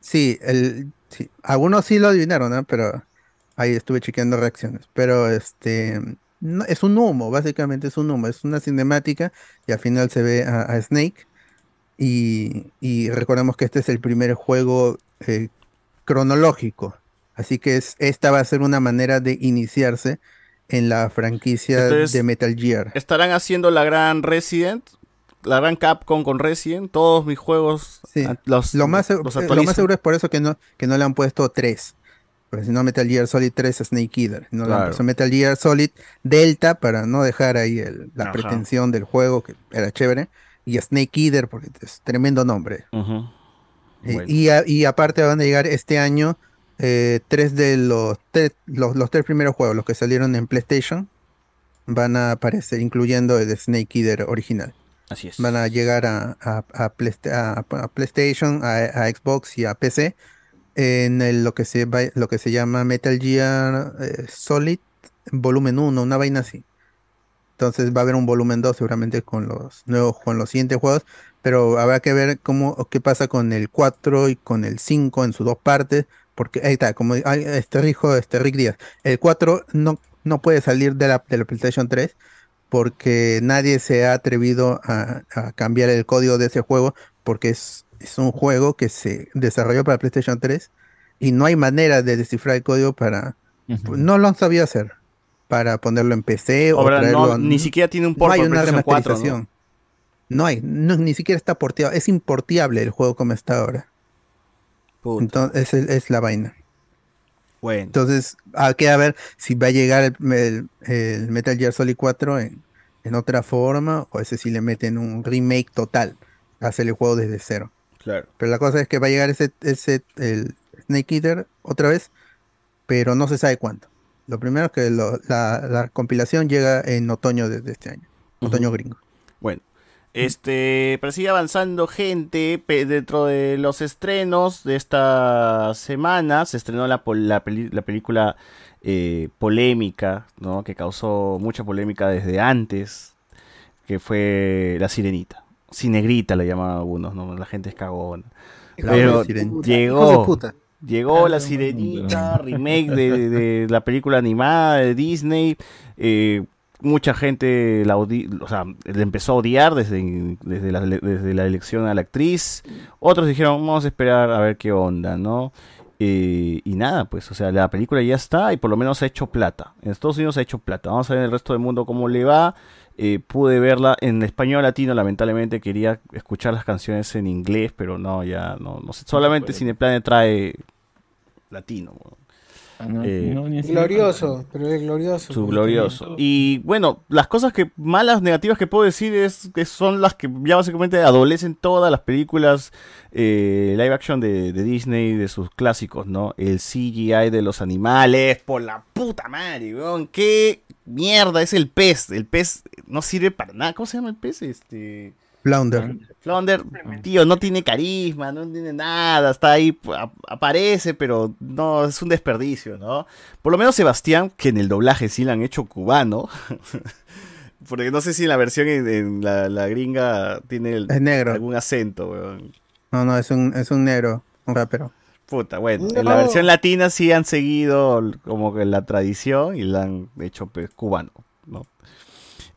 sí, el, sí, algunos sí lo adivinaron, ¿no? Pero ahí estuve chequeando reacciones, pero este no, es un humo, básicamente es un humo, es una cinemática y al final se ve a, a Snake y, y recordemos que este es el primer juego eh, cronológico, así que es, esta va a ser una manera de iniciarse en la franquicia Entonces, de Metal Gear. Estarán haciendo la gran Resident, la gran Capcom con Resident, todos mis juegos Sí. ah, los, lo, más, los eh, lo más seguro es por eso que no, que no le han puesto 3. Porque si no, Metal Gear Solid 3 es Snake Eater. No le han Claro. puesto Metal Gear Solid Delta para no dejar ahí el- la Ajá. pretensión del juego, que era chévere. Y Snake Eater, porque es tremendo nombre. Eh, Bueno. y, a- y aparte van a llegar este año eh, tres de los, tres- los, los tres primeros juegos, los que salieron en PlayStation, van a aparecer, incluyendo el de Snake Eater original. Así es. Van a llegar a, a- a Playsta- a- a PlayStation, a, Xbox y a PC en el- lo, que se, va- lo que se llama Metal Gear eh, Solid Volumen 1, una vaina así. Entonces va a haber un volumen 2 seguramente con los nuevos, con los siguientes juegos, pero habrá que ver cómo, qué pasa con el 4 y con el 5 en sus dos partes, porque ahí está, como este rijo, este Rick Díaz, el 4 no, no puede salir de la, de la PlayStation 3 porque nadie se ha atrevido a, a cambiar el código de ese juego porque es, es un juego que se desarrolló para PlayStation 3 y no hay manera de descifrar el código para... No lo han sabido hacer para ponerlo en PC o traerlo... no, ni siquiera tiene un port no hay una PlayStation 4, ¿no? remasterización. No hay, no, ni siquiera está porteado, es importeable el juego como está ahora. Entonces es, es la vaina. Bueno. Entonces hay que ver si va a llegar el, el- el Metal Gear Solid 4 en, en otra forma o ese si le meten un remake total, hacer el juego desde cero. Claro. Pero la cosa es que va a llegar ese, ese el Snake Eater otra vez, pero no se sabe cuándo. Lo primero es que lo- la, la compilación llega en otoño de, de este año, otoño gringo. Bueno, este, para seguir avanzando, gente, dentro de los estrenos de esta semana se estrenó la, la, peli- la película eh, polémica, ¿no? Que causó mucha polémica desde antes, que fue La Sirenita. Cinegrita la llamaban algunos, ¿no? La gente es cagona. Pero llegó, llegó La Sirenita, remake de, de la película animada de Disney. eh, mucha gente la odi- o sea, le empezó a odiar desde, desde, la, desde la elección a la actriz. Otros dijeron, vamos a esperar a ver qué onda, ¿no? Eh, y nada, pues, o sea, la película ya está y por lo menos ha hecho plata. En Estados Unidos ha hecho plata. Vamos a ver en el resto del mundo cómo le va. Eh, pude verla en español latino, lamentablemente quería escuchar las canciones en inglés, pero no, ya no, no sé. Solamente Cineplanet trae latino. ¿No? Eh, Glorioso, pero es glorioso. su glorioso. Y bueno, las cosas que malas, negativas que puedo decir es que son las que ya básicamente adolecen todas las películas eh, live action de, de Disney, de sus clásicos, ¿no? El CGI de los animales, por la puta madre, weón. ¿Qué mierda es el pez? El pez no sirve para nada. ¿Cómo se llama el pez? Este... Flounder. Flounder, tío, no tiene carisma, no tiene nada, está ahí, aparece, pero no, es un desperdicio, ¿no? Por lo menos Sebastián, que en el doblaje sí lo han hecho cubano, [laughs] porque no sé si en la versión en, en la, la gringa tiene el- Es negro. algún acento, weón. No, no, es un, es un negro, un rapero. Puta, bueno, en la versión latina sí han seguido como que la tradición y la han hecho pues, cubano, ¿no?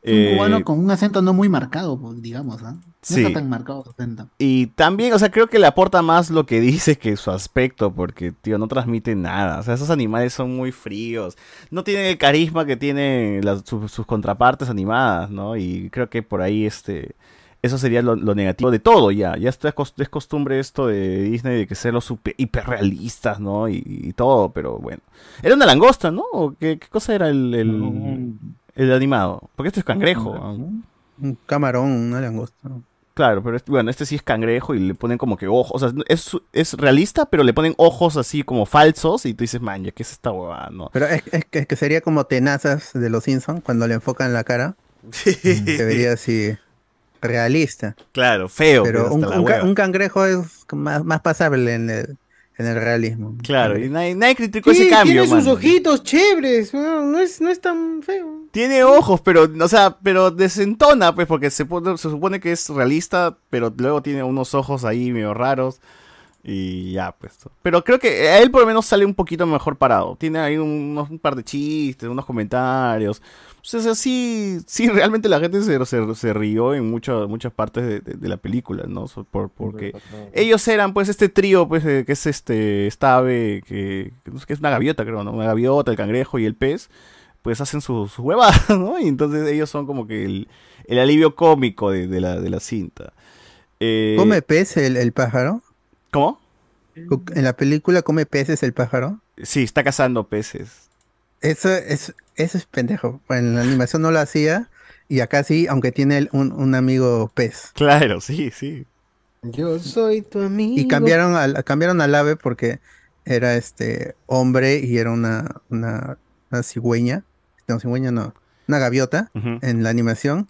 Un Eh, cubano con un acento no muy marcado, pues, digamos, ¿ah? No Sí. está tan marcado su acento. Y también, o sea, creo que le aporta más lo que [laughs] dice que su aspecto, porque, tío, no transmite nada. O sea, esos animales son muy fríos. No tienen el carisma que tienen las- su- sus contrapartes animadas, ¿no? Y creo que por ahí, este, eso sería lo, lo negativo de todo ya. Ya está es costumbre esto de Disney de que ser los super, hiperrealistas, ¿no? Y, y todo, pero bueno. Era una langosta, ¿no? ¿O qué, qué cosa era el, el, el animado? Porque esto es cangrejo. ¿no? Un camarón, una langosta. Claro, pero este, bueno, este sí es cangrejo y le ponen como que ojos. O sea, es, es realista, pero le ponen ojos así como falsos y tú dices, man, ya, ¿qué es esta huevada? No. Pero es, es que, es que sería como tenazas de los Simpsons cuando le enfocan la cara. Se vería así realista. Claro, feo. Pero un, un un cangrejo es más, más pasable en el, en el realismo. Claro, y nadie, nadie criticó Sí, ese cambio, tiene sus man. ojitos chéveres, no, no es, no es tan feo. Tiene ojos, pero, o sea, pero desentona, pues, porque se, pone- se supone que es realista, pero luego tiene unos ojos ahí medio raros. Y ya, pues. Pero creo que a él por lo menos sale un poquito mejor parado. Tiene ahí unos, un par de chistes, unos comentarios. O sea, sí, sí, realmente la gente se, se, se rió en muchas muchas partes de, de- de la película, ¿no? Por, porque ellos eran, pues, este trío, pues, eh, que es este, esta ave, que, es una gaviota, creo, ¿no? Una gaviota, el cangrejo y el pez, pues hacen sus su huevadas, [laughs] ¿no? Y entonces ellos son como que el, el alivio cómico de, de la, de la cinta. Eh, ¿Come pez el, el pájaro? ¿Cómo? En la película come peces el pájaro. Sí, está cazando peces. Eso es, eso es pendejo. Bueno, en la animación no lo hacía. Y acá sí, aunque tiene un, un amigo pez. Claro, sí, sí. Yo soy tu amigo. Y cambiaron al, cambiaron al ave porque era este hombre y era una, una, una cigüeña. No, cigüeña no. Una gaviota en la animación.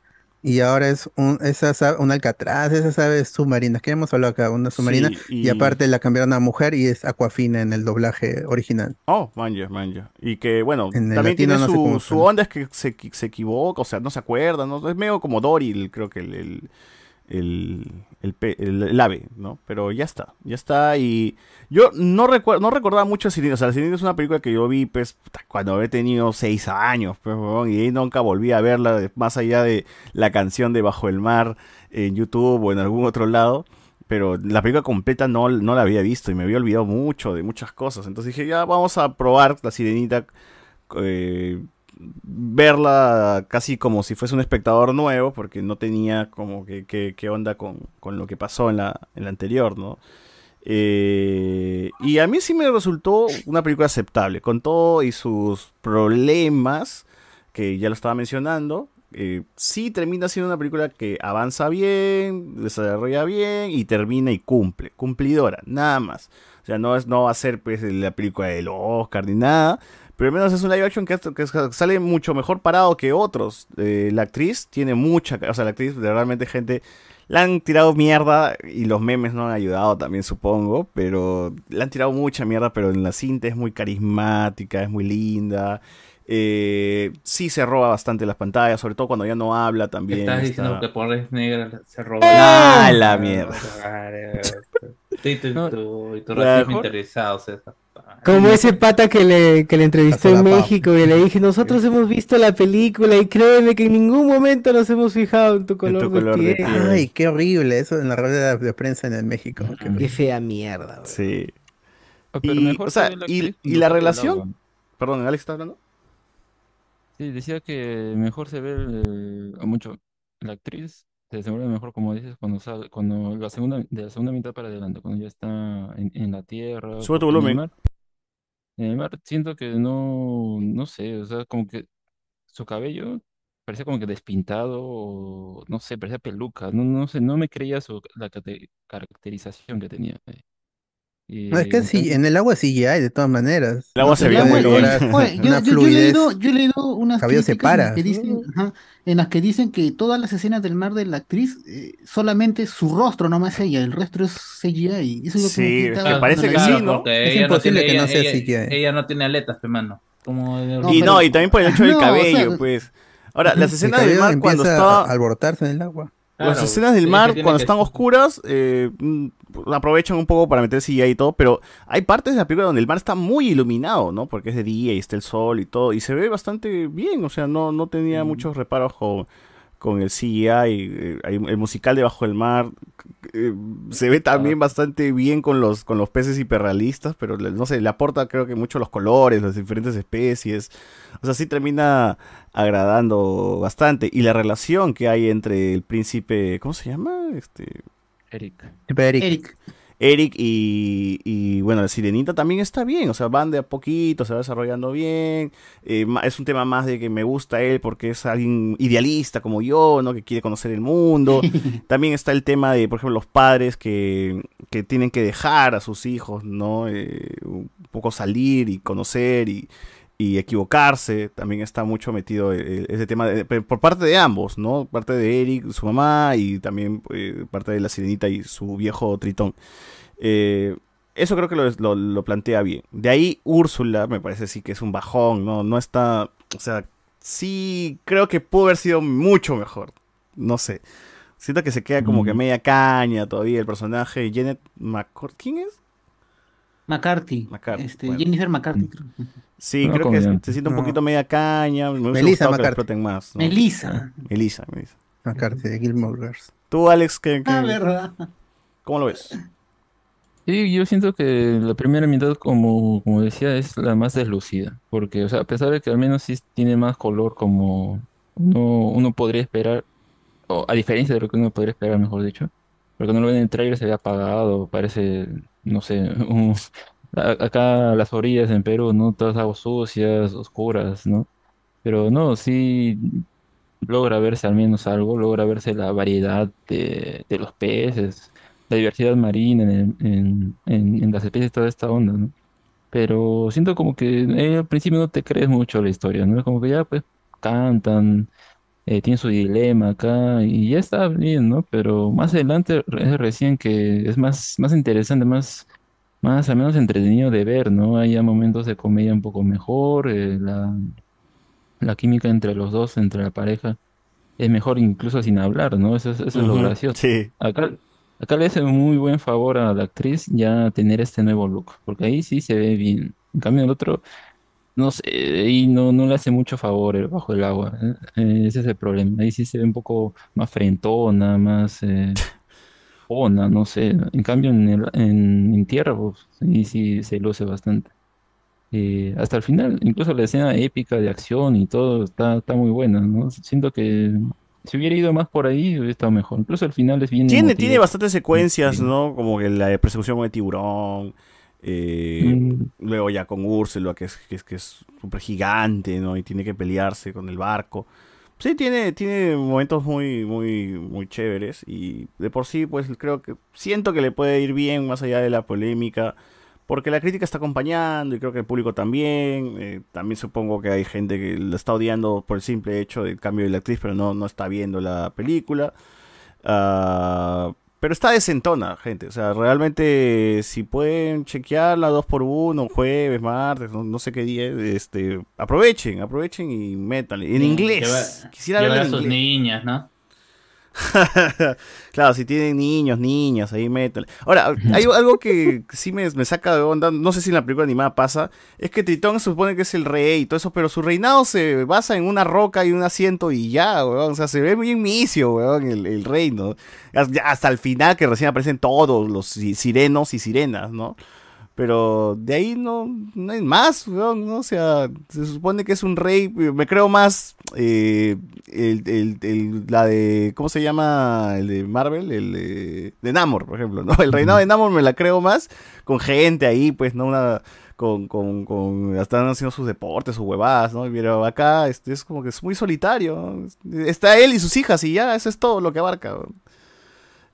Y ahora es un, esa, sa- un Alcatraz, esas aves submarinas que hemos hablado acá, una submarina, Sí, y... y- aparte la cambiaron a mujer y es Aquafina en el doblaje original. Oh, manja, manja. Y que, bueno, En también tiene no su, su onda, es que se, se equivoca, o sea, no se acuerda, ¿no? Es medio como Dory, creo que el, el, el, el el- ave, ¿no? Pero ya está, ya está. Y yo no, recuerdo no recordaba mucho a Sirenita. O sea, Sirenita es una película que yo vi, pues, cuando había tenido seis años, pues, y nunca volví a verla, más allá de la canción de Bajo el Mar en YouTube o en algún otro lado. Pero la película completa no, no la había visto y me había olvidado mucho de muchas cosas. Entonces dije, ya vamos a probar la sirenita, eh, verla casi como si fuese un espectador nuevo, porque no tenía como que, que- onda con, con lo que pasó en la, en la anterior, ¿no? Eh, y a mí sí me resultó una película aceptable, con todo y sus problemas, que ya lo estaba mencionando. eh, sí termina siendo una película que avanza bien, desarrolla bien y termina y cumple, cumplidora, nada más. O sea, no, es, no va a ser pues la película del Oscar ni nada, pero al menos es un live action que, sale mucho mejor parado que otros. Eh, la actriz tiene mucha, o sea, la actriz de realmente gente le han tirado mierda y los memes no han ayudado también, supongo, pero le han tirado mucha mierda, pero en la cinta es muy carismática, es muy linda. Eh, sí se roba bastante las pantallas, sobre todo cuando ya no habla también. Estás está- diciendo que por es negra se robó. ¡Ah, la mierda! Y tu, tu, y tu La racismo mejor- interesado, César. Como ese pata que le, que le entrevisté en. México y le dije, nosotros hemos visto la película y créeme que en ningún momento nos hemos fijado en tu color, color de de piel. piel. Ay, qué horrible eso en la rueda de prensa en el México. Qué, Qué fea mierda. güey. Sí. pero Y, mejor o sea, la y, la relación... Perdón, ¿Alex está hablando? Sí, decía que mejor se ve el- o mucho la actriz se desenvuelve mejor como dices cuando sale, cuando la segunda de la segunda mitad para adelante, cuando ya está en, en la tierra, Sube tu en volumen. Mar. En el mar siento que no, no sé, o sea, como que su cabello parecía como que despintado o no sé, parecía peluca, no, no sé, no me creía su la caracterización que tenía. eh. Y No, es que en sí, cambio- en el agua sí hay, de todas maneras. El agua No se veía muy bien. yo, una yo- yo he fluidez. leído, yo he leído unas cabello se críticas en las para. que dicen, [laughs] ajá, en las que dicen que todas las escenas del mar de la actriz, eh, solamente su rostro nomás ella, el resto es CGI. Eso es lo Sí, me que parece que sí. ¿no? Es ella imposible tiene- que no ella- sea ella- CGI. Ella no tiene aletas, hermano. Como de- No, y pero- no, y también por el hecho del No, o sea, cabello, pues. Ahora, las escenas del mar cuando estaba... a alborotarse en el agua. Las escenas del es mar, que cuando que- están oscuras, eh, mm, aprovechan un poco para meter CGI y todo, pero hay partes de la película donde el mar está muy iluminado, ¿no? Porque es de día y está el sol y todo, y se ve bastante bien, o sea, no, no tenía muchos reparos con, con el CGI, eh, hay- el musical de Bajo el Mar eh, se ve también bastante bien con los, con los peces hiperrealistas, pero le- no sé, le aporta creo que mucho los colores, las diferentes especies, o sea, sí termina agradando bastante. Y la relación que hay entre el príncipe, ¿cómo se llama? Este, Eric. Eric. Eric. Eric y, y, bueno, la sirenita también está bien, o sea, van de a poquito, se va desarrollando bien. eh, es un tema más de que me gusta él porque es alguien idealista como yo, ¿no? Que quiere conocer el mundo. [laughs] también está el tema de, por ejemplo, los padres que, que tienen que dejar a sus hijos, ¿no? Eh, un poco salir y conocer y, y equivocarse. También está mucho metido el- el- ese tema de- por parte de ambos, ¿no? Parte de Eric, su mamá, y también eh, parte de la sirenita y su viejo tritón. Eh, eso creo que lo, lo- lo plantea bien. De ahí Úrsula, me parece sí que es un bajón, ¿no? No está, o sea, sí creo que pudo haber sido mucho mejor. No sé. Siento que se queda como que Mm. media caña todavía el personaje. Janet McCord, ¿quién es? McCarthy. McCarthy, Este, bueno. Jennifer McCarthy, creo. Sí, No, creo que se siente un No. poquito media caña. Me Melissa que McCarthy. exploten más. ¿no? Melissa. Melissa, Melissa. McCarthy de Gilmore Girls. Tú, Alex, ¿qué, qué- Ah, verdad. ¿cómo lo ves? Sí, yo siento que la primera mitad, como, como decía, es la más deslucida, porque, o sea, a pesar de que al menos sí tiene más color como uno, uno podría esperar, o a diferencia de lo que uno podría esperar, mejor dicho, porque cuando lo ven en el trailer se ve apagado, parece, no sé, [laughs] un- acá las orillas en Perú, ¿no? Todas aguas sucias, oscuras, ¿no? Pero no, sí logra verse al menos algo, logra verse la variedad de, de los peces, la diversidad marina en, el- en, en- en las especies, toda esta onda, ¿no? Pero siento como que eh, al principio no te crees mucho la historia, ¿no? Como que ya pues cantan, eh, tiene su dilema acá y ya está bien, ¿no? Pero más adelante es recién que es más, más interesante, más, más al menos entretenido de ver, ¿no? Hay ya momentos de comedia un poco mejor, eh, la, la química entre los dos, entre la pareja, es mejor incluso sin hablar, ¿no? Eso es, eso es lo gracioso. sí. Acá, acá le hace muy buen favor a la actriz ya tener este nuevo look, porque ahí sí se ve bien. En cambio, el otro, no sé, ahí no, no le hace mucho favor bajo el agua. ¿eh? Ese es el problema. Ahí sí se ve un poco más frentona, más eh, ona, no sé. En cambio, en, el- en, en tierra, pues, ahí sí se luce bastante. Eh, hasta el final, incluso la escena épica de acción y todo está, está muy buena, ¿no? Siento que si hubiera ido más por ahí, hubiera estado mejor. Incluso el final es bien Tiene, emotivo. tiene bastantes secuencias, ¿no? Como que la de persecución con el tiburón. Eh, Mm. Luego ya con Úrsula, que es que es que es súper gigante, ¿no? Y tiene que pelearse con el barco. Sí, tiene, tiene momentos muy, muy, muy chéveres. Y de por sí, pues creo que siento que le puede ir bien más allá de la polémica. Porque la crítica está acompañando y creo que el público también. eh, también supongo que hay gente que la está odiando por el simple hecho del cambio de la actriz, pero no, no está viendo la película. Ah, pero está desentona, gente. O sea, realmente, si pueden chequearla dos por uno, jueves, martes, no, no sé qué día, este, aprovechen, aprovechen y métanle. En Sí, inglés. llevar- Quisiera llevar a sus niñas, ¿no? [laughs] claro, si tienen niños, niñas, ahí métanle. Ahora, hay algo que sí me, me saca de onda, no sé si en la película animada pasa, es que Tritón se supone que es el rey y todo eso, pero su reinado se basa en una roca y un asiento y ya, weón. O sea, se ve bien misio, weón, el, el reino. Hasta, el final que recién aparecen todos los si- sirenos y sirenas, ¿no? Pero de ahí no, no hay más, weón, ¿no? O sea, se supone que es un rey, me creo más eh, el, el- el- la de, ¿cómo se llama? El de Marvel, el de, de Namor, por ejemplo, ¿no? El reinado de Namor me la creo más con gente ahí, pues, ¿no? Una, con, con, con, están haciendo sus deportes, sus huevadas, ¿no? Pero acá este, es como que es muy solitario, ¿no? Está él y sus hijas y ya, eso es todo lo que abarca, weón.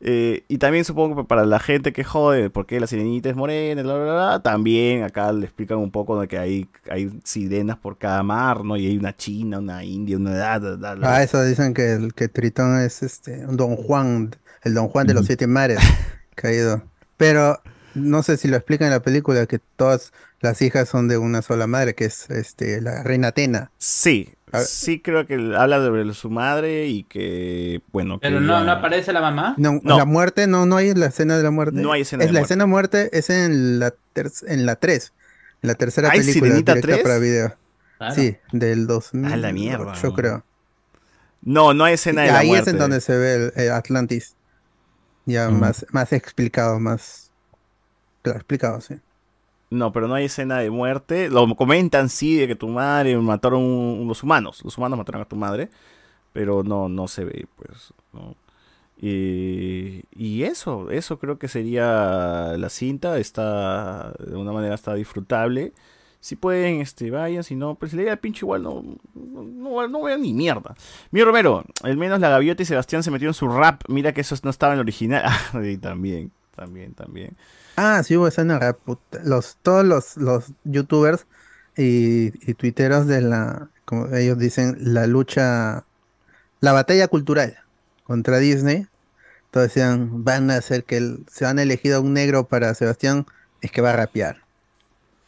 Eh, y también supongo que para la gente que jode por qué la sirenita es morena, bla, bla, bla, también acá le explican un poco de que hay, hay sirenas por cada mar, ¿no? Y hay una china, una india, una... da, da, da. Ah, eso dicen que el que Tritón es este un Don Juan, el Don Juan de los siete mares [laughs] caído. Pero no sé si lo explican en la película que todas las hijas son de una sola madre, que es este la reina Atena. Sí. Sí creo que habla sobre su madre y que, bueno, que Pero no, no aparece la mamá. No, No. la muerte, no, no hay la escena de la muerte. No hay escena es de la muerte. escena de muerte es en la ter- en la 3, en la tercera ¿Hay película Sirenita directa 3? para video. Claro. Sí, del 2000. A la mierda. Yo creo. No, no hay escena de la Ahí muerte. es en donde se ve el, el Atlantis. Ya Mm. más, más explicado, más claro, explicado, sí. No, pero no hay escena de muerte. Lo comentan, sí, de que tu madre mataron los humanos. Los humanos mataron a tu madre. Pero no, no se ve, pues. Y, eso, eso creo que sería la cinta. Está, de una manera, está disfrutable. Si pueden, este, vayan. Si no, pues si le da pinche igual, no, no, no, ni mierda. Mi Romero, al menos la gaviota y Sebastián se metieron en su rap. Mira que eso no estaba en el original. [laughs] Ah, también, también, también. Ah, sí hubo escena. Los, todos los, los youtubers y, y tuiteros de la, como ellos dicen, la lucha, la batalla cultural contra Disney. Todos decían, van a hacer que el- se han elegido a un negro para Sebastián, es que va a rapear.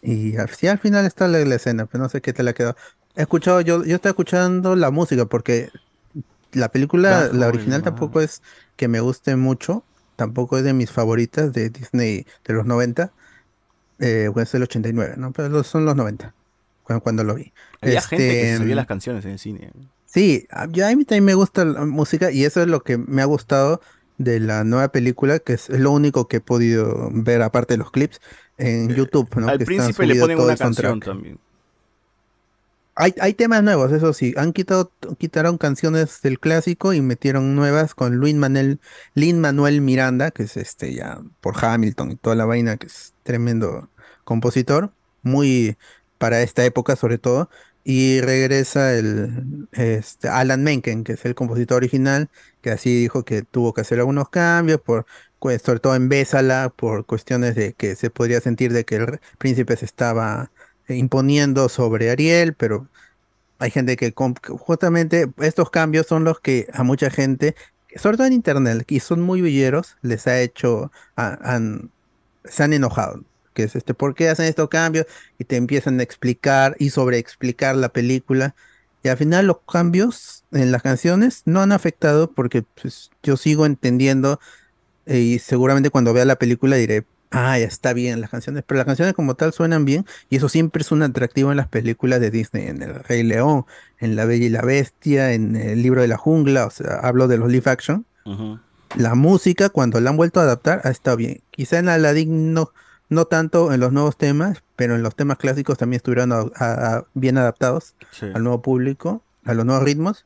Y al, sí, al final está la, la escena, pero no sé qué te la quedó. He escuchado, yo, yo estoy escuchando la música porque la película, Bajo la original tampoco es que me guste mucho, tampoco es de mis favoritas de Disney de los 90, eh, bueno, es el 89, ¿no? Pero son los 90, cuando, cuando lo vi. Había gente que Este, sabía las canciones en el cine. Sí, yo- a mí también me gusta la música y eso es lo que me ha gustado de la nueva película, que es lo único que he podido ver aparte de los clips en YouTube, ¿no? Al que príncipe le ponen una canción soundtrack. también. Hay, hay temas nuevos, eso sí, han quitado, quitaron canciones del clásico y metieron nuevas con Luis Manuel, Lin Manuel Miranda, que es este ya por Hamilton y toda la vaina, que es tremendo compositor, muy para esta época sobre todo, y regresa el este, Alan Menken, que es el compositor original, que así dijo que tuvo que hacer algunos cambios, por, pues, sobre todo en Bésala, por cuestiones de que se podría sentir de que el príncipe se estaba imponiendo sobre Ariel, pero hay gente que justamente estos cambios son los que a mucha gente, sobre todo en internet, y son muy villeros, les ha hecho, se han enojado. Que es este, ¿por qué hacen estos cambios? Y te empiezan a explicar y sobreexplicar la película. Y al final los cambios en las canciones no han afectado porque pues, yo sigo entendiendo eh, y seguramente cuando vea la película diré, ah, ya está bien las canciones, pero las canciones como tal suenan bien y eso siempre es un atractivo en las películas de Disney, en El Rey León, en La Bella y la Bestia, en El Libro de la Jungla, o sea, hablo de los live action. La música, cuando la han vuelto a adaptar, ha estado bien. Quizá en Aladdin no, no tanto en los nuevos temas, pero en los temas clásicos también estuvieron a- a- a- bien adaptados Sí. al nuevo público, a los nuevos ritmos.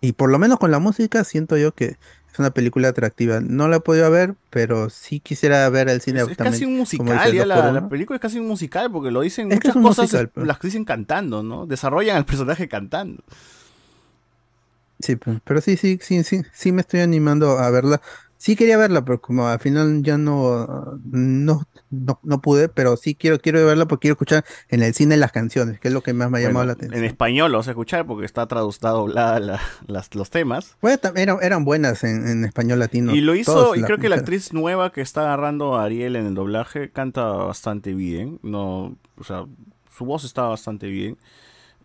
Y por lo menos con la música siento yo que es una película atractiva. No la he podido ver, pero sí quisiera ver el cine Es, casi un musical, ya la, película es casi un musical porque lo dicen Es muchas cosas, musical, pues. las dicen cantando, ¿no? Desarrollan al personaje cantando. Sí, pe- pero sí, sí, sí, sí, sí me estoy animando a verla. Sí quería verla, pero como al final ya no, no, no, no pude, pero sí quiero, quiero verla porque quiero escuchar en el cine las canciones, que es lo que más me ha llamado Bueno, la atención. en español lo vas a escuchar porque está traducida doblada la- las- los temas. Bueno, eran, eran buenas en, en español latino. Y lo hizo, y la- creo que la actriz nueva que está agarrando a Ariel en el doblaje canta bastante bien. No, o sea, su voz está bastante bien.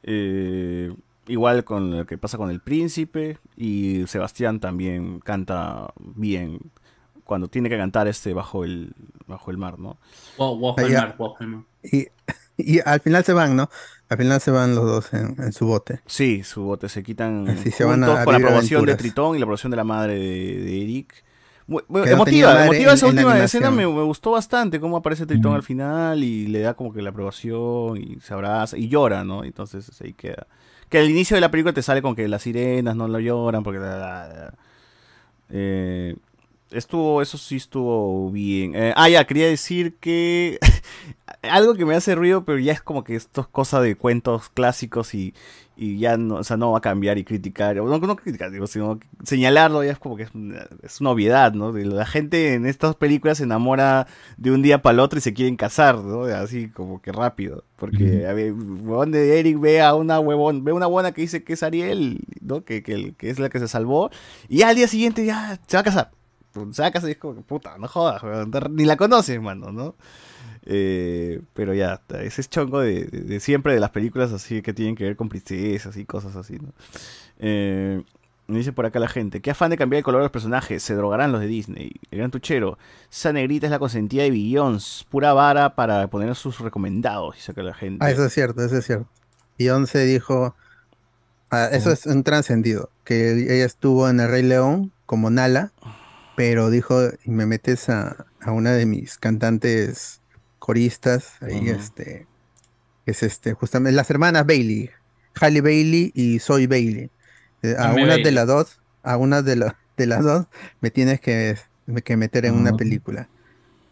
Eh, igual con lo que pasa con el príncipe. Y Sebastián también canta bien. Cuando tiene que cantar este bajo el, bajo el mar, ¿no? Y, y al final se van, ¿no? Al final se van los dos en, en su bote. Sí, su bote se quitan Sí, se van a- con la aprobación de. Tritón y la aprobación de la madre de, de Eric. Muy- muy- Que no tenía emotiva, emotiva esa última escena, me gustó bastante cómo aparece Tritón al final y le da como que la aprobación y se abraza y llora, ¿no? Entonces ahí queda. Que al inicio de la película te sale con que las sirenas no lo lloran porque... Eh, estuvo, eso sí estuvo bien. Eh, ah, ya, quería decir que [laughs] algo que me hace ruido, pero ya es como que esto es cosa de cuentos clásicos y, y ya no, o sea, no va a cambiar y criticar, no, no criticar, digo, sino señalarlo ya es como que es una, es una obviedad, ¿no? La gente en estas películas se enamora de un día para el otro y se quieren casar, ¿no? Así como que rápido, porque a ver, huevón de Eric ve a una huevón, ve una buena que dice que es Ariel, ¿no? Que, que, que es la que se salvó, y ya al día siguiente ya se va a casar. A casar y es como que puta, no jodas, ni la conoces, mano, ¿no? Eh, pero ya, ese es chongo de, de- de siempre de las películas así que tienen que ver con princesas y cosas así, ¿no? Eh, me dice por acá la gente, qué afán de cambiar el color de los personajes, se drogarán los de Disney. El gran tuchero, esa negrita es la consentida de Billions, pura vara para poner sus recomendados, dice acá la gente. Ah, eso es cierto, eso es cierto. Y Once dijo, ah, eso es un trascendido, que ella estuvo en El Rey León como Nala, pero dijo, y me metes a, a una de mis cantantes coristas, ahí Ujú. este, es este, justamente, las hermanas Bailey, Halle Bailey y Soy Bailey. Eh, A una de las dos, a una de, la- de las dos, me tienes que, que meter en una película.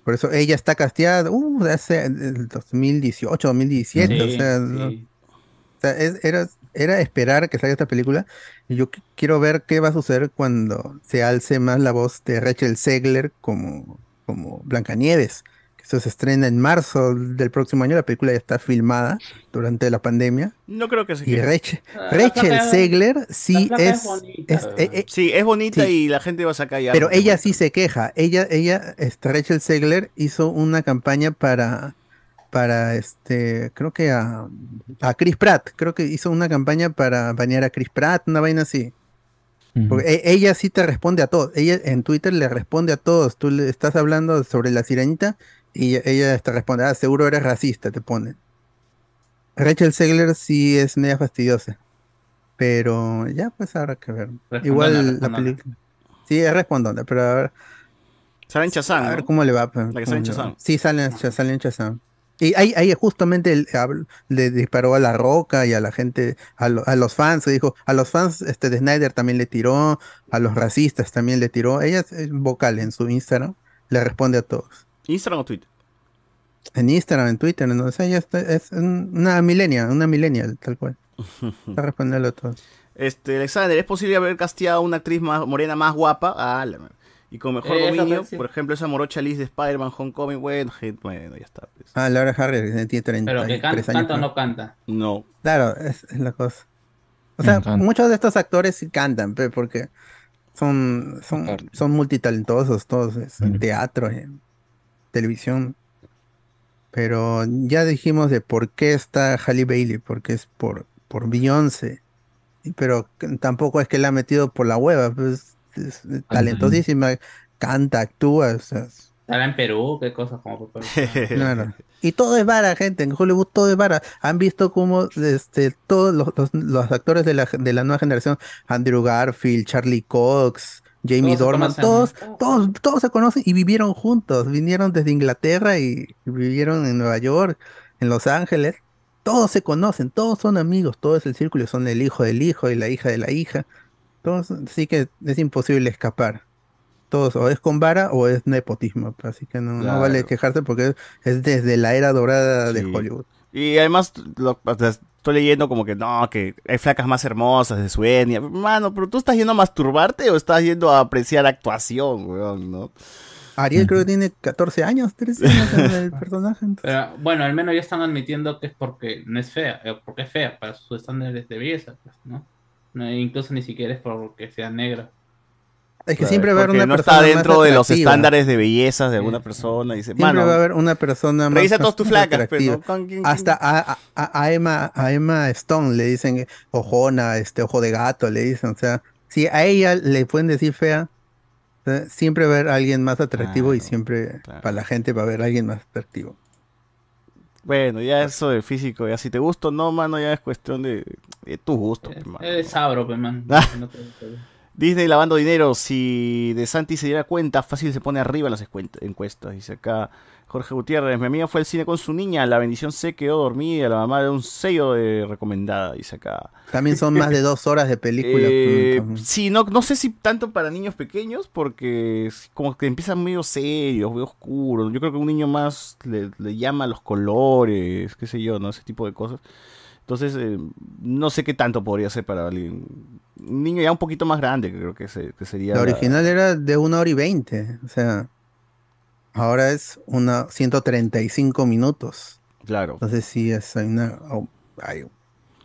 Por eso ella está casteada, uh, hace el 2018, 2017, o Sí, sea, sí. no- o sea, es- era, era esperar que salga esta película. Y yo qu- quiero ver qué va a suceder cuando se alce más la voz de Rachel Zegler como, como Blancanieves. Que Esto se estrena en marzo del próximo año. La película ya está filmada durante la pandemia. No creo que se Y quede. Rachel, Ah, Rachel Zegler sí es es, es- eh, eh, Sí, es bonita sí. y la gente va a sacar ya. pero ella sí se queja. Ella, ella, este, Rachel Zegler hizo una campaña para, para este, creo que a, a Chris Pratt. Creo que hizo una campaña para banear a Chris Pratt, una vaina así. Porque e- ella sí te responde a todos. Ella en Twitter le responde a todos. Tú le estás hablando sobre la sirenita y ella, te responde, ah, seguro eres racista, te pone. Rachel Zegler sí es media fastidiosa. Pero ya pues habrá que ver. Respondona, Igual la respondona. película. Sí, es respondona, pero a ver. Sale en Chazán, A ver ¿no? cómo le va. pues, La que sale en. Shazam. Sí, sale, en Shazam, sale en Shazam. Y ahí, ahí justamente el- le disparó a La Roca y a la gente, a, lo- a los fans, se dijo, a los fans este, de Snyder también le tiró, a los racistas también le tiró. Ella es, vocal en su Instagram, le responde a todos. Instagram o Twitter. En Instagram, en Twitter, ¿no? O sea, ella está- es un- una millennial, una millennial, tal cual. [laughs] Está respondiendo a todos. Este, Alexander, ¿es posible haber casteado una actriz más morena más guapa? Ah, la. Y con mejor Eh, dominio, por ejemplo, esa morocha Liz de Spider-Man Homecoming, bueno, bueno, ya está. pues. Ah, Laura Harris que tiene 33 Pero que can- años. canta o ¿no? canta. No. Claro, es, es la cosa. O sea, muchos de estos actores sí cantan, pe, porque son, son, son multitalentosos todos, es en teatro, en televisión. Pero ya dijimos de por qué está Halle Bailey, porque es por, por Beyoncé. Pero tampoco es que la ha metido por la hueva, pues es talentosísima, canta, actúa, o sea, Estará en Perú, qué cosas como. [laughs] Claro. Y todo es vara, gente. En Hollywood todo es vara. Han visto cómo este, todos los, los- los actores de la, de la nueva generación, Andrew Garfield, Charlie Cox, Jamie Todos Dorman, todos, todos, todos se conocen y vivieron juntos. Vinieron desde Inglaterra y vivieron en Nueva York, en Los Ángeles. Todos se conocen, todos son amigos, todo es el círculo, son el hijo del hijo y la hija de la hija. Todos, así que es imposible escapar. Todos, o es con vara o es nepotismo. Así que no, no vale quejarse porque es desde la era dorada de Sí. Hollywood. Y además, lo- estoy leyendo como que no, que hay flacas más hermosas de su etnia. Mano, pero tú estás yendo a masturbarte o estás yendo a apreciar actuación, weón, ¿no? Ariel creo que [laughs] tiene 14 años, 13 años en el [laughs] personaje. Pero bueno, al menos ya están admitiendo que es porque no es fea, eh, porque es fea para sus estándares de belleza, pues, ¿no? No, incluso ni siquiera es porque sea negra. Es que Claro, siempre va a haber una no persona está más dentro de los estándares de belleza de alguna persona. Dice, Siempre mano, va a haber una persona más revisa todas tus flacas, pero. ¿no? ¿Con quién- Hasta a, a- a Emma, a Emma Stone le dicen ojona, este ojo de gato, le dicen, o sea, si a ella le pueden decir fea, siempre va a haber alguien más atractivo y siempre para la gente va a haber alguien más atractivo. Bueno, ya eso de físico, ya si te gusta o no, mano, ya es cuestión de, de tu gusto. pe, mano. Es sabro, pues, man. Ah. No te- te- Disney lavando dinero, si De Santi se diera cuenta, fácil se pone arriba en las encuestas. Dice acá Jorge Gutiérrez, mi amiga fue al cine con su niña, la bendición se quedó dormida, la mamá de un sello de recomendada, dice acá. También son más de dos horas de película. Eh, sí, no, no sé si tanto para niños pequeños, porque como que empiezan medio serios, medio oscuros. Yo creo que un niño más le, le llama los colores, qué sé yo, ¿no? Ese tipo de cosas. Entonces, eh, no sé qué tanto podría ser para alguien. Un niño ya un poquito más grande, creo que, se- que sería. La la- original era de una hora y veinte, o sea, ahora es una 135 minutos. Claro. Entonces sí, es, hay, una, oh, hay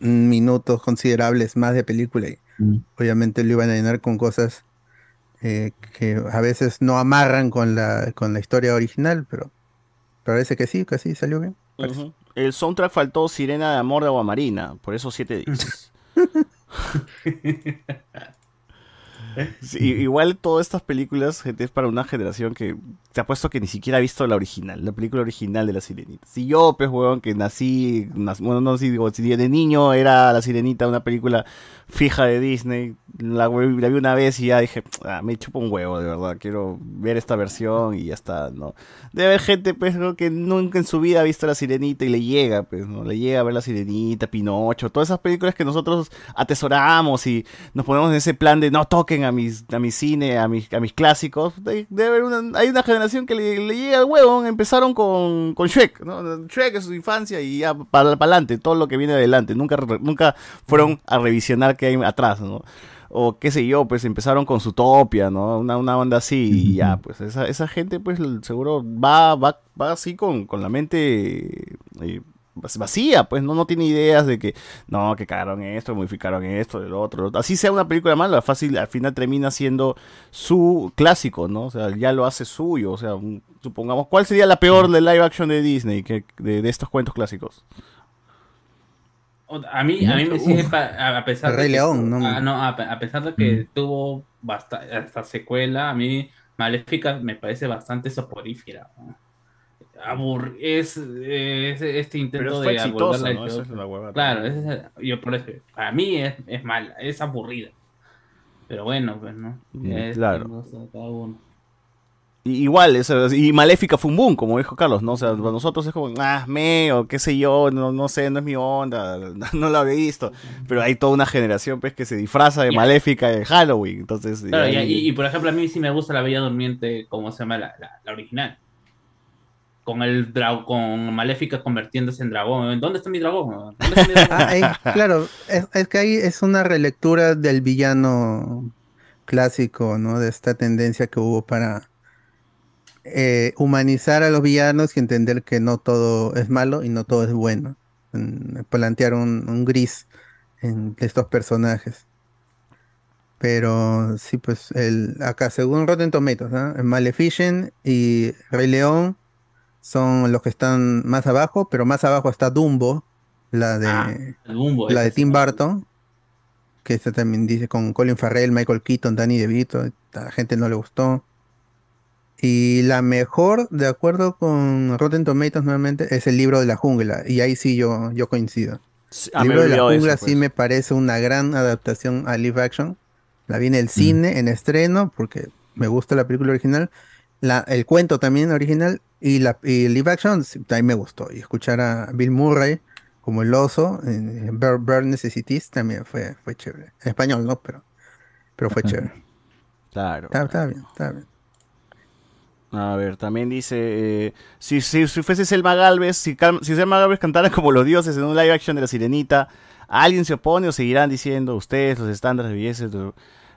minutos considerables más de película y obviamente lo iban a llenar con cosas eh, que a veces no amarran con la, con la historia original, pero parece que sí, que sí, salió bien. El soundtrack faltó Sirena de Amor de Aguamarina, por eso siete dices. [laughs] [laughs] Igual todas estas películas, es para una generación que te ha puesto que ni siquiera ha visto la original, la película original de la Sirenita. Si yo, pues, huevón, que nací, nac- bueno, no si digo, si de niño era la Sirenita una película fija de Disney, la, la vi una vez y ya dije, "Ah, me chupa un huevo, de verdad, quiero ver esta versión y ya está, ¿no? Debe haber gente, pues, que nunca en su vida ha visto la Sirenita y le llega, pues, ¿no? Le llega a ver la Sirenita, Pinocho, todas esas películas que nosotros atesoramos y nos ponemos en ese plan de no toquen a mis, a mi cine, a mis, a mis clásicos. De- Debe haber una, hay una generación que le, le llega al huevo, empezaron con, con Shrek, ¿no? Shrek es su infancia y ya para adelante, todo lo que viene adelante, nunca, nunca fueron a revisionar qué hay atrás, ¿no? O qué sé yo, pues empezaron con su topia, ¿no? Una, una onda así y ya, pues esa, esa gente pues seguro va, va, va así con, con la mente eh, vacía, pues no, no tiene ideas de que no, que cagaron esto, modificaron esto, el otro, así sea una película mala, fácil, al final termina siendo su clásico, ¿no? O sea, ya lo hace suyo, o sea, un- supongamos, ¿cuál sería la peor de live action de Disney que, de, de estos cuentos clásicos? A mí, a mí me sigue, pa- a a pesar El de Rey que, León, ¿no? ah, no, a, a pesar de que tuvo basta- hasta secuela, a mí Maléfica me parece bastante soporífera. ¿no? Abur- es, es este intento de exitosa, ¿no? Esa es la hueva Claro, es- yo por eso, para mí es, es mala, es aburrida. Pero bueno, pues, ¿no? Mm, Es- claro. no sé, cada uno. Igual, eso, y Maléfica fue un boom, como dijo Carlos, ¿no? O sea, para nosotros es como, ah, me, o qué sé yo, no, no sé, no es mi onda, [laughs] no lo había visto. Pero hay toda una generación, pues, que se disfraza de. Maléfica en Halloween, entonces... Claro, y, ahí- y- y, por ejemplo, a mí sí me gusta la Bella Durmiente, ¿cómo se llama? La, la- la original. Con el dragón, con Maléfica convirtiéndose en dragón. ¿Dónde está mi dragón? ¿Dónde está mi [laughs] dragón? Ah, eh, claro, es, es que ahí es una relectura del villano clásico, ¿no? De esta tendencia que hubo para eh, humanizar a los villanos y entender que no todo es malo y no todo es bueno. Mm, Plantear un, un gris en estos personajes. Pero sí, pues el, acá, según Rotten Tomatoes, ¿ah? Maleficent y Rey León son los que están más abajo, pero más abajo está Dumbo, la de, Ah, Dumbo, la de Tim Burton, que esta también dice con Colin Farrell, Michael Keaton, Danny DeVito, a la gente no le gustó. Y la mejor, de acuerdo con Rotten Tomatoes nuevamente, es el libro de la jungla. Y ahí sí yo, yo coincido. el libro de la jungla eso, sí pues. me parece una gran adaptación a live action. La vi en el cine, en estreno, porque me gusta la película original. La, el cuento también original y la y live action sí, también me gustó. Y escuchar a Bill Murray como el oso en Bear, Bear Necessities también fue, fue chévere. En español, ¿no? Pero, pero fue chévere. Claro. Está, está bien, está bien. A ver, también dice, eh, si, si, si fuese Selma Galvez, si, si Selma Galvez cantara como los dioses en un live action de La Sirenita, ¿alguien se opone o seguirán diciendo ustedes los estándares de belleza?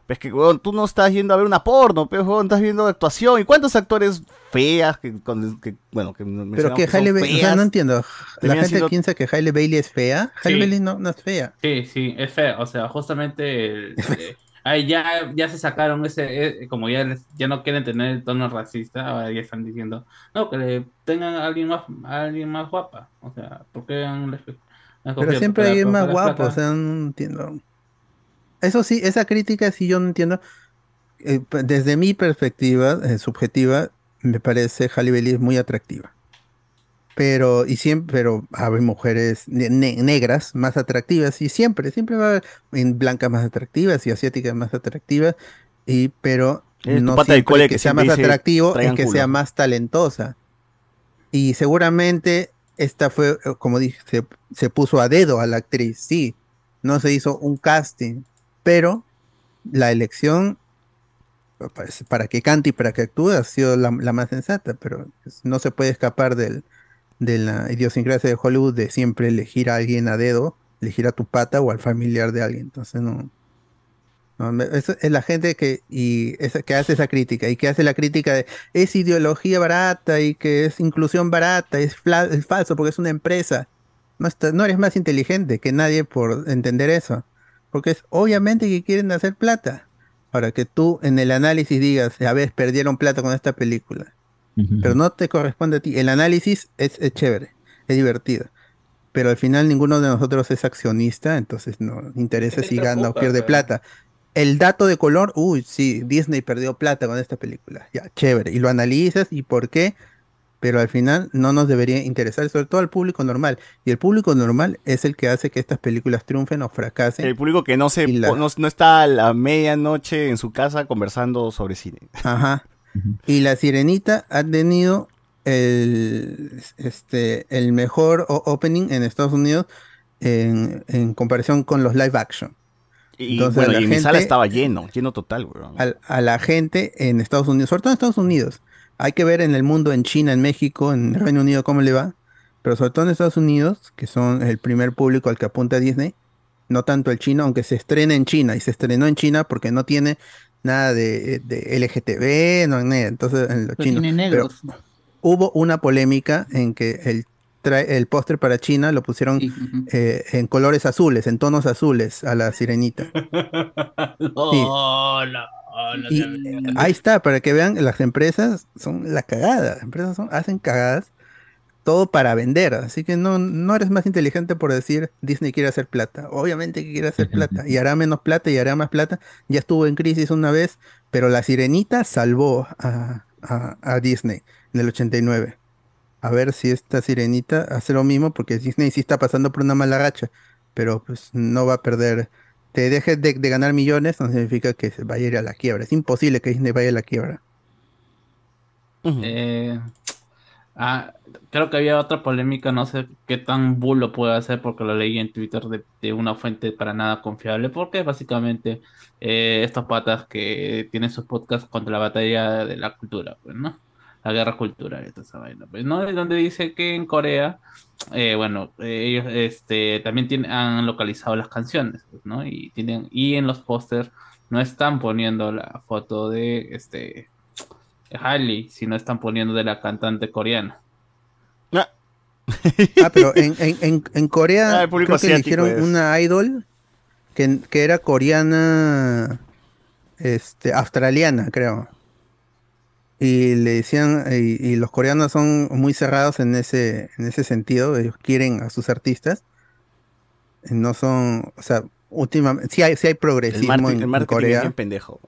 Pues que, weón, tú no estás yendo a ver una porno, pero weón, estás viendo actuación. ¿Y cuántos actores feas que, con- que, bueno, que Pero que son Halle Bailey, o sea, no entiendo. La gente siendo- piensa que Halle Bailey es fea. Halle Sí. Bailey no, no es fea. Sí, sí, es feo. O sea, justamente [laughs] el- ahí ya, ya se sacaron ese, eh, como ya, les- ya no quieren tener el tono racista, ahora ya están diciendo, no, que le tengan a alguien más, a alguien más guapa. O sea, ¿por qué han, han Pero siempre hay la- más guapo, o sea, no entiendo. Eso sí, esa crítica sí yo no entiendo. Eh, desde mi perspectiva eh, subjetiva, me parece Halle Bailey muy atractiva. Pero, y siempre, pero hay mujeres ne- ne- negras más atractivas, y siempre, siempre va a haber en blancas más atractivas y asiáticas más atractivas, y pero tu no siempre cole que, que sea más atractivo es "Traigan que culo". sea más talentosa. Y seguramente esta fue, eh, como dije, se, se puso a dedo a la actriz, sí, no se hizo un casting, pero la elección pues, para que cante y para que actúe ha sido la, la más sensata, pero pues, no se puede escapar del, de la idiosincrasia de Hollywood de siempre elegir a alguien a dedo, elegir a tu pata o al familiar de alguien, entonces no. no, es la gente que, y esa- que hace esa crítica y que hace la crítica de es ideología barata y que es inclusión barata, es, fla- es falso porque es una empresa. No, está- no eres más inteligente que nadie por entender eso. Porque es obviamente que quieren hacer plata. Ahora que tú en el análisis digas, a ver, perdieron plata con esta película. Pero no te corresponde a ti. El análisis es, es chévere, es divertido. Pero al final ninguno de nosotros es accionista, entonces no interesa te si gana o pierde pero- plata. El dato de color, uy, sí, Disney perdió plata con esta película. Ya, chévere. Y lo analizas y por qué, pero al final no nos debería interesar, sobre todo al público normal. Y el público normal es el que hace que estas películas triunfen o fracasen. El público que no se la- no, no está a la medianoche en su casa conversando sobre cine. Ajá. Y la Sirenita ha tenido el, este, el mejor opening en Estados Unidos en, en comparación con los live action. Y Entonces, bueno, la y mi sala estaba lleno, lleno total, al- a la gente en Estados Unidos, sobre todo en Estados Unidos. Hay que ver en el mundo, en China, en México, en Reino Unido cómo le va, pero sobre todo en Estados Unidos, que son el primer público al que apunta Disney, no tanto el chino, aunque se estrena en China y se estrenó en China porque no tiene nada de, de LGTB, no, nada, entonces en los Pero chinos. Pero hubo una polémica en que el, el póster para China lo pusieron eh, en colores azules, en tonos azules a la sirenita. [laughs] Y no. ahí está, para que vean, las empresas son la cagada. Las empresas son- hacen cagadas todo para vender. Así que no, no eres más inteligente por decir Disney quiere hacer plata. Obviamente que quiere hacer plata. Y hará menos plata y hará más plata. Ya estuvo en crisis una vez, pero la sirenita salvó a, a- a Disney en el 89. A ver si esta sirenita hace lo mismo, porque Disney sí está pasando por una mala racha. Pero pues no va a perder. Te dejes de, de ganar millones, no significa que se vaya a ir a la quiebra. Es imposible que Disney vaya a la quiebra. Eh, ah, creo que había otra polémica, no sé qué tan bulo puede hacer porque lo leí en Twitter de, una fuente para nada confiable, porque básicamente eh, estos patas que tienen sus podcasts contra la batalla de la cultura, pues, ¿no? la guerra cultural y toda esa. Pues, ¿no? Donde dice que en Corea, eh, bueno, eh, ellos este, también tienen, han localizado las canciones, pues, ¿no? Y, tienen, y en los pósters no están poniendo la foto de este Hailey, sino están poniendo de la cantante coreana. [laughs] Ah, pero en, en, en, en Corea Ah, el creo que eligieron es. una idol que, que era coreana, este, australiana, creo. Y le decían, y, y los coreanos son muy cerrados en ese, en ese sentido, ellos quieren a sus artistas. No son, o sea, últimamente, sí hay, sí hay El progresismo marketing, en, el en Corea bien pendejo.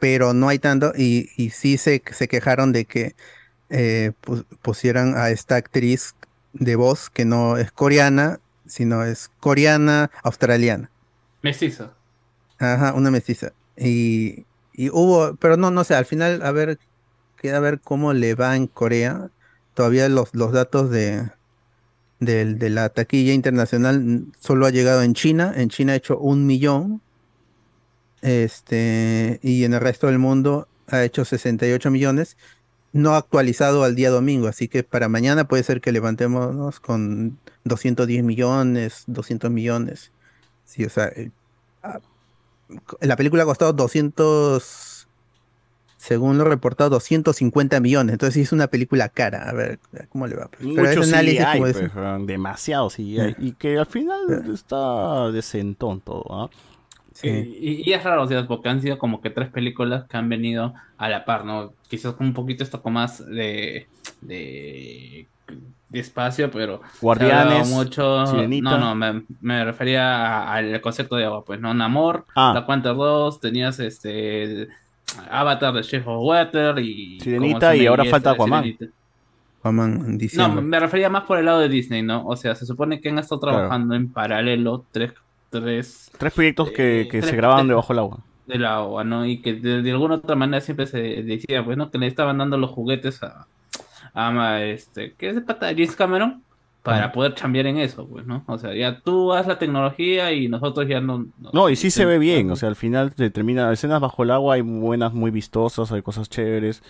Pero no hay tanto, y, y sí se, se quejaron de que eh, pu- pusieran a esta actriz de voz que no es coreana, sino es coreana australiana. Mestizo. Ajá, una mestiza. Y, y hubo, pero no, no sé, al final, a ver, queda ver cómo le va en Corea. Todavía los, los datos de, del- de la taquilla internacional solo ha llegado en China. En China ha hecho un millón. Este, y en el resto del mundo ha hecho 68 millones. No actualizado al día domingo, así que para mañana puede ser que levantemos con 210 millones, 200 millones. Sí, o sea, eh, ah, la película ha costado 200, según lo reportado, 250 millones. Entonces es una película cara. A ver cómo le va. pues. Pero Mucho análisis, CGI, pues, weón, demasiado CGI. Y que al final está decentón todo, ¿ah? Y, y es raro, o sea, porque han sido como que tres películas que han venido a la par, ¿no? Quizás con un poquito esto con más de, de, de espacio, pero Guardianes, mucho. Sirenita. No, no, me, me refería al concepto de agua, pues, ¿no? Namor, Ah. Black Panther 2, tenías este Avatar de Chef of Water y Sirenita ¿cómo se y ahora falta Aquaman. Sirenita. Aquaman en No, me refería más por el lado de Disney, ¿no? O sea, se supone que han estado Claro. trabajando en paralelo tres, tres Tres proyectos que, Eh, que se grababan tres- debajo del agua. del agua, ¿no? Y que de, de alguna otra manera siempre se decía, pues, ¿no? Que le estaban dando los juguetes a, a este, ¿qué es de pata? James Cameron, para poder cambiar en eso, pues, ¿no? O sea, ya tú haz la tecnología y nosotros ya no... no- No, y sí se ve bien, o sea, al final te termina escenas bajo el agua, hay buenas, muy vistosas, hay cosas chéveres.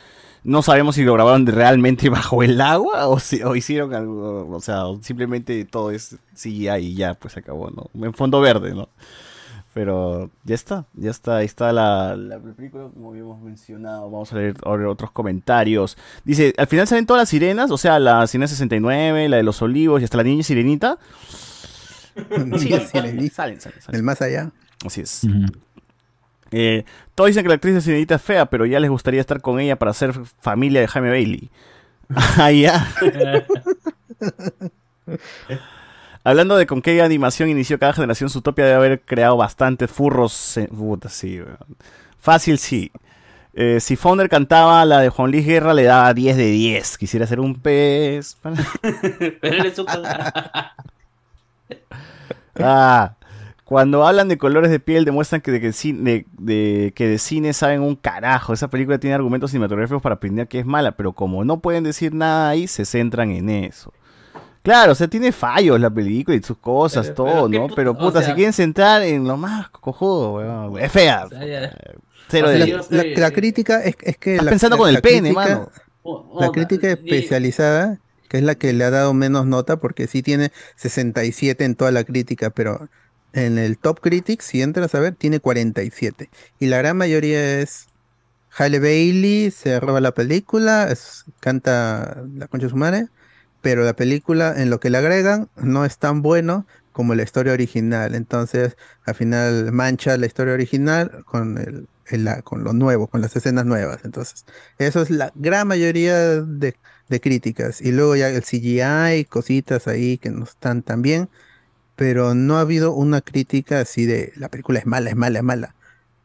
No sabemos si lo grabaron realmente [laughs] bajo el agua o, si, o hicieron algo, o sea, simplemente todo es CGI y ya, pues se acabó, ¿no? En fondo verde, ¿no? Pero ya está, ya está, ahí está la, la película, como habíamos mencionado. Vamos a leer ahora otros comentarios. Dice, al final salen todas las sirenas, o sea, la sirena 69, la de los olivos y hasta la niña sirenita. [laughs] Sí, Sirenita. salen, salen, salen. El más allá. Así es. Eh, todos dicen que la actriz de Sirenita es fea, pero ya les gustaría estar con ella para ser familia de Jaime Bailey. [laughs] Ah, ya. [laughs] Hablando de con qué animación inició cada generación, Zootopia debe haber creado bastantes furros. puta, sí. Fácil, sí. Eh, si Founder cantaba la de Juan Luis Guerra, le daba 10 de 10. Quisiera ser un pez. [laughs] Pero él es un... Ah, cuando hablan de colores de piel demuestran que de, que de, que de cine saben un carajo. Esa película tiene argumentos cinematográficos para aprender que es mala, pero como no pueden decir nada ahí, se centran en eso. Claro, o sea, tiene fallos la película y sus cosas, Pero- todo, pero ¿no? Pero o puta, sea- si quieren centrar en lo más cojudo, weón, es fea. sea, ya- Cero o sea, de. La, la crítica es, es que Estás la, pensando la- con el pene, mano. O- La o- crítica especializada, que es la que le ha dado menos nota, porque sí tiene 67 en toda la crítica, pero en el Top Critics, si entras a ver, tiene 47. Y la gran mayoría es Halle Bailey, se roba la película, canta la concha de su madre, pero la película en lo que le agregan no es tan bueno como la historia original. Entonces, al final mancha la historia original con el, el- con lo nuevo, con las escenas nuevas. Entonces, eso es la gran mayoría de, de críticas. Y luego ya el CGI, cositas ahí que no están tan bien, pero no ha habido una crítica así de la película es mala, es mala, es mala.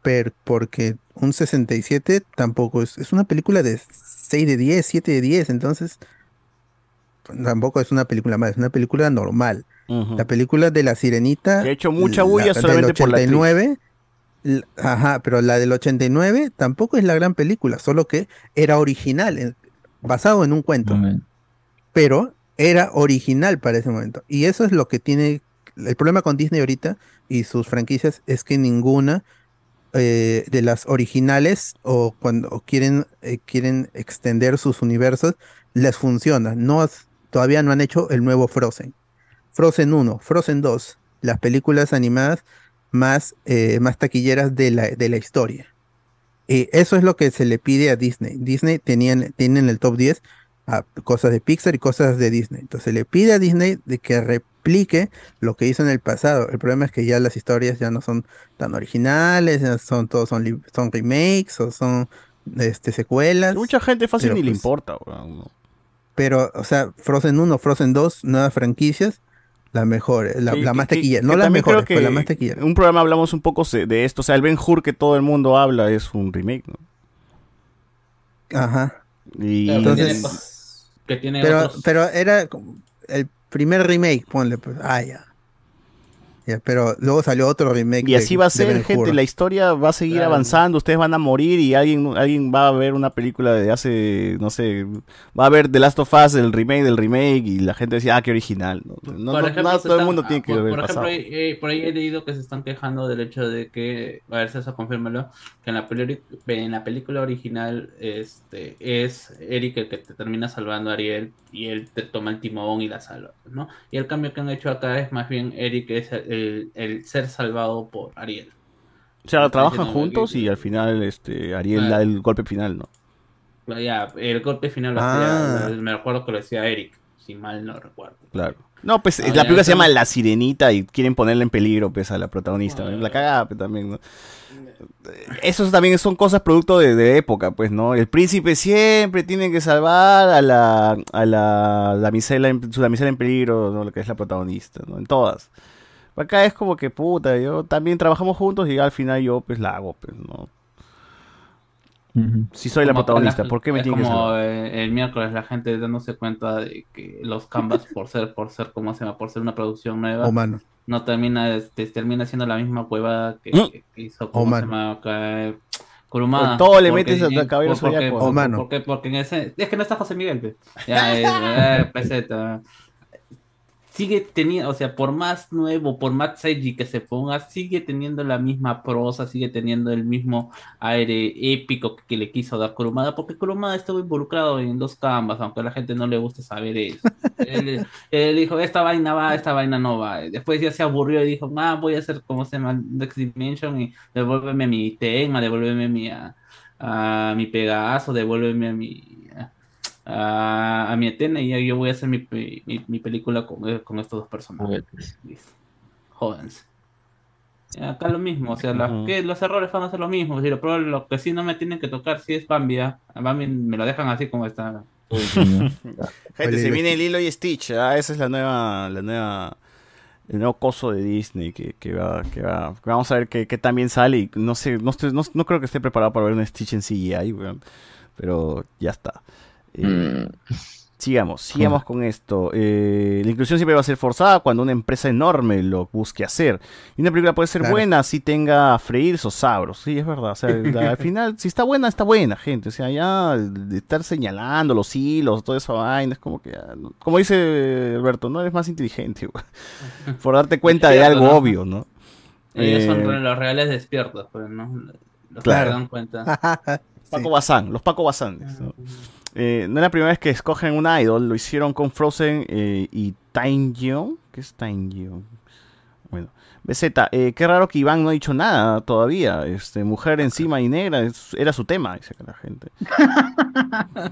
Pero porque un 67 tampoco es, es una película de 6 de 10, 7 de 10, entonces pues, tampoco es una película mala, es una película normal. La película de la sirenita. Que ha hecho mucha la- bulla del solamente por la actriz. 89, l- Ajá, pero la del 89 tampoco es la gran película, solo que era original, en- basado en un cuento. Pero era original para ese momento. Y eso es lo que tiene. El problema con Disney ahorita y sus franquicias es que ninguna eh, de las originales o cuando quieren, eh, quieren extender sus universos, les funciona. No, todavía no han hecho el nuevo Frozen. Frozen 1, Frozen 2, las películas animadas más, eh, más taquilleras de la, de la historia. Y eso es lo que se le pide a Disney. Disney tenían, tiene en el top 10 a cosas de Pixar y cosas de Disney. Entonces se le pide a Disney de que replique lo que hizo en el pasado. El problema es que ya las historias ya no son tan originales, ya son todos son, son remakes o son este, secuelas. Mucha gente fácil Pero, ni le pues, importa, ¿no? Pero, o sea, Frozen 1, Frozen 2, nuevas franquicias, la mejor, la, Que- la que- más que- taquillera. que No creo mejores, pero la que más taquillera. En un programa hablamos un poco de esto. O sea, el Ben Hur que todo el mundo habla es un remake, ¿no? Ajá. Y Entonces, que tiene pero, otros- pero era como el primer remake, ponle, pues, ah, ya. Ya, pero luego salió otro remake. Y de- así va a ser, gente. La historia va a seguir Claro. avanzando. Ustedes van a morir y alguien, alguien va a ver una película de hace, no sé, va a ver The Last of Us, el remake del remake, y la gente decía, ah, qué original. No, no, Por no- ejemplo, no se todo el mundo tiene que por, ver por ejemplo, ahí- eh, por ahí he leído que se están quejando del hecho de que, a ver si eso confírmelo, que en la, peli- en la película original este es Eric el que te termina salvando a Ariel y él te toma el timón y la salva, ¿no? Y el cambio que han hecho acá es más bien Eric es el, el ser salvado por Ariel. O sea, trabajan juntos y al final este Ariel da el golpe final, ¿no? que- Ya, el golpe final lo Ah. hacía, me recuerdo que lo decía Eric, si mal no recuerdo. Claro. No, pues Ah, la película se llama La Sirenita y quieren ponerla en peligro pues a la protagonista. La cagada pues, también, ¿no? Esos también son cosas producto de, de época, pues, ¿no? El príncipe siempre tiene que salvar a la, a la damisela, en- su damisela en peligro, ¿no? Lo que es la protagonista, ¿no? En todas. Acá es como que, puta, yo también trabajamos juntos y al final yo, pues, la hago, pues, ¿no? Si soy la protagonista, la- ¿por qué me tiene que como eh, el miércoles la gente dándose cuenta de que los canvas [laughs] por ser por ser como se llama por ser una producción nueva O mano. no termina este, termina siendo la misma hueva que, Mm. que hizo como se llama acá, Kurumada Por todo le Porque- metes a y- Caballero por- porque- Zodiaco. por- O mano. porque, porque en ese es que no está José Miguel pe. ya eh, [laughs] eh, peseta. Sigue teniendo, o sea, por más nuevo, por más edgy que se ponga, sigue teniendo la misma prosa, sigue teniendo el mismo aire épico que le quiso dar Kurumada, porque Kurumada estuvo involucrado en dos canvas, aunque a la gente no le guste saber eso. [laughs] él, él dijo, esta vaina va, esta vaina no va. Después ya se aburrió y dijo, ah, voy a hacer como se llama Next Dimension y devuélveme mi Tenma, devuélveme mi, a, a mi Pegaso, devuélveme a mi a, a mi Atena y ya yo voy a hacer mi, mi, mi película con, eh, con estos dos personajes. Jódense. Y Acá lo mismo, o sea, Ujú. que los errores van a ser lo mismo. Si lo, pero lo que sí no me tienen que tocar sí es Bambi. A Bambi me lo dejan así como está. [laughs] Gente, se viene Lilo y Stitch, ¿ah? esa es la nueva, la nueva, el nuevo coso de Disney que, que va, que va, que vamos a ver qué, qué también sale y no sé, no, estoy- no, no creo que esté preparado para ver un Stitch en CGI, weón, pero ya está. Eh, Sigamos, sigamos con esto. Eh, la inclusión siempre va a ser forzada cuando una empresa enorme lo busque hacer. Y una película puede ser Claro. buena si tenga freír o sabros. Sí, es verdad. O sea, la- al [laughs] final, si está buena, está buena, gente. O sea, ya de estar señalando los hilos, toda esa vaina, es como que, ya como dice Alberto, no eres más inteligente, güey. [laughs] Por darte cuenta de algo ¿no? obvio, ¿no? Ellos son Eh, los reales despiertos, pues, ¿no? Los Claro. que se dan cuenta. [laughs] Paco Bazán, los Paco. ¿no? Eh, no es la primera vez que escogen un idol, lo hicieron con Frozen eh, y Taingyong. ¿Qué es Taingyong? Bueno, BZ, eh, qué raro que Iván no ha dicho nada todavía. Este, mujer encima y negra, es- era su tema, dice la gente. [laughs]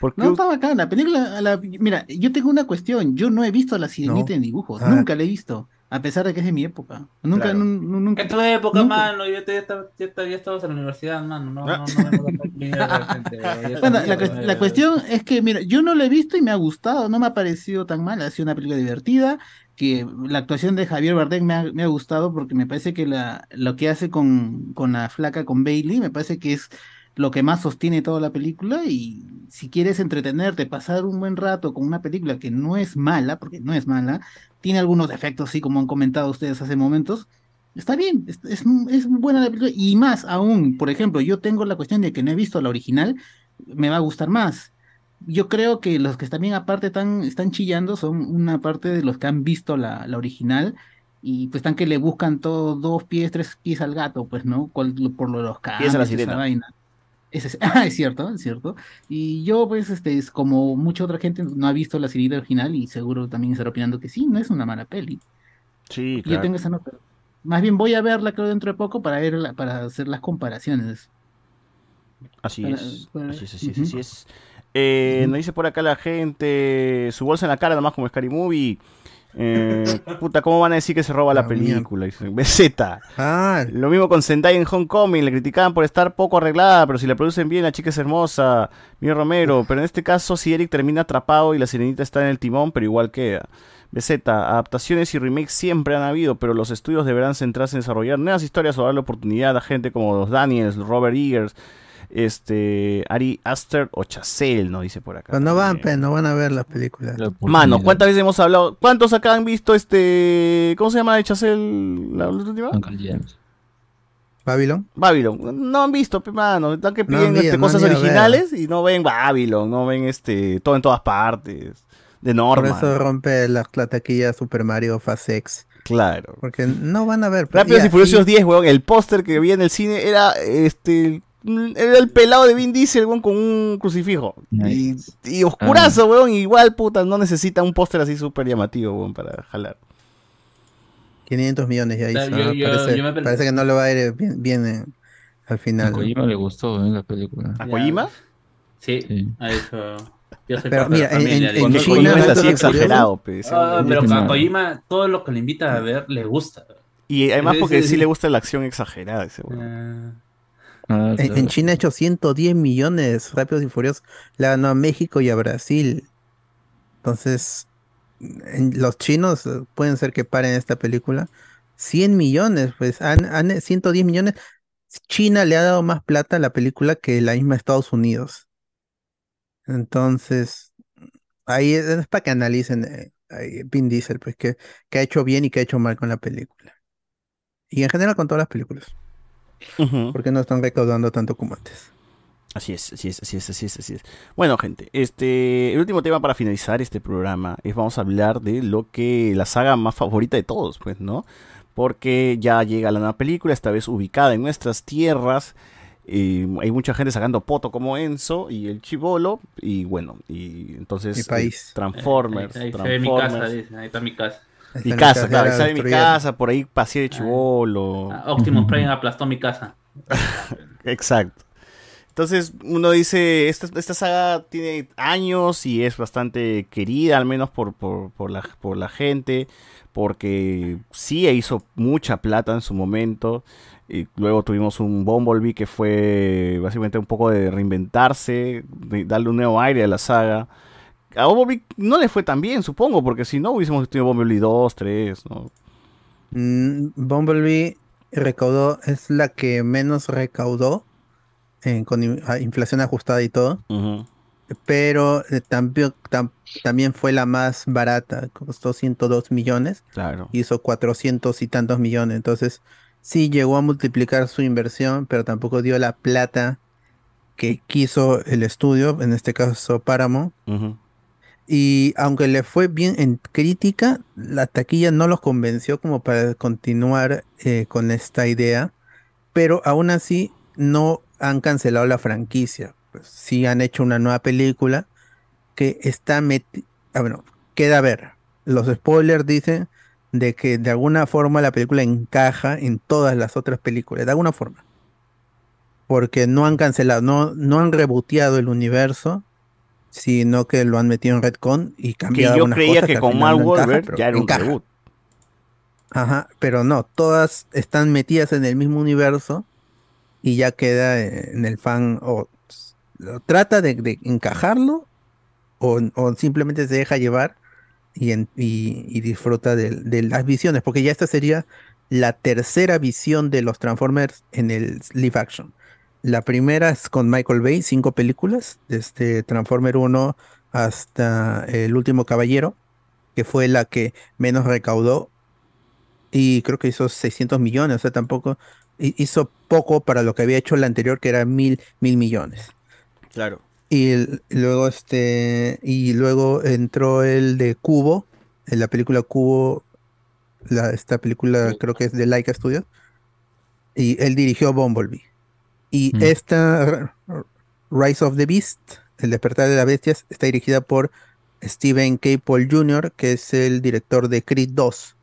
¿Por qué No, está bacán. La película, la- mira, yo tengo una cuestión. Yo no he visto la sirenita No. en dibujos. Ah. Nunca la he visto. A pesar de que es de mi época. Nunca, Claro. nun- nun- nunca. En tu época, nunca. mano, yo te, ya, ya, ya estabas en la universidad, mano. No, no, no, vengo a la mierda de [laughs] Bueno, la, eh, la cuestión es que, mira, yo no la he visto y me ha gustado, no me ha parecido tan mal, ha sido una película divertida, que la actuación de Javier Bardem me ha, me ha gustado porque me parece que la, lo que hace con, con la flaca, con Bailey, me parece que es lo que más sostiene toda la película y si quieres entretenerte, pasar un buen rato con una película que no es mala, porque no es mala, tiene algunos defectos, sí, como han comentado ustedes hace momentos, Está bien, es, es, es buena la película. Y más aún, por ejemplo, yo tengo la cuestión de que no he visto la original, me va a gustar más. Yo creo que los que también aparte están, están chillando son una parte de los que han visto la, la original Y pues están que le buscan todo, dos pies, tres pies al gato, pues, ¿no? Por lo de los Pies a la cambios, esa sirena. vaina. Es, ah, es cierto, es cierto. Y yo, pues, este, es como mucha otra gente no ha visto la serie original y seguro también estará opinando que sí, no es una mala peli. Sí, Yo claro. tengo esa nota. Más bien voy a verla, creo, dentro de poco para ver la- para hacer las comparaciones. Así Para- es, para- así es, así es, así es. Eh, Nos dice por acá la gente, su bolsa en la cara nomás como Scary Movie. Eh, puta, ¿cómo van a decir que se roba la película? BZ. Ah, Lo mismo con Zendaya en Homecoming, le criticaban por estar poco arreglada, pero si la producen bien, la chica es hermosa. Miguel Romero, pero en este caso, si Eric termina atrapado y la sirenita está en el timón, pero igual queda. BZ, adaptaciones y remakes siempre han habido, pero los estudios deberán centrarse en desarrollar nuevas historias o darle oportunidad a gente como los Daniels, Robert Eggers, este, Ari Aster o Chazelle, nos dice por acá. Pero no van, pe, no van a ver la película. Mano, ¿cuántas veces hemos hablado? ¿Cuántos acá han visto este. ¿Cómo se llama de Chazelle? ¿La última? ¿Babylon? Babylon. No han visto, pe, mano. Están que No piden este, no cosas originales y no ven Babylon, no ven este todo en todas partes. De Por norma. eso rompe la, la taquilla Super Mario Fase X. Claro. Porque no van a ver. Rápidos Ya, y Furiosos 10, weón. El póster que vi en el cine era este. Era el pelado de Vin Diesel, weón, con un crucifijo. Y, y oscurazo, weón. Igual, puta, no necesita un póster así súper llamativo, weón, para jalar. 500 millones ya hizo. yo- yo- parece, yo me parece que no le va a ir bien, bien, eh, al A final. Kojima le gustó ¿eh? la película. ¿A Kojima? Sí, ha hecho. Yo soy Pero mira, en- en- Kojima. Es así exagerado. Ah, pero a. Kojima, todo lo que le invita a ver le gusta. Y además Sí, porque sí, sí sí. le gusta la acción exagerada ese weón. Ah, En, en China ha hecho 110 millones Rápidos y Furiosos. Le ganó a México y a Brasil. Entonces, en- los chinos eh, pueden ser que paren esta película. 100 millones, pues han, han- 110 millones. China le ha dado más plata a la película que la misma Estados Unidos. Entonces, ahí es, es para que analicen eh, ahí Vin Diesel, pues que, que ha hecho bien y que ha hecho mal con la película. Y en general con todas las películas. Porque no están recaudando tanto como antes. Así es, así es, así es, así es, así es. Bueno, gente, este, el último tema para finalizar este programa es vamos a hablar de lo que la saga más favorita de todos, pues, ¿no? Porque ya llega la nueva película, esta vez ubicada en nuestras tierras. eh, hay mucha gente sacando poto como Enzo y el Chivolo y bueno, y entonces Mi país. eh, Transformers, Ahí, ahí se ve mi casa, Transformers. dice, ahí está mi casa. Mi casa, claro, mi casa, por ahí pasé de Chivolo. Ah, Optimus Prime aplastó mi casa. [laughs] Exacto. Entonces uno dice, esta, esta saga tiene años y es bastante querida, al menos por, por, por la, por la gente, porque sí hizo mucha plata en su momento. Y luego tuvimos un Bumblebee que fue básicamente un poco de reinventarse, de darle un nuevo aire a la saga. A Bumblebee no le fue tan bien, supongo, porque si no hubiésemos tenido Bumblebee 2, 3, ¿no? Mm, Bumblebee recaudó, es la que menos recaudó eh, con in- inflación ajustada y todo. Pero eh, también, tam- también fue la más barata, costó 102 millones. Claro. Hizo 400 y tantos millones. Entonces, sí llegó a multiplicar su inversión, pero tampoco dio la plata que quiso el estudio, en este caso. Ujú. Y aunque le fue bien en crítica, la taquilla no los convenció como para continuar eh, con esta idea. Pero aún así no han cancelado la franquicia. Pues, sí han hecho una nueva película que está metida. bueno, queda a ver. Los spoilers dicen de que de alguna forma la película encaja en todas las otras películas. De alguna forma. Porque no han cancelado, no, no han reboteado el universo sino que lo han metido en Redcon y Que cambiado yo algunas creía cosas que con Mark no Wahlberg ya era un encaja. reboot. Ajá, pero no, todas están metidas en el mismo universo y ya queda en el fan o trata de, de encajarlo o, o simplemente se deja llevar y, en- y- y disfruta de, de las visiones, porque ya esta sería la tercera visión de los Transformers en el live action. La primera es con Michael Bay, cinco películas, desde Transformer 1 hasta El último caballero, que fue la que menos recaudó y creo que hizo 600 millones, o sea, tampoco hi- hizo poco para lo que había hecho la anterior, que era mil, mil millones. Claro. Y luego este y luego entró el de Cubo, en la película Cubo la- esta película creo que es de Laika Studios, y él dirigió Bumblebee. Y esta R- R- Rise of the Beast, El despertar de las bestias, está dirigida por Steven K. Paul Jr., que es el director de Creed 2.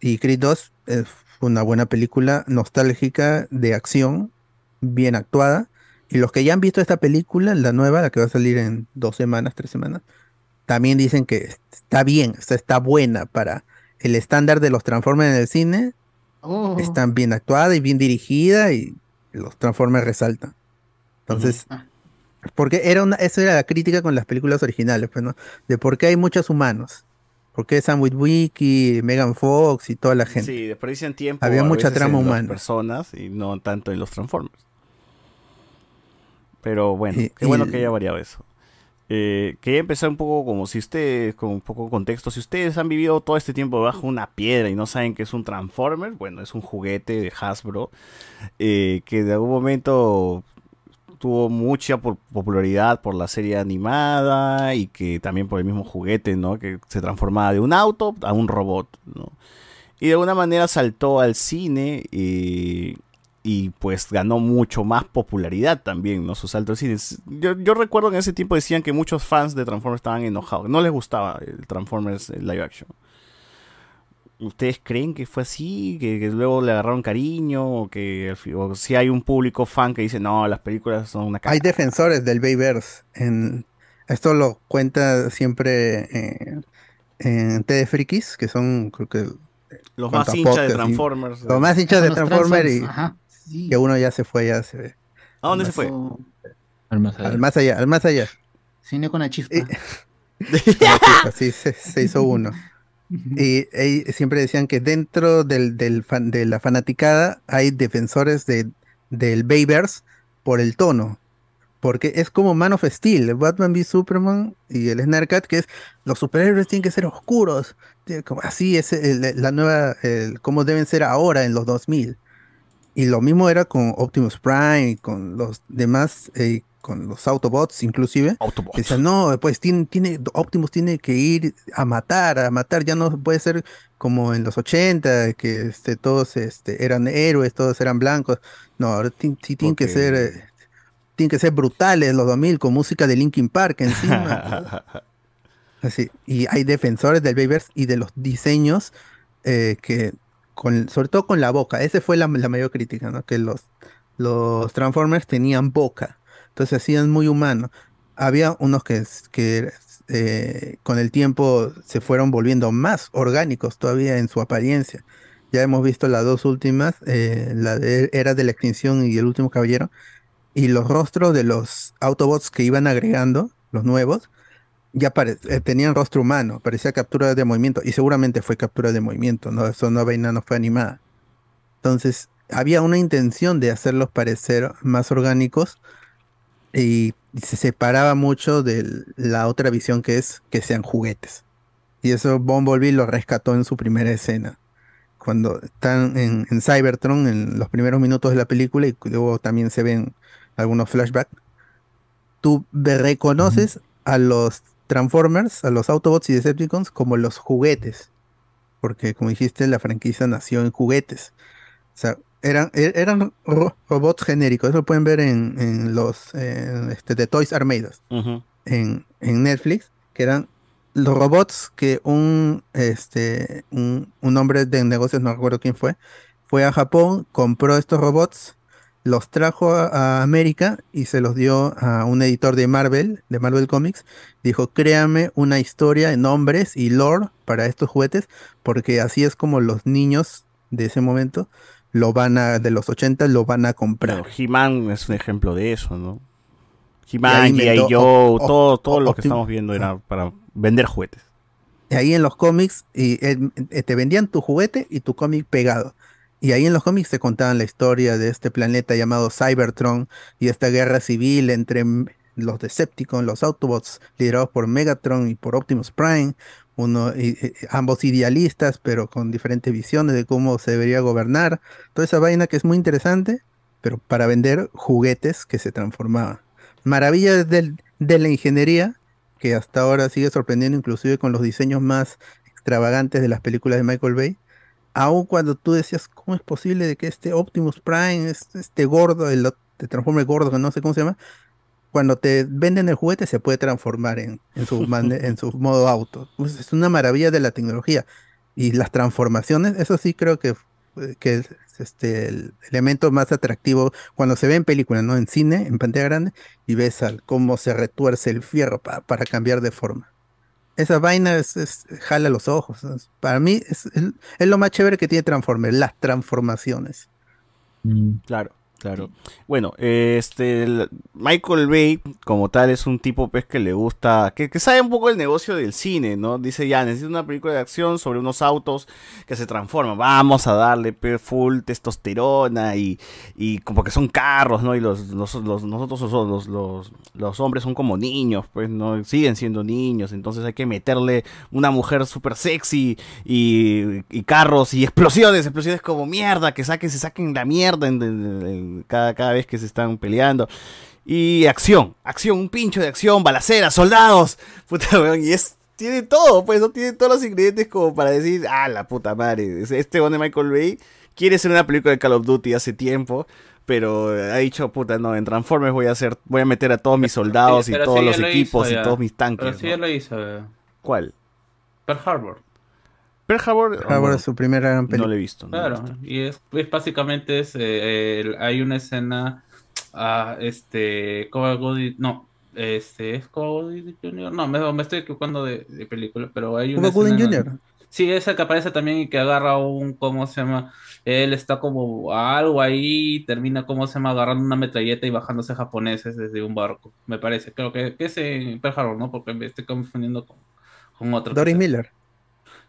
Y Creed 2 es una buena película nostálgica de acción, bien actuada. Y los que ya han visto esta película, la nueva, la que va a salir en dos semanas, tres semanas, también dicen que está bien, o sea, está buena para el estándar de los Transformers en el cine. Oh. Está bien actuada y bien dirigida y los Transformers resaltan. Entonces, porque era una, eso era la crítica con las películas originales, pues, ¿no? De por qué hay muchos humanos. ¿Por qué Sam Witwicky, Megan Fox y toda la gente? Sí, desperdician tiempo. Había mucha veces trama en las humana. personas y no tanto en los Transformers. Pero bueno, Y- qué bueno y- que haya variado eso. Eh, quería empezar un poco como si ustedes, con un poco de contexto, si ustedes han vivido todo este tiempo bajo una piedra y no saben que es un Transformer, bueno, es un juguete de Hasbro eh, que de algún momento tuvo mucha po- popularidad por la serie animada y que también por el mismo juguete, ¿no? Que se transformaba de un auto a un robot, ¿no? Y de alguna manera saltó al cine eh, y pues ganó mucho más popularidad también, ¿no? Su salto al cine. Yo, yo recuerdo que en ese tiempo decían que muchos fans de Transformers estaban enojados, no les gustaba el Transformers eh, live action. ¿Ustedes creen que fue así? ¿Que, que luego le agarraron cariño? ¿O que o si hay un público fan que dice, no, las películas son una Hay defensores del Bayverse. En, esto lo cuenta siempre eh, en TD Frikis, que son creo que Los más hinchas de Transformers. Los más hinchas Son de Transformers y Transformers, ajá, sí. que uno ya se fue, ya se ve. ¿A dónde se fue? Al más allá. Al más allá, al más allá. Cine con la chispa. [laughs] Así se, se hizo uno. Y siempre decían que dentro del, del fan- de la fanaticada hay defensores de, del Bayverse por el tono. Porque es como Man of Steel, Batman v Superman y el Snarkat, que es los superhéroes tienen que ser oscuros. Así es el- la nueva, el, como deben ser ahora en los 2000. Y lo mismo era con Optimus Prime y con los demás, eh, con los Autobots inclusive. Que Decían, no, pues tiene, tiene, Optimus tiene que ir a matar, a matar, ya no puede ser como en los 80, que este, todos este, eran héroes, todos eran blancos. No, ahora sí tienen que ser, eh, tienen que ser brutales los 2000 con música de Linkin Park encima. [laughs] Así, y hay defensores del Bayverse y de los diseños eh, que, con, sobre todo con la boca, esa fue la, mayor crítica, ¿no? Que los, Transformers tenían boca, entonces hacían muy humano. Había unos que eh, con el tiempo se fueron volviendo más orgánicos todavía en su apariencia. Ya hemos visto las dos últimas, eh, la de Era de la Extinción y El Último Caballero, y los rostros de los Autobots que iban agregando, los nuevos, ya pare- eh, tenían rostro humano, parecía captura de movimiento, y seguramente fue captura de movimiento, no, eso no vaina no fue animada. Entonces, había una intención de hacerlos parecer más orgánicos y se separaba mucho de la otra visión que es que sean juguetes. Y eso Bumblebee lo rescató en su primera escena. Cuando están en, en Cybertron, en los primeros minutos de la película, y luego también se ven algunos flashbacks, tú reconoces a los Transformers, a los Autobots y Decepticons como los juguetes. Porque como dijiste, la franquicia nació en juguetes. O sea, eran, er- eran ro- robots genéricos. Eso lo pueden ver en, en los en, este, de Toys Ujú. en, en Netflix, que eran los robots que un, este, un, un hombre de negocios, no recuerdo quién fue, fue a Japón, compró estos robots, los trajo a, a América y se los dio a un editor de Marvel, de Marvel Comics. Dijo, créame una historia, nombres y lore para estos juguetes, porque así es como los niños de ese momento lo van a, de los 80, lo van a comprar. He-Man es un ejemplo de eso, ¿no? He-Man, G.I. Joe, todo, todo lo que estamos viendo era para vender juguetes. Y ahí en los cómics y, eh, te vendían tu juguete y tu cómic pegado. Y ahí en los cómics te contaban la historia de este planeta llamado Cybertron y esta guerra civil entre los Decepticons, los Autobots, liderados por Megatron y por Optimus Prime, uno, y- y- ambos idealistas, pero con diferentes visiones de cómo se debería gobernar. Toda esa vaina que es muy interesante, pero para vender juguetes que se transformaban. Maravillas del- de la ingeniería que hasta ahora sigue sorprendiendo inclusive con los diseños más extravagantes de las películas de Michael Bay, aun cuando tú decías, ¿cómo es posible de que este Optimus Prime, este, este gordo, el de Transformer gordo, que no sé cómo se llama, cuando te venden el juguete se puede transformar en, en su, [laughs] en su modo auto. Pues es una maravilla de la tecnología. Y las transformaciones, eso sí creo que, eh, que es este, el elemento más atractivo cuando se ve en película, ¿no? En cine, en pantalla grande, y ves al, cómo se retuerce el fierro pa- para cambiar de forma. Esa vaina es, es- jala los ojos. Para mí es, es- es lo más chévere que tiene Transformers, las transformaciones. Claro, claro. Bueno, este el- Michael Bay, como tal, es un tipo pues que le gusta, que, que sabe un poco el negocio del cine, ¿no? Dice, ya, necesito una película de acción sobre unos autos que se transforman. Vamos a darle pues, full testosterona y, y como que son carros, ¿no? Y los, los, los- nosotros los, los, los, hombres son como niños, pues, ¿no? Siguen siendo niños, entonces hay que meterle una mujer súper sexy y, y carros y explosiones, explosiones como mierda, que saquen, se saquen la mierda en- en- en cada, cada vez que se están peleando. Y acción, acción, un pincho de acción, balaceras, soldados. [laughs] Puta, weón, y es, tiene todo, pues, no tiene todos los ingredientes como para decir, ah, la puta madre. es- Este one de Michael Bay quiere ser una película de Call of Duty hace tiempo. Pero ha dicho, puta, no, en Transformers voy a hacer, voy a meter a todos mis soldados Sí, y todos sí los lo equipos hizo y todos mis tanques. Pero sí ¿no? ya lo hizo. ¿Cuál? Pearl Harbor. Pearl Harbor, Pearl Harbor es su primera gran No película. lo he visto. no lo he Claro, visto. y es, es básicamente es, eh, el- hay una escena, ah, este, Cuba Gooding, no, este, es Cuba Gooding Jr., no, me, me estoy equivocando de, de película, pero hay una Cuba Gooding escena- Jr.. Sí, esa que aparece también y que agarra un, ¿cómo se llama? Él está como algo ahí, y termina, ¿cómo se llama? Agarrando una metralleta y bajándose japoneses desde un barco, me parece, creo que, que es en Pearl Harbor, ¿no? Porque me estoy confundiendo con, con otro. Doris Miller.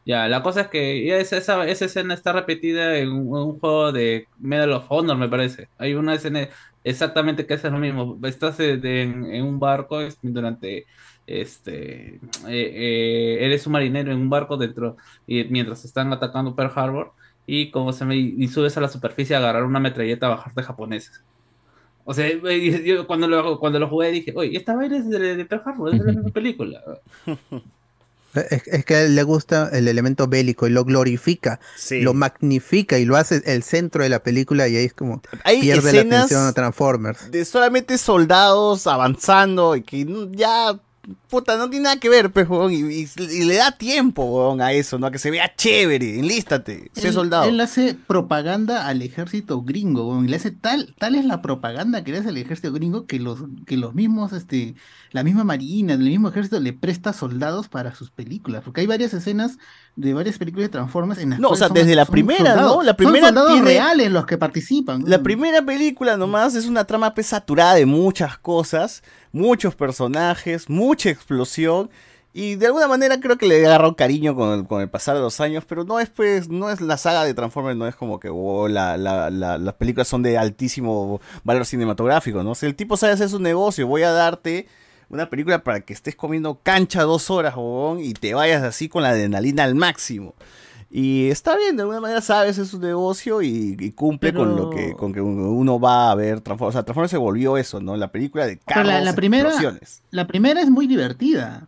Ya, la cosa es que ya esa, esa, esa escena está repetida en un, juego de Medal of Honor, me parece. Hay una escena exactamente que hace lo mismo. Estás en, en un barco es- durante este eh, eh, eres un marinero en un barco dentro y mientras están atacando Pearl Harbor y como se me y subes a la superficie a agarrar una metralleta a bajarte japoneses. O sea, yo cuando lo, cuando lo jugué dije, oye, esta vaina es de, de Pearl Harbor, es de la [laughs] misma película. [laughs] Es, es que a él le gusta el elemento bélico y lo glorifica, Sí. lo magnifica y lo hace el centro de la película y ahí es como Hay pierde la escenas atención a Transformers. de solamente soldados avanzando y que ya puta no tiene nada que ver pues y, y- y le da tiempo a eso no a que se vea chévere enlístate sé Él- soldado Él hace propaganda al ejército gringo, weón, y le hace tal, tal es la propaganda que le hace al ejército gringo que los, que los mismos, este, la misma marina, el mismo ejército le presta soldados para sus películas, porque hay varias escenas de varias películas de Transformers en las No, o sea, son- desde la son primera, soldados- ¿no? La son primera soldados tiene- reales los que participan. La primera película nomás es una trama pues, saturada de muchas cosas, muchos personajes, mucha explosión. Y de alguna manera creo que le he agarrado cariño con el, con el pasar de los años, pero no es pues, no es la saga de Transformers, no es como que oh, la- la- la- las películas son de altísimo valor cinematográfico, ¿no? Si el tipo sabe hacer su negocio, voy a darte una película para que estés comiendo cancha dos horas, huevón, y te vayas así con la adrenalina al máximo. Y está bien, de alguna manera sabe hacer su negocio y, y cumple con lo que con que uno va a ver Transformers. O sea, Transformers se volvió eso, ¿no? La película de carros, la, la primera, la primera es muy divertida.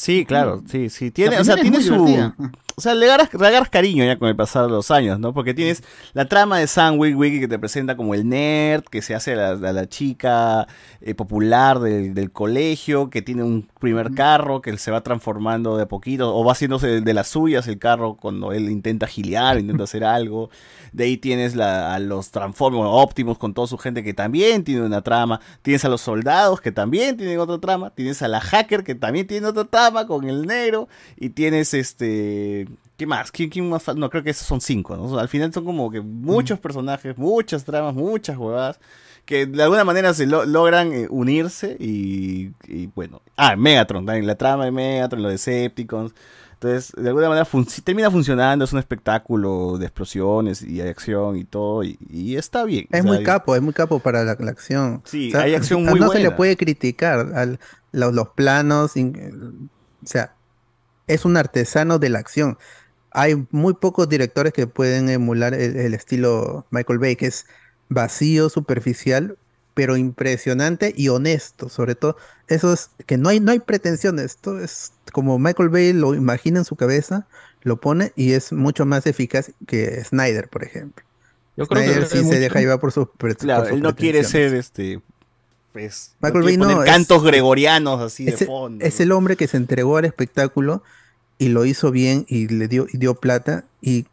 Sí, claro, sí, sí. Tiene, o sea, tiene su. divertida. O sea, le agarras, le agarras cariño ya con el pasar de los años, ¿no? Porque tienes la trama de Sam Witwicky que te presenta como el nerd, que se hace a la, a la chica eh, popular del, del colegio, que tiene un primer carro que se va transformando de a poquito, o va haciéndose de, de las suyas el carro cuando él intenta giliar, intenta hacer [laughs] algo. De ahí tienes la- a los Transformers, Optimus con toda su gente que también tiene una trama. Tienes a los soldados que también tienen otra trama. Tienes a la hacker que también tiene otra trama con el negro. Y tienes este. ¿Qué más? ¿Quién, quién más? No, creo que esos son cinco. ¿no? Al final son como que muchos personajes, muchas tramas, muchas huevadas. Que de alguna manera se lo- logran eh, unirse. Y, y bueno. Ah, Megatron también. La trama de Megatron, los Decepticons. Entonces, de alguna manera fun- termina funcionando, es un espectáculo de explosiones y de acción y todo, y, y está bien. Es o sea, muy capo, es muy capo para la, la acción. Sí, hay acción muy No se le puede criticar al- los, los planos, in- o sea, es un artesano de la acción. Hay muy pocos directores que pueden emular el, el estilo Michael Bay, que es vacío, superficial, pero impresionante y honesto. Sobre todo, eso es que no hay, no hay pretensiones. Esto es como Michael Bay lo imagina en su cabeza, lo pone y es mucho más eficaz que Snyder, por ejemplo. Yo creo que Snyder debe sí mucho- se deja llevar por sus pre- Claro, por sus él no quiere pretensiones. ser este. Pues, no Michael quiere Bay no, poner es- cantos gregorianos así de fondo. es el hombre que se entregó al espectáculo y lo hizo bien y le dio, y dio plata. Y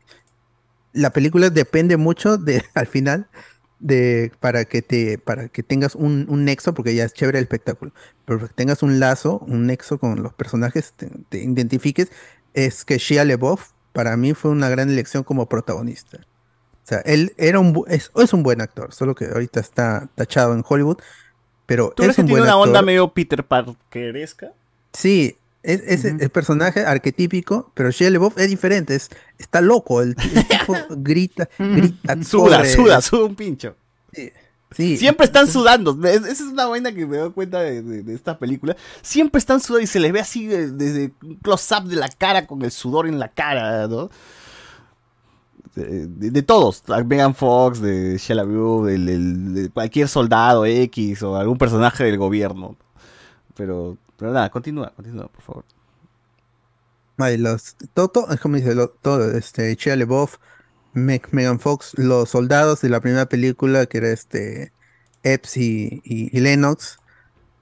la película depende mucho de, [laughs] al final, de para que te, para que tengas un, un nexo, porque ya es chévere el espectáculo, pero para que tengas un lazo, un nexo con los personajes, te, te identifiques, es que Shia LaBeouf para mí fue una gran elección como protagonista. O sea, él era un, es, es un buen actor, solo que ahorita está tachado en Hollywood, pero ¿Tú es crees que tiene una onda medio Peter Parkeresca? Sí, es, es el personaje arquetípico, pero Shia LaBeouf es diferente, es, está loco, el, tipo [laughs] grita, grita, Suda, corre. suda, suda un pincho. Sí. Siempre están sudando. Es- Esa es una vaina que me doy cuenta de, de, de esta película. Siempre están sudando y se les ve así eh, desde un close-up de la cara con el sudor en la cara, ¿no? De, de- de todos, Megan Fox, de del- del- de cualquier soldado X o algún personaje del gobierno. Pero, nada, continúa, continúa, por favor. Vale, los, todo, es como dice, lo- todo, este, Shia Meg- Megan Fox, los soldados de la primera película, que era este, Epps y, y- Lennox,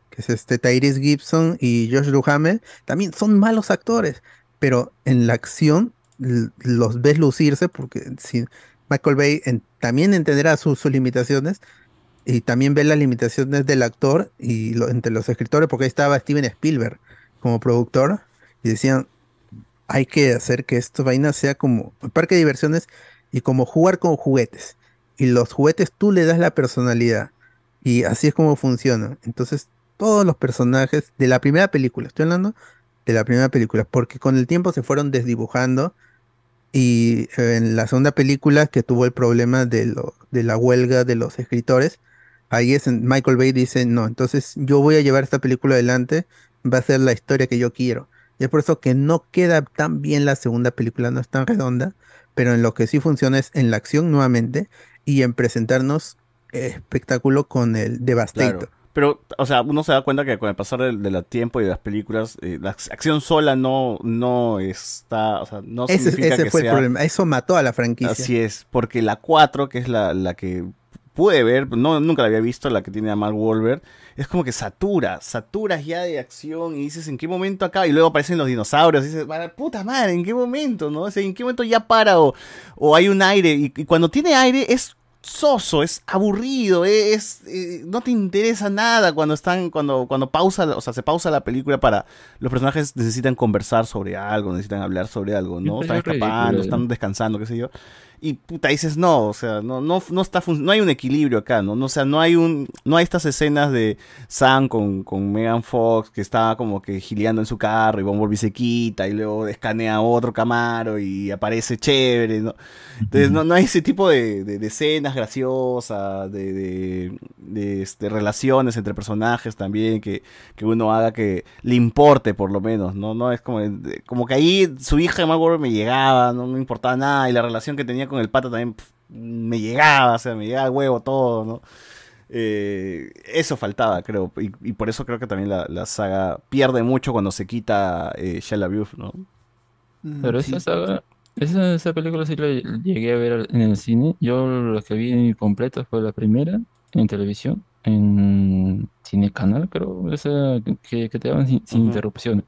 que es este Tyrese Gibson y Josh Duhamel, también son malos actores, pero en la acción los ves lucirse, porque si Michael Bay también entenderá sus, limitaciones, y también ve las limitaciones del actor y lo- entre los escritores, porque ahí estaba Steven Spielberg como productor, y decían, hay que hacer que esta vaina sea como parque de diversiones y como jugar con juguetes. Y los juguetes tú le das la personalidad. Y así es como funciona. Entonces, todos los personajes de la primera película, estoy hablando de la primera película, porque con el tiempo se fueron desdibujando. Y eh, en la segunda película, que tuvo el problema de, lo, de la huelga de los escritores, ahí es en- Michael Bay dice, no, entonces yo voy a llevar esta película adelante, va a ser la historia que yo quiero. Y es por eso que no queda tan bien la segunda película, no es tan redonda, pero en lo que sí funciona es en la acción nuevamente y en presentarnos eh, espectáculo con el Devastator. Pero, o sea, uno se da cuenta que con el pasar del, del tiempo y de las películas, eh, la ac- acción sola no, no está, o sea, no ese significa ese que fue sea- el problema, eso mató a la franquicia. Así es, porque la 4, que es la, la que pude ver, no, nunca la había visto, la que tiene a Mark Wahlberg, es como que satura, saturas ya de acción y dices, ¿en qué momento acaba? Y luego aparecen los dinosaurios y dices, "Ah, puta madre, ¿en qué momento? ¿no? O sea, ¿en qué momento ya para o, o hay un aire? Y, y cuando tiene aire es soso, es aburrido, es, eh, no te interesa nada cuando están, cuando, cuando pausa, o sea, se pausa la película para, los personajes necesitan conversar sobre algo, necesitan hablar sobre algo, ¿no? Están es escapando, ridículo, están descansando, qué sé yo. Y puta, dices, no, o sea, no, no, no está no hay un equilibrio acá, ¿no? No, O sea, no hay un, no hay estas escenas de Sam con, con Megan Fox que está como que gileando en su carro y Bumblebee se quita y luego escanea otro Camaro y aparece chévere, ¿no? Entonces no, no hay ese tipo de, de- de escenas graciosas, de, de, de, este, relaciones entre personajes también que, que uno haga que le importe por lo menos, ¿no? No es como, como que ahí su hija de Wahlberg me llegaba, no me importaba nada y la relación que tenía con el pata también me llegaba, o sea, me llegaba el huevo todo, ¿no? Eh, eso faltaba, creo, y, y por eso creo que también la, la saga pierde mucho cuando se quita eh, Shia ¿no? Pero esa saga, esa, esa película sí la llegué a ver en el cine. Yo la que vi completa fue la primera en televisión, en Cine Canal, creo, esa que, que te daban sin, sin interrupciones.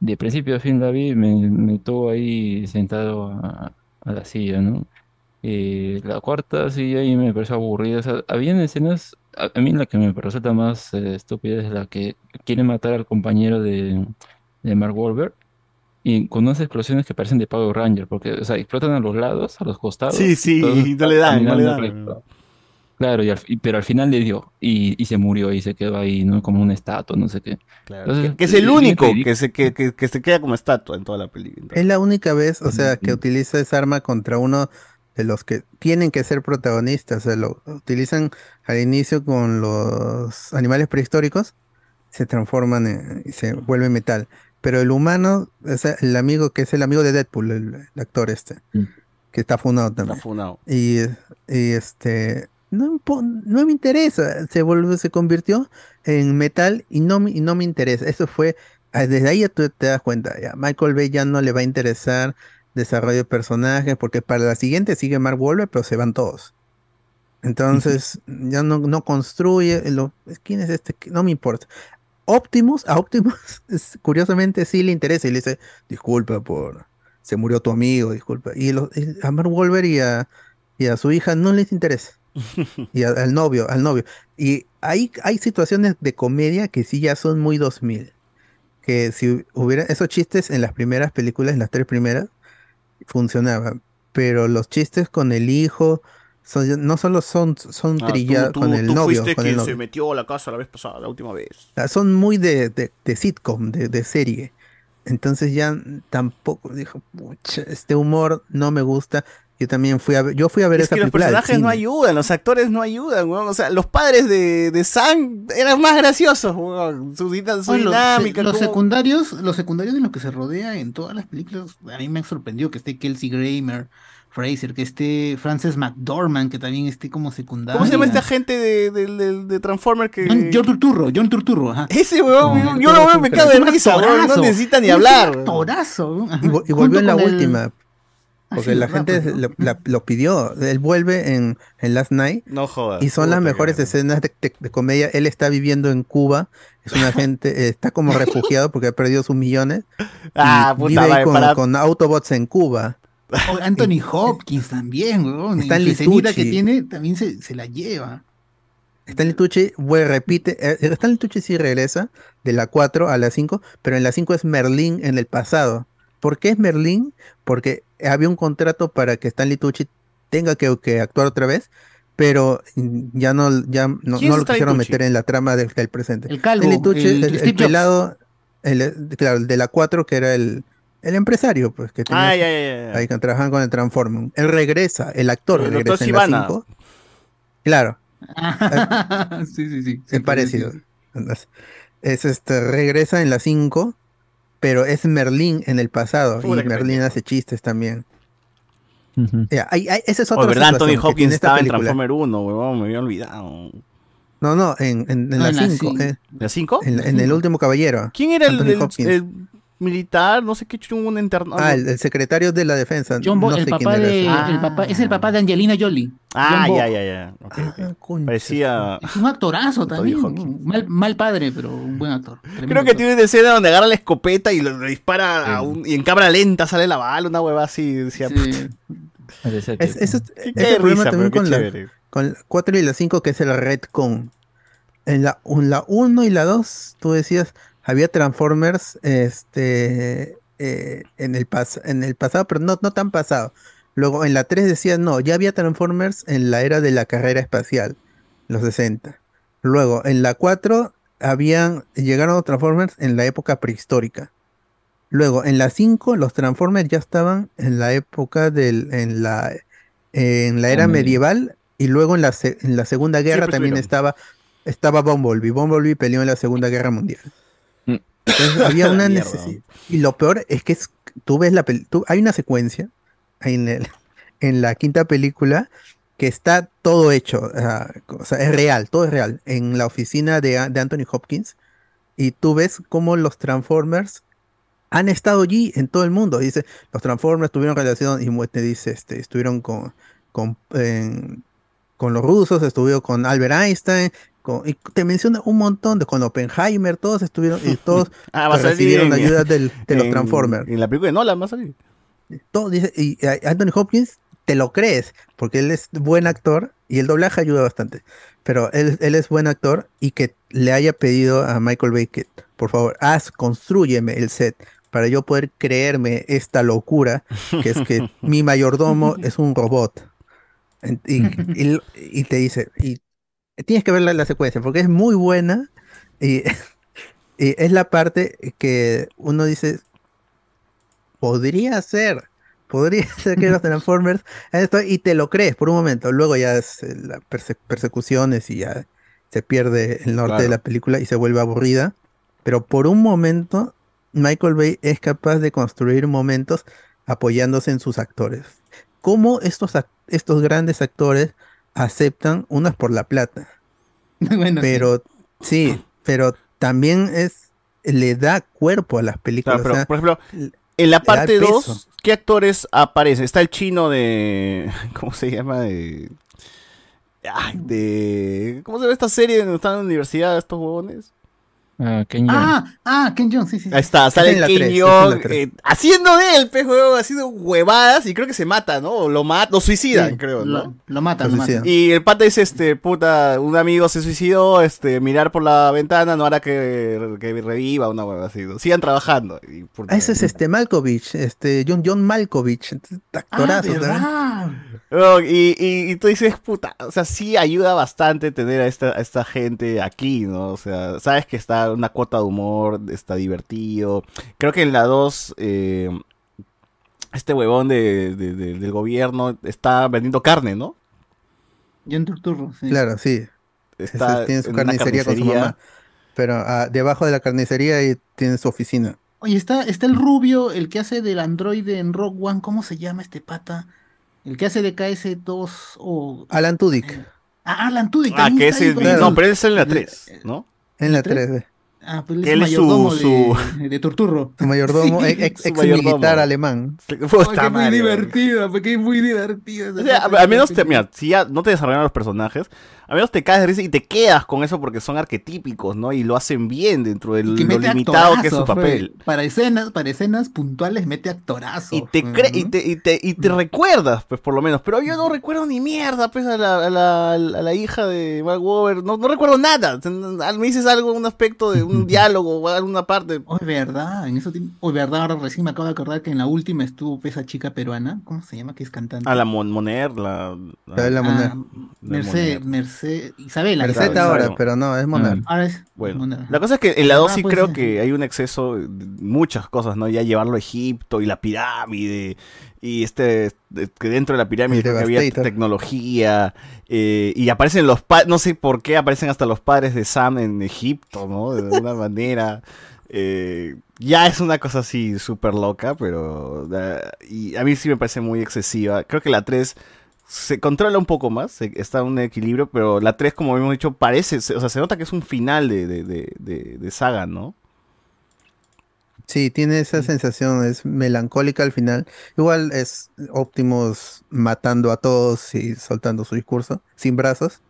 De principio a fin la vi, me, me tuvo ahí sentado a, a la silla, ¿no? Eh, la cuarta sí ahí me pareció aburrida. O sea, habían escenas, a, a mí la que me resulta más eh, estúpida es la que quiere matar al compañero de, de Mark Wahlberg y con unas explosiones que parecen de Power Ranger, porque, o sea, explotan a los lados, a los costados. Sí, sí, y no le dan, no le dan. recto. Claro, y al- y- pero al final le dio y, y se murió y se quedó ahí, ¿no? Como una estatua, no sé qué. Entonces, que, que es el único que se, que, que- que se queda como estatua en toda la película. Es la única vez, o sea, que utiliza esa arma contra uno de los que tienen que ser protagonistas. O sea, lo utilizan al inicio con los animales prehistóricos, se transforman en- y se vuelve metal. Pero el humano, sea, el amigo que es el amigo de Deadpool, el, el actor este, que está funado también. Está funado. Y, y este, no, no me interesa, se volvió, se convirtió en metal y no, me- y no me interesa. Eso fue ah, desde ahí ya tú te das cuenta, ya Michael Bay ya no le va a interesar desarrollo de personajes, porque para la siguiente sigue Mark Wahlberg, pero se van todos. Entonces, ya no, no construye, lo- ¿quién es este? No me importa. Optimus, a Optimus, [laughs] es- curiosamente sí le interesa y le dice, disculpa por, se murió tu amigo, disculpa. Y lo- y a Mark Wahlberg y a, y a su hija no les interesa. Y al novio, al novio. Y hay, hay situaciones de comedia que sí ya son muy 2000. Que si hubiera esos chistes en las primeras películas, en las tres primeras, funcionaban. Pero los chistes con el hijo son- no solo son, son Ah, trillados con el tú novio. fuiste con el quien novio. se metió a la casa la vez pasada, la última vez. Son muy de, de, de sitcom, de, de serie. Entonces ya tampoco dijo, "Pucha, este humor no me gusta. Yo también fui a ver, yo fui a ver Es esa que los película al personajes no ayudan, los actores no ayudan, weón. O sea, los padres de, de Sam eran más graciosos, weón. Su, su Oye, los, dinámica. los secundarios, los secundarios de los que se rodea en todas las películas, a mí me ha sorprendido que esté Kelsey Grammer, Fraser, que esté Frances McDormand, que también esté como secundaria. ¿Cómo se llama este agente de, de, de- de Transformer que. John, John Turturro, John Turturro, ajá. Ese weón, yo lo veo me cago de risa, weón. No necesita ni hablar. Torazo, Y, vo- y volvió en la última. Porque la [laughs] gente Pues, lo, la- lo pidió. Él vuelve en, en Last Night. No jodas. Y son las mejores escenas de, de- de comedia. Él está viviendo en Cuba. Es una gente, eh, está como [laughs] refugiado porque ha perdido sus millones. Ah, puta vive ahí madre, con, para- con Autobots en Cuba. Oh, Anthony [laughs] Hopkins también, weón. su escenita Tucci. que tiene también se, se la lleva. Stanley Tucci vuelve, repite. eh, Stanley Tucci sí regresa de la 4 a la 5, pero en la 5 es Merlín en el pasado. ¿Por qué es Merlín? Porque había un contrato para que Stanley Tucci tenga que, que actuar otra vez, pero ya no, ya no, ¿Quién no es lo quisieron Tucci? meter en la trama del, del presente. El calvo, Stanley Tucci, el- el, el pelado, el, claro, el de la 4 que era el, el empresario, pues que tenía Ah, ya, ya, ya. ahí que trabajaban con el Transformer. Él regresa, el actor El doctor regresa en la Sivana. 5. Claro, [laughs] sí, sí, sí. es parecido. Es este, regresa en la 5, pero es Merlín en el pasado. Puta y Merlín hace chistes también. Ya, hay- hay- esa es otra verdad, Anthony Hopkins estaba en película. Transformer 1, weón. Me había olvidado. No, no, en, en, en No, la en la 5. cinco. ¿La 5? En, en el último caballero. ¿Quién era el, Anthony el- el militar? No sé qué chungo, un interno. Ah, el, el secretario de la defensa. John Bo- no el sé quién papá era de, el papá, es el papá de Angelina Jolie. Ah, ya, ya, ya. Ok, ok. Parecía. Es un actorazo también. Mal, mal padre, pero un buen actor. Creo que actor. tiene una escena donde agarra la escopeta y lo, lo dispara a un- y en cámara lenta sale la bala, una hueva así. Decía, Es, eso es, Qué es el problema risa, también con la, con la 4 y la 5, que es el Redcon. En la, en la 1 y la 2, tú decías, había Transformers este, eh, en, el pas- en el pasado, pero no, no tan pasado. Luego en la 3 decías, no, ya había Transformers en la era de la carrera espacial, los 60. Luego en la 4 habían, llegaron los Transformers en la época prehistórica. Luego, en la 5, los Transformers ya estaban en la época del, en la, en la era Ah, medieval, y luego en la, en la Segunda Guerra Siempre también estuvieron. estaba, estaba Bumblebee. Bumblebee peleó en la Segunda Guerra Mundial. Entonces [laughs] había una necesidad. Y lo peor es que es- tú ves la pel- tú- hay una secuencia en, el- en la quinta película que está todo hecho, o sea, es real, todo es real, en la oficina de, de Anthony Hopkins, y tú ves cómo los Transformers han estado allí en todo el mundo. Dice, los Transformers tuvieron relación, y te dice, este, estuvieron con, con, con los rusos, estuvieron con Albert Einstein, con- y te menciona un montón de con Oppenheimer, todos estuvieron, y [laughs] todos Ah, recibieron en- ayuda [laughs] del- de los en- Transformers. En la película de Nolan va a salir. Todo dice, y Anthony Hopkins te lo crees, porque él es buen actor y el doblaje ayuda bastante. Pero él, él es buen actor y que le haya pedido a Michael Bay que, por favor, haz, construyeme el set para yo poder creerme esta locura, que es que [laughs] mi mayordomo es un robot. Y, y- y te dice, y tienes que ver la, la secuencia, porque es muy buena y, [laughs] y es la parte que uno dice, podría ser, podría [laughs] ser que los Transformers esto, y te lo crees por un momento. Luego ya es eh, las perse- persecuciones y ya se pierde el norte de la película y se vuelve aburrida. Pero por un momento, Michael Bay es capaz de construir momentos apoyándose en sus actores. ¿Cómo estos, estos grandes actores aceptan unas por la plata? [laughs] Bueno, pero sí, pero también es le da cuerpo a las películas. Claro, pero, o sea, por ejemplo, en la parte el 2, peso. ¿qué actores aparecen? Está el chino de. [laughs] ¿Cómo se llama? De. Ay, de. ¿Cómo se llama esta serie donde están en la universidad estos huevones? Ah, Ken Ah, ah, Ken Jeong, sí, sí. Ahí está, Es sale en la Kim tres, es en Jong, la tres. eh, haciendo de él, pez huevón, haciendo huevadas y creo que se mata, ¿no? Lo mata, lo suicidan, Sí, creo, lo- ¿no? Lo matan, Lo lo matan. Y el pata dice, este, puta, un amigo se suicidó, este, mirar por la ventana no hará que, que reviva, una hueva así. ¿no? Sigan trabajando. Y, puta, Ah, ese es este Malkovich, este John, John Malkovich, actorazo. ¿sabes? Oh, y, y, y tú dices, puta, o sea, sí ayuda bastante tener a esta, a esta gente aquí, ¿no? O sea, sabes que está una cuota de humor, está divertido. Creo que en la 2, eh, este huevón de, de- de- del gobierno está vendiendo carne, ¿no? John Turturro, sí. Claro, sí. Está Ese tiene su en una carnicería con su mamá. Pero ah, debajo de la carnicería tiene su oficina. Oye, está, está el rubio, el que hace del androide en Rock One, ¿cómo se llama este pata? El que hace de KS2 o... Alan Tudyk, Ah, Alan Tudyk Ah, que está es ahí el... con No, pero él es en la 3, ¿no? en la ¿Tres? 3. Ah, pero él que es él es su- mayordomo su- de, de Turturro. [laughs] Su mayordomo, Sí, ex, su ex mayordomo. militar alemán. Que muy madre, divertido, porque es muy divertido. O sea, al menos, te, mira, si ya no te desarrollan los personajes, al menos te caes de risa y te quedas con eso porque son arquetípicos, ¿no? Y lo hacen bien dentro de lo limitado que es su papel. Para escenas, para escenas puntuales mete actorazo. Y te, cre- y, te, y, te, y te recuerdas, pues por lo menos. Pero yo no recuerdo ni mierda, pues a la, a la, a la hija de Mark Wahlberg. No, no recuerdo nada. Me dices algo, un aspecto de un [laughs] diálogo o alguna parte. Hoy verdad, en eso verdad, ahora recién me acabo de acordar que en la última estuvo pues, esa chica peruana, ¿cómo se llama? Que es cantante. A la Mon Moner, la. Isabel Ah, Moner. Merced, Merced, Isabela. Merced Isabela. ahora, pero no, es Monar. Ahora es Bueno, la cosa es que en la 2 Ah, sí pues, creo sí. que hay un exceso de muchas cosas, ¿no? Ya llevarlo a Egipto y la pirámide y este que dentro de la pirámide El creo que había tecnología eh, y aparecen los pa- no sé por qué aparecen hasta los padres de Sam en Egipto, ¿no? De alguna [laughs] manera. Eh, ya es una cosa así súper loca, pero eh, y a mí sí me parece muy excesiva. Creo que la 3 se controla un poco más, se- está en un equilibrio, pero la 3, como hemos dicho, parece, se- o sea, se nota que es un final de, de, de, de- saga, ¿no? Sí, tiene esa sensación, es melancólica al final. Igual es Optimus matando a todos y soltando su discurso, sin brazos.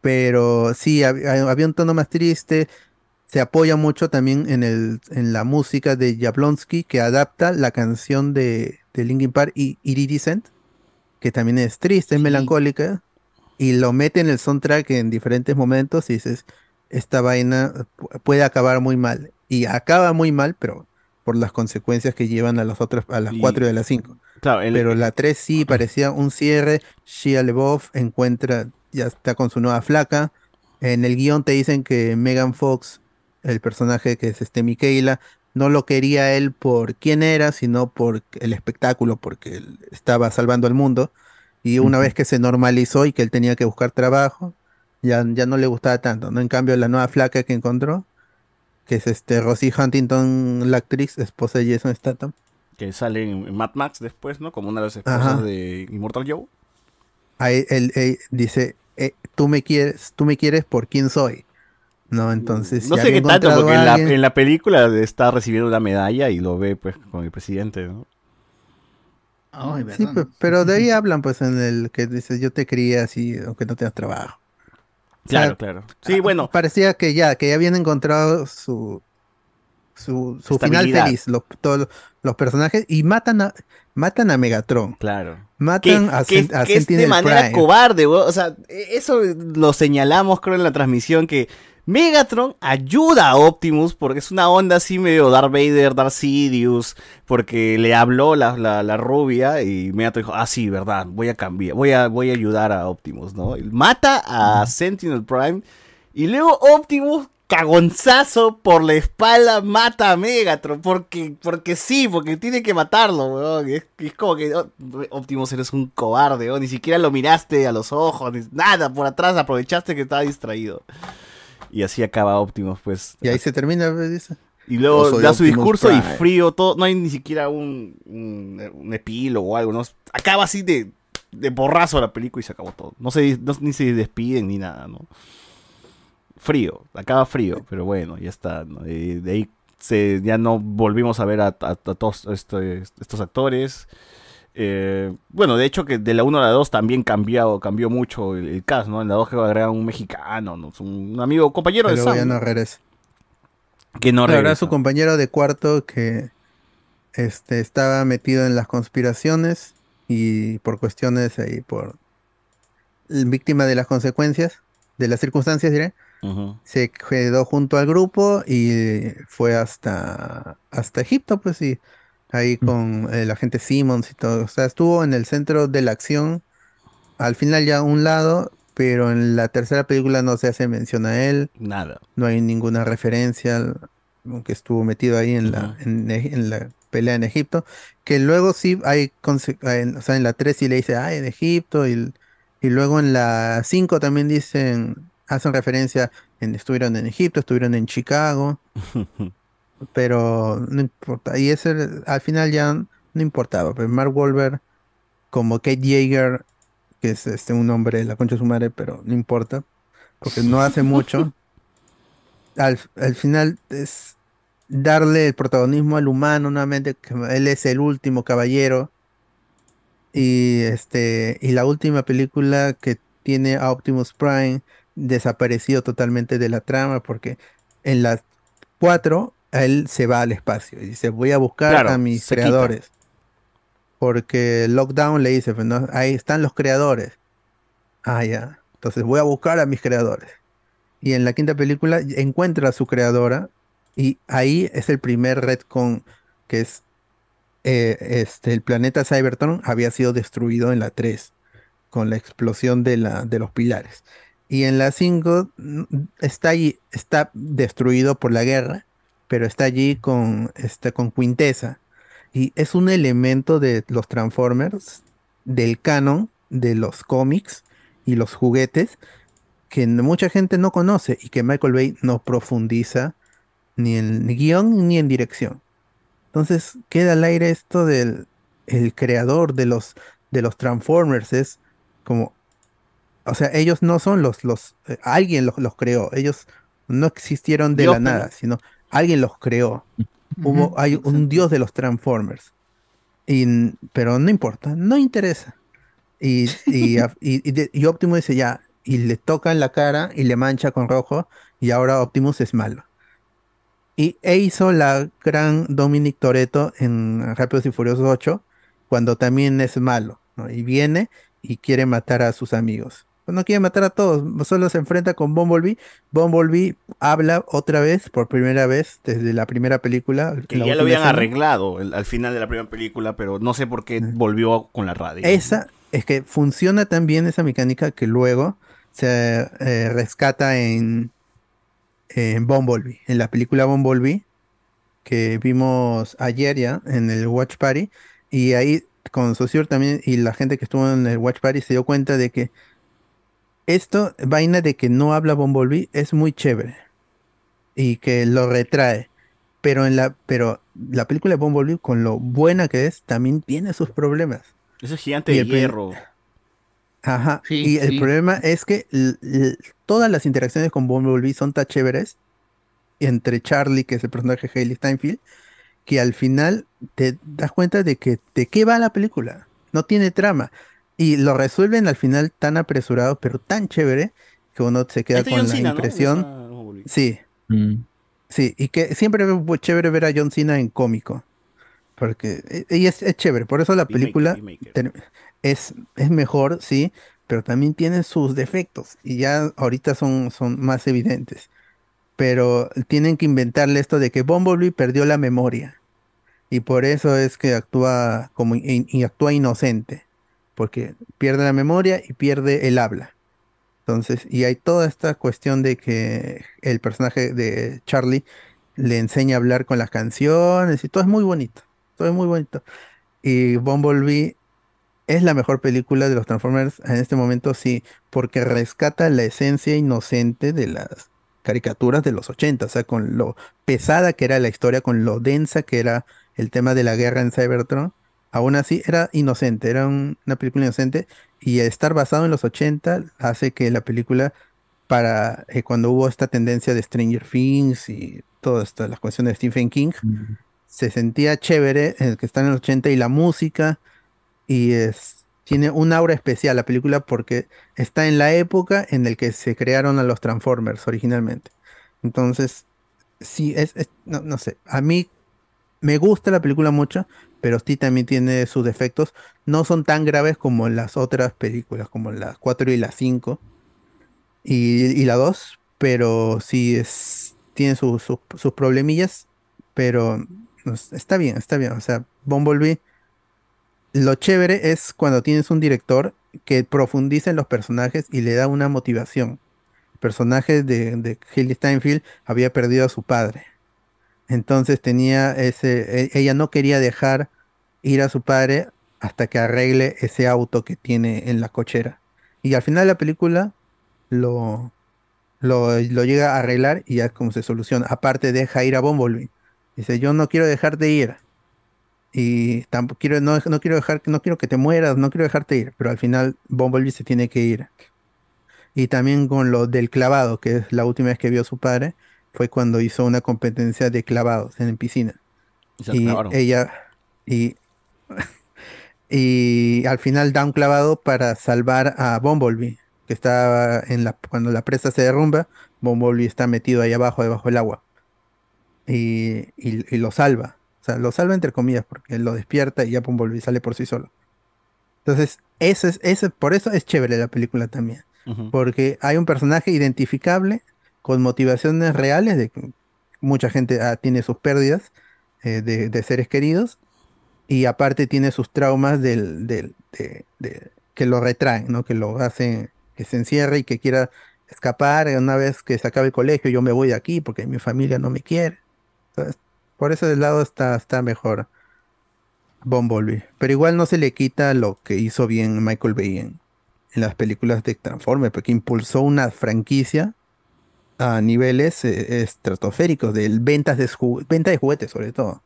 Pero sí, hab- hay- había un tono más triste. Se apoya mucho también en el, en la música de Jablonski, que adapta la canción de, de Linkin Park y Iridescent, que también es triste, es melancólica, y lo mete en el soundtrack en diferentes momentos y dices, esta vaina pu- puede acabar muy mal. Y acaba muy mal, pero por las consecuencias que llevan a las otras, a las Y- 4 y a las 5. Claro, el- Pero la 3 sí parecía un cierre. Shia LeBoff encuentra, ya está con su nueva flaca. En el guion te dicen que Megan Fox, el personaje que es este Michaela, no lo quería él por quién era, sino por el espectáculo, porque él estaba salvando al mundo. Y una vez que se normalizó y que él tenía que buscar trabajo, ya, ya no le gustaba tanto, ¿no? En cambio, la nueva flaca que encontró, que es este Rosie Huntington, la actriz, esposa de Jason Statham. que sale en Mad Max después, ¿no? Como una de las esposas Ajá. de Immortal Joe. Ahí él, él dice, eh, tú me quieres, tú me quieres por quién soy. No, entonces. No sé qué tanto, porque a en la, alguien. en la película está recibiendo una medalla y lo ve pues con el presidente, ¿no? Ay, Sí, pero de ahí [laughs] hablan, pues, en el que dice, yo te quería así, aunque no tengas trabajo. O sea, Claro, claro. Sí, bueno. Parecía que ya, que ya habían encontrado su, su, su final feliz, los, todos los- personajes, y matan a, matan a Megatron. Claro. Matan a, que, a que es de manera Prime. cobarde, weón. o sea, e- eso lo señalamos creo en la transmisión que Megatron ayuda a Optimus porque es una onda así medio Darth Vader, Darth Sidious, porque le habló la, la, la rubia y Megatron dijo, ah sí, verdad, voy a cambiar, voy a, voy a ayudar a Optimus, ¿no? Mata a Sentinel Prime y luego Optimus cagonzazo por la espalda mata a Megatron porque porque sí, porque tiene que matarlo, weón. Es, es como que oh, Optimus eres un cobarde, weón. ni siquiera lo miraste a los ojos, ni nada, por atrás aprovechaste que estaba distraído. Y así acaba Optimus, pues. Y ahí se termina, pues, dice. Y luego da su Optimus discurso y frío, todo, no hay ni siquiera un, un, un epílogo o algo, ¿no? Acaba así de, de borrazo la película y se acabó todo. No se, no- ni se despiden ni nada, ¿no? frío, acaba frío, pero bueno, ya está. de ahí se, ya no volvimos a ver a, a- a todos este- estos actores. Eh, bueno, de hecho que de la 1 a la 2 también cambiado, cambió mucho el, el cast, ¿no? En la 2 que agregan un mexicano, un amigo, compañero de Sam. ya no regresa. Que no regresa. su compañero de cuarto que este, estaba metido en las conspiraciones y por cuestiones ahí, por víctima de las consecuencias, de las circunstancias, diré, se quedó junto al grupo y fue hasta, hasta Egipto, pues sí, ahí con el agente Simmons y todo. O sea, estuvo en el centro de la acción, al final ya a un lado, pero en la tercera película no se hace mención a él. Nada. No hay ninguna referencia, aunque estuvo metido ahí en la, en, E- en la pelea en Egipto, que luego sí hay, en- o sea, en la 3 sí le dice, ah, en Egipto, y, y luego en la 5 también dicen, hacen referencia, en, estuvieron en Egipto, estuvieron en Chicago, [laughs] pero no importa, y ese al final ya no importaba, pero Mark Wahlberg como Kate Yeager, que es este un hombre de la concha de su madre, pero no importa, porque no hace mucho. [laughs] Al, al final es darle el protagonismo al humano nuevamente, que él es el último caballero. Y este, y la última película que tiene a Optimus Prime desaparecido totalmente de la trama, porque en las cuatro él se va al espacio y dice voy a buscar Claro, a mis quita. creadores. Porque Lockdown le dice, pues, ¿no? ahí están los creadores. Ah, ya. Entonces voy a buscar a mis creadores. Y en la quinta película encuentra a su creadora. Y ahí es el primer retcon que es eh, este, el planeta Cybertron había sido destruido en la 3 con la explosión de, la, de los pilares. Y en la 5 mm, está allí, está destruido por la guerra, pero está allí con, este, con Quintesa. Y es un elemento de los Transformers, del canon, de los cómics y los juguetes, que mucha gente no conoce y que Michael Bay no profundiza ni en guion ni en dirección. Entonces queda al aire esto del el creador de los, de los Transformers, es como, o sea, ellos no son los, los, eh, alguien los, los creó, ellos no existieron de Dios, la nada, ¿no? sino alguien los creó. Hubo, hay un dios de los Transformers. Y, pero no importa, no interesa. Y, [laughs] Optimus dice ya, y le toca en la cara y le mancha con rojo, y ahora Optimus es malo. Y e hizo la gran Dominic Toretto en Rápidos y Furiosos 8, cuando también es malo, ¿no? Y viene y quiere matar a sus amigos. No quiere matar a todos, solo se enfrenta con Bumblebee. Bumblebee habla otra vez, por primera vez, desde la primera película. Que ya lo habían arreglado el- al final de la primera película, pero no sé por qué volvió con la radio. Esa es que funciona tan bien esa mecánica que luego se eh, rescata en, en Bumblebee, en la película Bumblebee, que vimos ayer ya en el Watch Party. Y ahí con Saussure también y la gente que estuvo en el Watch Party se dio cuenta de que esto, vaina de que no habla Bumblebee, es muy chévere. Y que lo retrae. Pero en la, pero la película de Bumblebee, con lo buena que es, también tiene sus problemas. Ese gigante Y de hierro. Ajá. Sí, y el problema es que todas las interacciones con Bumblebee son tan chéveres entre Charlie, que es el personaje de Hailey Steinfeld, que al final te das cuenta de que de qué va la película. No tiene trama. Y lo resuelven al final tan apresurado, pero tan chévere, que uno se queda Este con John la Cena, ¿no? impresión. Esa Bumblebee. Sí. Sí, y que siempre es chévere ver a John Cena en cómico. Porque e- y es, es chévere, por eso la película es, es mejor, sí, pero también tiene sus defectos y ya ahorita son, son más evidentes. Pero tienen que inventarle esto de que Bumblebee perdió la memoria y por eso es que actúa como y actúa inocente, porque pierde la memoria y pierde el habla. Entonces, y hay toda esta cuestión de que el personaje de Charlie le enseña a hablar con las canciones y todo es muy bonito. Todo es muy bonito. Y Bumblebee es la mejor película de los Transformers en este momento, sí, porque rescata la esencia inocente de las caricaturas de los 80, o sea, con lo pesada que era la historia, con lo densa que era el tema de la guerra en Cybertron. Aún así, era inocente, era un- una película inocente y estar basado en los 80 hace que la película para eh, cuando hubo esta tendencia de Stranger Things y todas las cuestiones de Stephen King, se sentía chévere el que está en el 80 y la música y es tiene un aura especial la película porque está en la época en el que se crearon a los Transformers originalmente. Entonces, sí, es, es- no, no sé, a mí me gusta la película mucho, pero sí también tiene sus defectos. No son tan graves como las otras películas, como las 4 y las 5 y, la 2, pero sí es, tiene sus- sus- problemillas, pero sé, está bien, está bien. O sea, Bumblebee, lo chévere es cuando tienes un director que profundiza en los personajes y le da una motivación. El personaje de, de Steinfeld había perdido a su padre. Entonces tenía ese, e- ella no quería dejar ir a su padre hasta que arregle ese auto que tiene en la cochera. Y al final de la película lo, lo, llega a arreglar y ya como se soluciona. Aparte deja ir a Bumblebee. Dice, yo no quiero dejarte ir. Y tampoco quiero, no, no quiero dejar, no quiero que te mueras, no quiero dejarte ir. Pero al final Bumblebee se tiene que ir. Y también con lo del clavado, que es la última vez que vio a su padre, fue cuando hizo una competencia de clavados en piscina. Y ella, y, y al final da un clavado para salvar a Bumblebee, que estaba en la, cuando la presa se derrumba, Bumblebee está metido ahí abajo, debajo del agua. Y, y- y lo salva. O sea, lo salva entre comillas, porque él lo despierta y ya Bumblebee sale por sí solo. Entonces, ese es, ese, por eso es chévere la película también. Porque hay un personaje identificable con motivaciones reales de que mucha gente ah, tiene sus pérdidas eh, de, seres queridos y aparte tiene sus traumas del, del- de, de- que lo retraen, ¿no? Que lo hacen que se encierre y que quiera escapar una vez que se acabe el colegio, yo me voy de aquí porque mi familia no me quiere. Entonces, por ese lado está, está mejor Bumblebee. Pero igual no se le quita lo que hizo bien Michael Bay en, en las películas de Transformers, porque impulsó una franquicia a niveles eh, estratosféricos de ventas de, venta de juguetes sobre todo.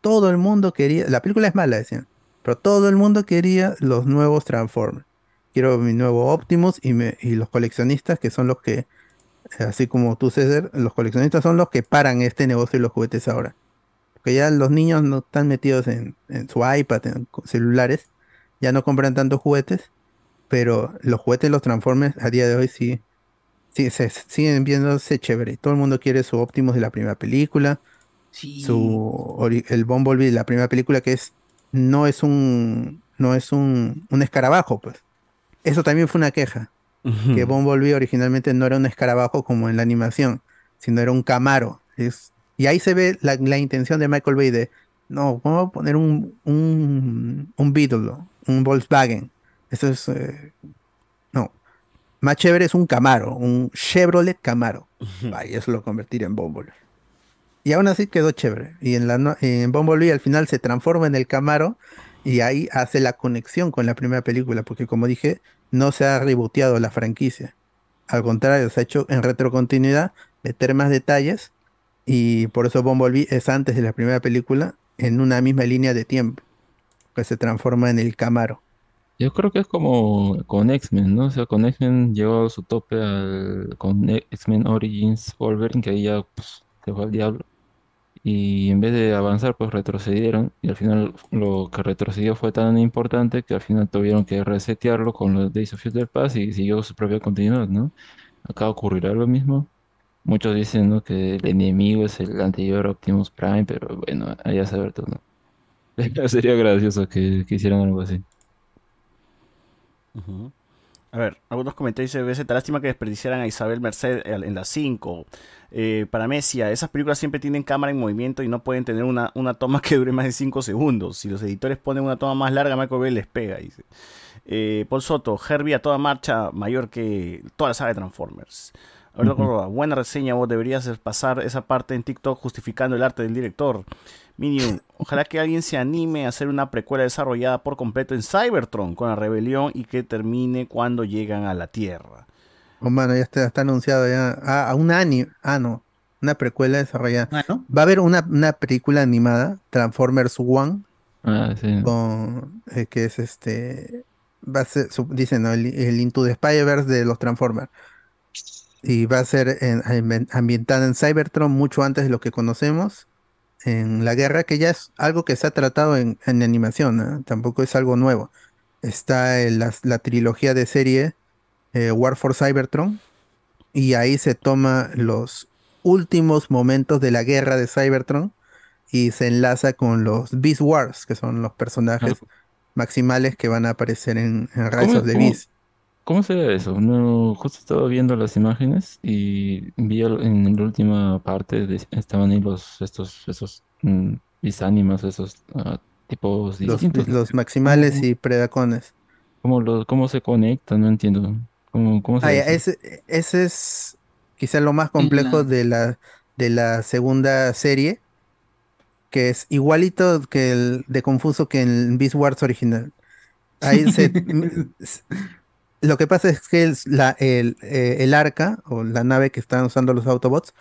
Todo el mundo quería, la película es mala, decían, pero todo el mundo quería los nuevos Transformers. Quiero mi nuevo Optimus y, me- y los coleccionistas, que son los que, así como tú César, los coleccionistas son los que paran este negocio de los juguetes ahora. Porque ya los niños no están metidos en, en su iPad, en celulares, ya no compran tantos juguetes, pero los juguetes, los Transformers, a día de hoy sí, sí se, siguen viéndose chévere. Todo el mundo quiere su Optimus de la primera película, su ori- el Bumblebee de la primera película que es no es un no es un, un escarabajo, pues. Eso también fue una queja, que Bumblebee originalmente no era un escarabajo como en la animación, sino era un camaro. Es, y ahí se ve la, la intención de Michael Bay de, no, vamos a poner un, un, un Beetle, un Volkswagen. Eso es, eh, no. Más chévere es un Camaro, un Chevrolet Camaro. Vaya, eso lo convertir en Bumblebee. Y aún así quedó chévere. Y en, la, no- en Bumblebee al final se transforma en el Camaro y ahí hace la conexión con la primera película, porque como dije, no se ha reboteado la franquicia. Al contrario, se ha hecho en retrocontinuidad, meter más detalles y por eso Bumblebee es antes de la primera película en una misma línea de tiempo, que se transforma en el Camaro. Yo creo que es como con X-Men, ¿no? O sea, con X-Men llegó a su tope al, con X-Men Origins Wolverine, que ahí ya pues, se fue al diablo. Y en vez de avanzar, pues retrocedieron. Y al final lo que retrocedió fue tan importante que al final tuvieron que resetearlo con los Days of Future Past y siguió su propia continuidad, ¿no? Acá ocurrirá lo mismo. Muchos dicen, ¿no? que el enemigo es el anterior Optimus Prime, pero bueno, allá saber tú, ¿no? [laughs] Sería gracioso que, que hicieran algo así. A ver, algunos comentarios dice, "BZ, lástima que desperdiciaran a Isabel Merced en las 5. Eh, para Mesia, esas películas siempre tienen cámara en movimiento y no pueden tener una, una toma que dure más de 5 segundos. Si los editores ponen una toma más larga, Michael Bay les pega, dice. Eh, Paul Soto, Herbie a toda marcha, mayor que toda la saga de Transformers. Alberto Ujú. Córdoba, buena reseña, vos deberías pasar esa parte en TikTok justificando el arte del director. Minion, [laughs] ojalá que alguien se anime a hacer una precuela desarrollada por completo en Cybertron con la rebelión y que termine cuando llegan a la Tierra. Oh, mano, ya está, está anunciado ya. Ah, a un anime. Ah, no. Una precuela desarrollada. Va a haber una, una película animada, Transformers One, Ah, sí. con, eh, que es este. Va a ser, su- dicen, ¿no? el, el Into the Spider-Verse de los Transformers. Y va a ser en- ambi- ambientada en Cybertron mucho antes de lo que conocemos en la guerra, que ya es algo que se ha tratado en, en animación, ¿no? tampoco es algo nuevo. Está en la, la trilogía de serie eh, War for Cybertron, y ahí se toma los últimos momentos de la guerra de Cybertron y se enlaza con los Beast Wars, que son los personajes maximales que van a aparecer en, en Rise ¿Cómo- of the Beast. ¿Cómo se ve eso? No, justo estaba viendo las imágenes y vi en la última parte de- estaban ahí los estos esos mm, bisánimas, esos ah, tipos Los, distintos. los maximales y predacones. ¿Cómo los, cómo se conectan? No entiendo. ¿Cómo, cómo se Ah, ya, eso? ese, ese es quizá lo más complejo de la, de la segunda serie, que es igualito que el de Confuso que en Beast Wars original. Ahí se, [laughs] m- s- lo que pasa es que eh, el arca o la nave que están usando los Autobots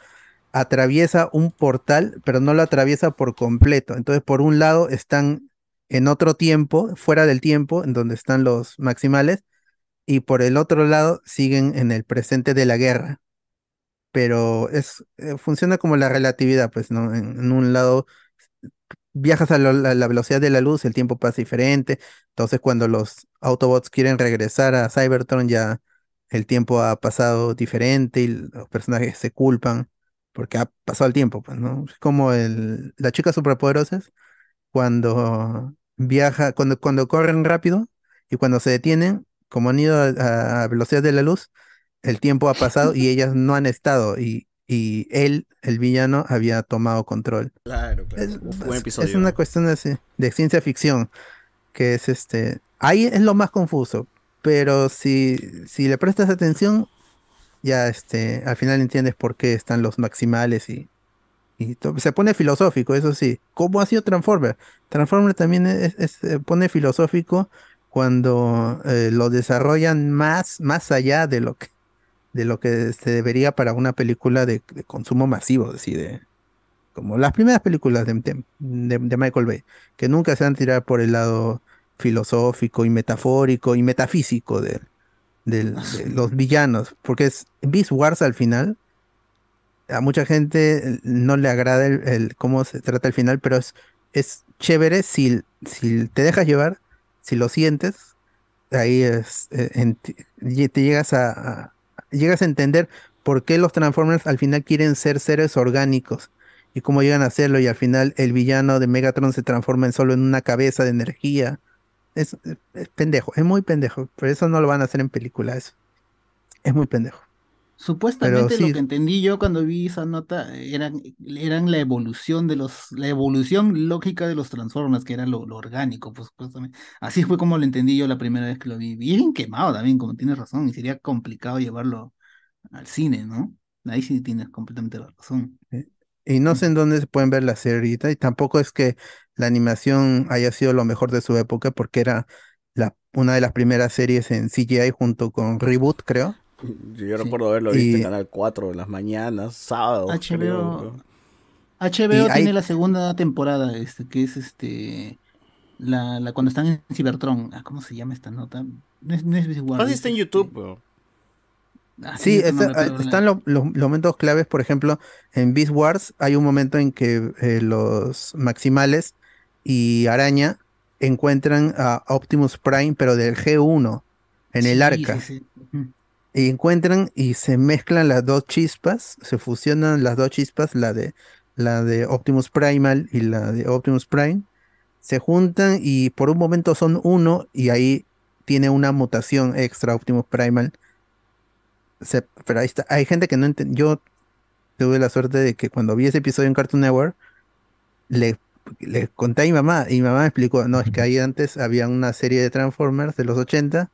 atraviesa un portal, pero no lo atraviesa por completo. Entonces, por un lado están en otro tiempo, fuera del tiempo, en donde están los maximales, y por el otro lado siguen en el presente de la guerra. Pero es, eh, funciona como la relatividad, pues, ¿no? En un lado viajas a la velocidad de la luz, el tiempo pasa diferente. Entonces, cuando los Autobots quieren regresar a Cybertron, ya el tiempo ha pasado diferente y los personajes se culpan porque ha pasado el tiempo, pues, ¿no? Es como el, las chicas superpoderosas cuando viaja, cuando, cuando corren rápido y cuando se detienen, como han ido a, a velocidad de la luz, el tiempo ha pasado y [laughs] ellas no han estado y, y él, el villano, había tomado control. Claro, claro. Es, Un buen episodio. es una cuestión así, de ciencia ficción, que es este, ahí es lo más confuso, pero si, si le prestas atención, ya este, al final entiendes por qué están los maximales y, y se pone filosófico, eso sí. ¿Cómo ha sido Transformer? Transformer también es, es- se pone filosófico cuando eh, lo desarrollan más, más allá de lo que, de lo que se debería para una película de, de consumo masivo, así de, como las primeras películas de, de- de- Michael Bay, que nunca se han tirado por el lado filosófico y metafórico y metafísico de, de los villanos, porque es Beast Wars al final. A mucha gente no le agrada el, el cómo se trata el final, pero es, es chévere si, si te dejas llevar, si lo sientes, ahí es, eh, en te llegas a, a- llegas a entender por qué los Transformers al final quieren ser seres orgánicos y cómo llegan a hacerlo y al final el villano de Megatron se transforma en solo en una cabeza de energía. Es, es pendejo, es muy pendejo, por eso no lo van a hacer en película eso. Es muy pendejo. Supuestamente sí. lo que entendí yo cuando vi esa nota eran, eran la evolución de los, la evolución lógica de los Transformers, que era lo, lo orgánico, pues supuestamente. Así fue como lo entendí yo la primera vez que lo vi. Bien quemado también, como tienes razón, y sería complicado llevarlo al cine, ¿no? Ahí sí tienes completamente la razón. Y no sé en dónde se pueden ver la serie ahorita, y tampoco es que la animación haya sido lo mejor de su época, porque era la, una de las primeras series en CGI junto con Reboot, creo. [laughs] Yo recuerdo haberlo visto Y- en Canal 4 en las mañanas, sábados. HBO, creo. HBO Y hay- tiene la segunda temporada, este, que es este la, la cuando están en Cybertron. Ah, ¿cómo se llama esta nota? No es, no es Beast Wars, Fácil es está en este- YouTube, bro. Ah, Sí, están lo- los, los momentos claves, por ejemplo, en Beast Wars hay un momento en que eh, los Maximales y Araña encuentran a Optimus Prime, pero del G1, en el Sí, arca. sí, sí. Y encuentran y se mezclan las dos chispas, se fusionan las dos chispas, la de la de Optimus Primal y la de Optimus Prime, se juntan y por un momento son uno y ahí tiene una mutación extra Optimus Primal. Pero ahí está, hay gente que no entiende. Yo tuve la suerte de que cuando vi ese episodio en Cartoon Network, le, le conté a mi mamá y mi mamá me explicó, no, es que ahí antes había una serie de Transformers de los 80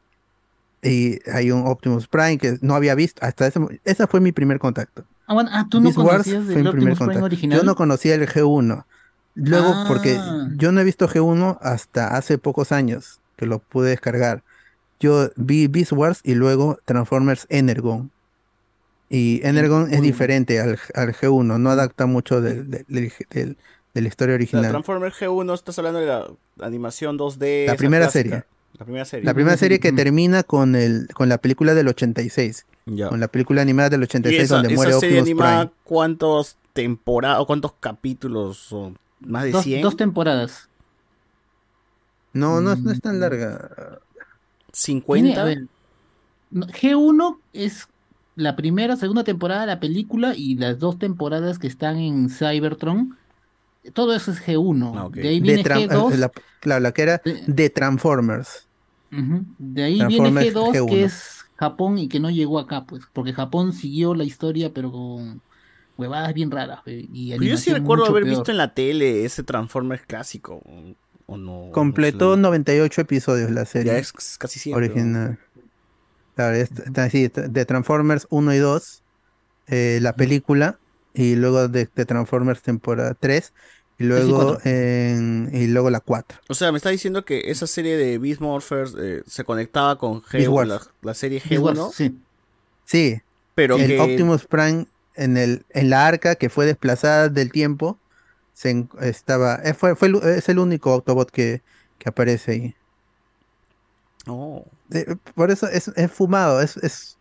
y hay un Optimus Prime que no había visto hasta ese ese fue mi primer contacto. Ah, bueno, ah, tú no Beast Wars conocías fue del mi primer Optimus Prime contacto. original. Yo no conocía el G1. Luego, porque Ah. yo no he visto G1 hasta hace pocos años que lo pude descargar. Yo vi Beast Wars y luego Transformers Energon. Y Energon es diferente al, al G1, no adapta mucho del- del- del- del- de la historia La original. Transformer G1, estás hablando de la animación 2D. La esa primera clásica. serie. La primera serie. La primera serie que termina con, el, con la película del 86, Ya. Con la película animada del ¿Y 86 esa, donde esa muere serie Optimus animada Prime. cuántos temporadas o cuántos capítulos son? ¿Más de Dos, 100? dos temporadas. No, no, es- no es Mm. tan larga. Tiene, ¿50? a ver, no, G1 es la primera, segunda temporada de la película y las dos temporadas que están en Cybertron. Todo eso es G1. De ahí De viene Tran- G2. eh, la, claro, la que era de Transformers. De ahí viene Transformers G2, G1. que es Japón y que no llegó acá, pues, porque Japón siguió la historia, pero con huevadas bien raras, y Pero yo sí recuerdo haber peor. visto en la tele ese Transformers clásico. ¿O no? Completó 98 episodios la serie. Ya es casi siempre, Original. Claro, es- así, de Transformers 1 y 2, eh, la película, y luego de, de Transformers temporada 3, y luego, en- y luego la 4. O sea, me está diciendo que esa serie de Beast Morphers eh, se conectaba con G, Beast Wars. la, la serie Beast G1. Wars, Sí. Pero el que- Optimus Prime en, el, en la arca que fue desplazada del tiempo, se estaba, eh, fue, fue es el único Autobot que, que aparece ahí. Oh. Eh, Por eso es, es fumado, es, es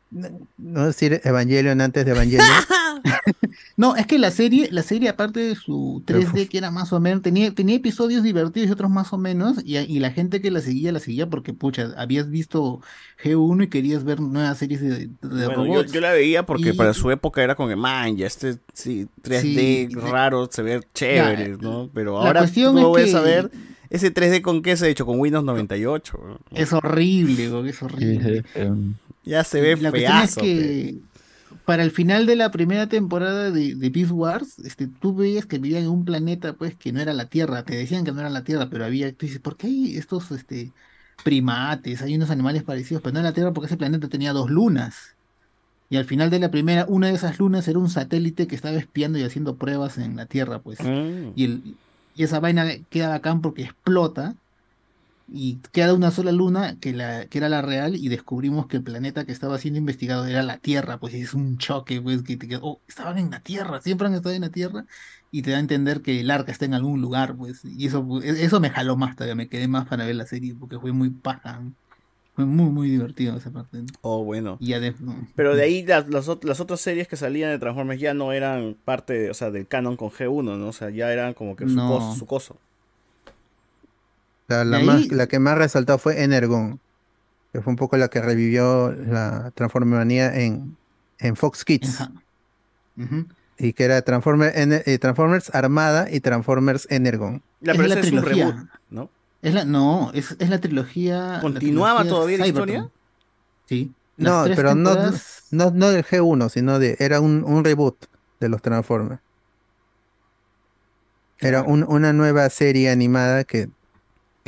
no decir Evangelion antes de Evangelion. [laughs] [laughs] No, es que la serie, la serie aparte de su 3D que era más o menos, tenía, tenía episodios divertidos y otros más o menos, y, y la gente que la seguía, la seguía porque, pucha, habías visto G1 y querías ver nuevas series de, de Bueno, yo, robots. yo la veía porque Y- para su época era con el man, ya este sí, 3D Sí, raro, se ve chévere, Ya, ¿no? Pero ahora cuestión tú es ves que- a ver ese 3D con qué se ha hecho, con Windows 98. ¿no? Es horrible, güey, es horrible. Ya se ve La cuestión es feazo. que para el final de la primera temporada de, de Beast Wars, este, tú veías que vivían en un planeta, pues, que no era la Tierra. Te decían que no era la Tierra, pero había, tú dices, ¿por qué hay estos, este, primates? Hay unos animales parecidos, pero no era la Tierra porque ese planeta tenía dos lunas. Y al final de la primera, una de esas lunas era un satélite que estaba espiando y haciendo pruebas en la Tierra, pues. Mm. Y, el, y esa vaina queda bacán porque explota y queda una sola luna que, la, que era la real y descubrimos que el planeta que estaba siendo investigado era la Tierra, pues es un choque, pues que te oh, estaban en la Tierra, siempre han estado en la Tierra y te da a entender que el arca está en algún lugar, pues y eso, pues, e- eso me jaló más todavía, me quedé más para ver la serie porque fue muy paja, fue muy muy divertido esa parte. Oh, bueno. Y ya de- Pero de ahí las, las, las otras series que salían de Transformers ya no eran parte, o sea, del canon con G1, ¿no? O sea, ya eran como que su, No. coso, su coso. La, la más, que más resaltó fue Energon, que fue un poco la que revivió la Transformermanía en, en Fox Kids. Y que era Transformer, eh, Transformers Armada y Transformers Energon. La Es la ese es un trilogía. reboot, ¿no? Es la, no, es, es la trilogía. la ¿Continuaba trilogía todavía la historia? Sí. No, pero no, no, no del G1, sino de, era un, un reboot de los Transformers. Era un- una nueva serie animada que,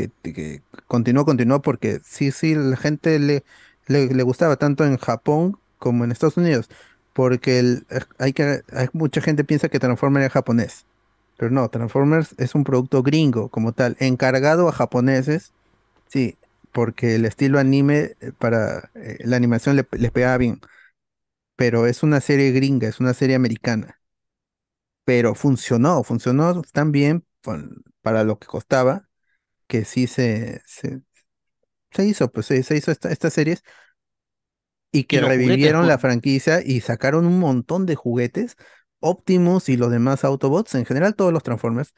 que, continuó, continuó, porque sí, sí, la gente le, le, gustaba tanto en Japón como en Estados Unidos. Porque hay que, mucha gente piensa que Transformers es japonés. Pero no, Transformers es un producto gringo como tal, encargado a japoneses. Sí, porque el estilo anime eh, para eh, la animación le, les pegaba bien. Pero es una serie gringa, es una serie americana. Pero funcionó, funcionó tan bien para lo que costaba que sí se, se, se hizo, pues se, se hizo esta- estas series y que juguetes, revivieron la franquicia y sacaron un montón de juguetes. Optimus y los demás Autobots, en general todos los Transformers,